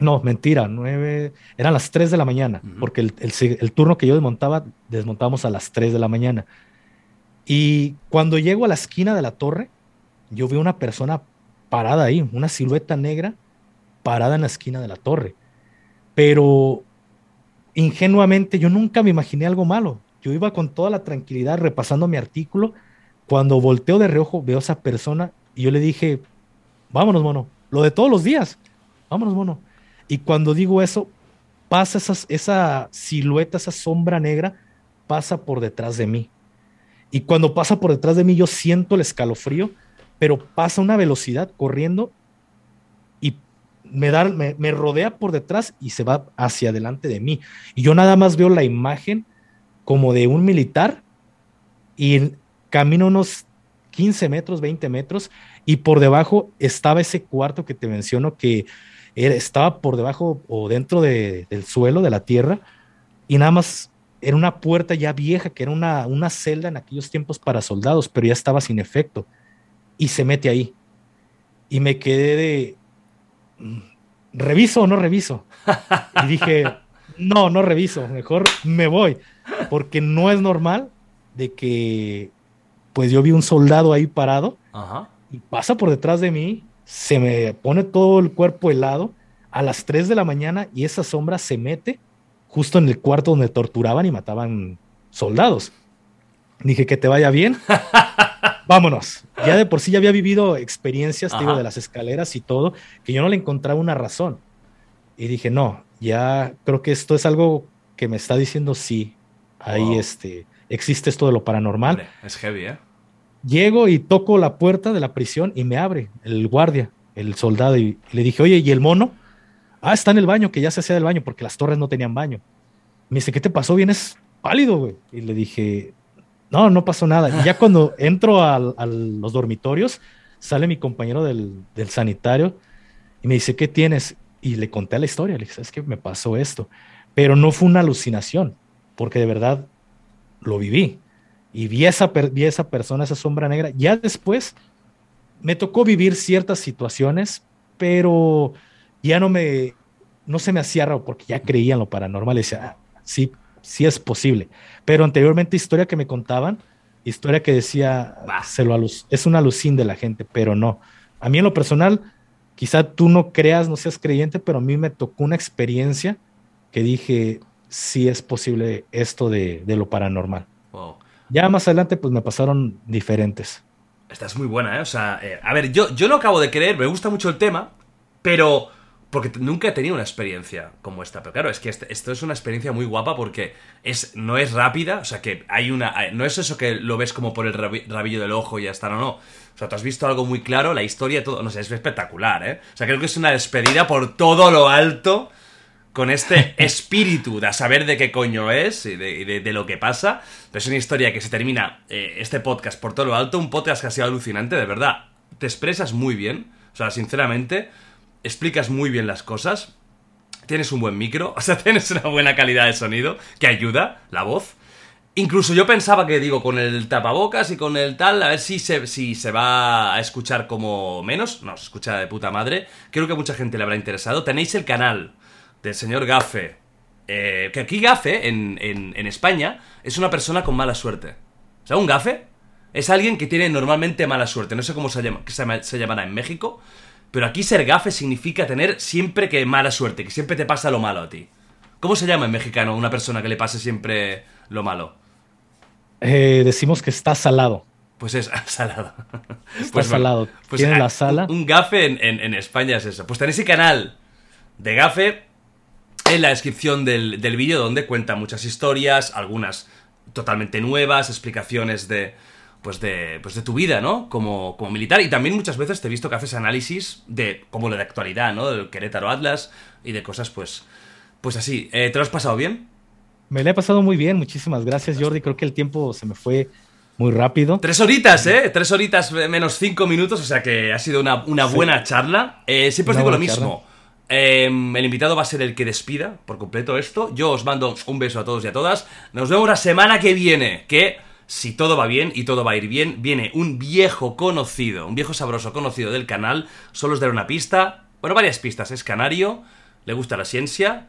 No, mentira, 9, eran las 3 de la mañana, porque el, el, turno que yo desmontaba, desmontábamos a las 3 de la mañana. Y cuando llego a la esquina de la torre, yo veo una persona parada ahí, una silueta negra parada en la esquina de la torre. Pero ingenuamente yo nunca me imaginé algo malo. Yo iba con toda la tranquilidad repasando mi artículo. Cuando volteo de reojo veo a esa persona y yo le dije, vámonos, mono, lo de todos los días, vámonos, mono. Y cuando digo eso, pasa esa silueta, esa sombra negra, pasa por detrás de mí. Y cuando pasa por detrás de mí, yo siento el escalofrío, pero pasa una velocidad corriendo y me, da, me, rodea por detrás y se va hacia adelante de mí. Y yo nada más veo la imagen como de un militar y camino unos 15 metros, 20 metros, y por debajo estaba ese cuarto que te menciono que estaba por debajo o dentro del suelo, de la tierra, y nada más era una puerta ya vieja, que era una, una celda en aquellos tiempos para soldados, pero ya estaba sin efecto. Y se mete ahí. Y me quedé de, mm, ¿reviso o no reviso? Y dije, no, no reviso, mejor me voy, porque no es normal de que, pues yo vi un soldado ahí parado y pasa por detrás de mí, se me pone todo el cuerpo helado a las 3 de la mañana y esa sombra se mete justo en el cuarto donde torturaban y mataban soldados. Dije que te vaya bien. Vámonos. Ya de por sí ya había vivido experiencias, digo, de las escaleras y todo, que yo no le encontraba una razón. Y dije, no, ya creo que esto es algo que me está diciendo sí. Ahí este, existe esto de lo paranormal. es heavy, ¿eh? Llego y toco la puerta de la prisión y me abre el guardia, el soldado, y le dije, oye, ¿y el mono? Ah, está en el baño, que ya se hacía del baño, porque las torres no tenían baño. Me dice, ¿qué te pasó? Vienes pálido, güey. Y le dije, no, no pasó nada. Y ya cuando entro a, los dormitorios, sale mi compañero del, sanitario y me dice, ¿qué tienes? Y le conté la historia. Le dije, es que me pasó esto. Pero no fue una alucinación, porque de verdad lo viví. Y vi esa, vi esa persona, esa sombra negra. Ya después me tocó vivir ciertas situaciones, pero ya no me, no se me hacía raro porque ya creía en lo paranormal. Y decía, ah, sí, sí es posible. Pero anteriormente, historia que me contaban, historia que decía, se lo es una alucin de la gente, pero no. A mí en lo personal, quizá tú no creas, no seas creyente, pero a mí me tocó una experiencia que dije, sí es posible esto de, lo paranormal. Ya más adelante, pues me pasaron diferentes. Esta es muy buena, ¿eh? O sea, eh, a ver, yo, yo no acabo de creer, me gusta mucho el tema, pero porque nunca he tenido una experiencia como esta. Pero claro, es que este, esto es una experiencia muy guapa porque es, no es rápida, o sea que hay una. No es eso que lo ves como por el rabillo del ojo y ya está, no, no. O sea, tú has visto algo muy claro, la historia, todo. No sé, es espectacular, ¿eh? O sea, creo que es una despedida por todo lo alto con este espíritu de saber de qué coño es y de, lo que pasa. Pero es una historia que se termina eh, este podcast por todo lo alto, un podcast que ha sido alucinante, de verdad. Te expresas muy bien, o sea, sinceramente explicas muy bien las cosas, tienes un buen micro, o sea, tienes una buena calidad de sonido que ayuda, la voz. Incluso yo pensaba que, digo, con el tapabocas y con el tal, a ver si se, si se va a escuchar como menos. No, se escucha de puta madre. Creo que a mucha gente le habrá interesado. Tenéis el canal del señor Gafe. Eh, que aquí Gafe, en, en, España, es una persona con mala suerte. O sea, un Gafe es alguien que tiene normalmente mala suerte. No sé cómo se, llama, se llamará en México, pero aquí ser gafe significa tener siempre que mala suerte, que siempre te pasa lo malo a ti. ¿Cómo se llama en mexicano una persona que le pase siempre lo malo? Eh, decimos que está salado. Pues es salado. Está pues salado. Pues Tiene la sala. Un gafe en, España es eso. Pues tenéis el canal de gafe en la descripción del, del vídeo donde cuenta muchas historias, algunas totalmente nuevas, explicaciones de, pues de, pues de tu vida, ¿no? Como, como militar. Y también muchas veces te he visto que haces análisis de, como lo de actualidad, ¿no? Del Querétaro Atlas y de cosas, pues, Pues así, ¿te lo has pasado bien? Me lo he pasado muy bien, muchísimas gracias Jordi. Creo que el tiempo se me fue muy rápido. Tres horitas, ¿eh? Tres horitas menos cinco minutos, o sea que ha sido una, buena charla. Eh, siempre os digo lo mismo. Em, el invitado va a ser el que despida por completo esto. Yo os mando un beso a todos y a todas. Nos vemos la semana que viene, que si todo va bien y todo va a ir bien, viene un viejo conocido, un viejo sabroso conocido del canal. Solo os daré una pista, bueno, varias pistas. Es canario, le gusta la ciencia,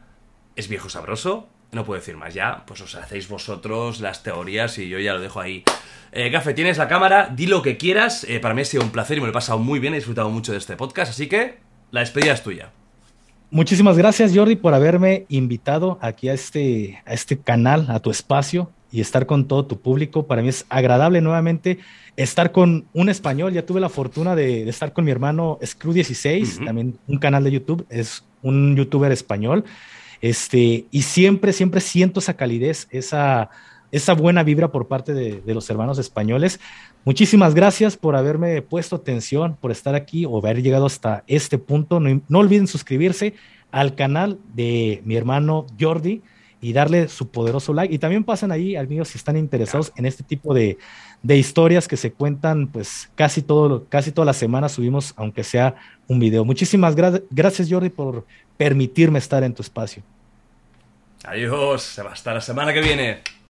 es viejo sabroso. No puedo decir más ya, pues os hacéis vosotros las teorías y yo ya lo dejo ahí. Eh, Gafe, tienes la cámara, di lo que quieras. Eh, para mí ha sido un placer y me lo he pasado muy bien, he disfrutado mucho de este podcast, así que la despedida es tuya. Muchísimas gracias, Jordi, por haberme invitado aquí a este, a este canal, a tu espacio y estar con todo tu público. Para mí es agradable nuevamente estar con un español. Ya tuve la fortuna de, estar con mi hermano Screw16, también un canal de YouTube, es un youtuber español. Este, y siempre, siempre siento esa calidez, esa, esa buena vibra por parte de, los hermanos españoles. Muchísimas gracias por haberme puesto atención, por estar aquí o haber llegado hasta este punto. No, no olviden suscribirse al canal de mi hermano Jordi y darle su poderoso like. Y también pasen ahí al mío si están interesados en este tipo de, de, historias que se cuentan, pues casi, todo, casi toda la semana subimos, aunque sea un video. Muchísimas gracias, Jordi, por permitirme estar en tu espacio. Adiós, hasta la semana que viene.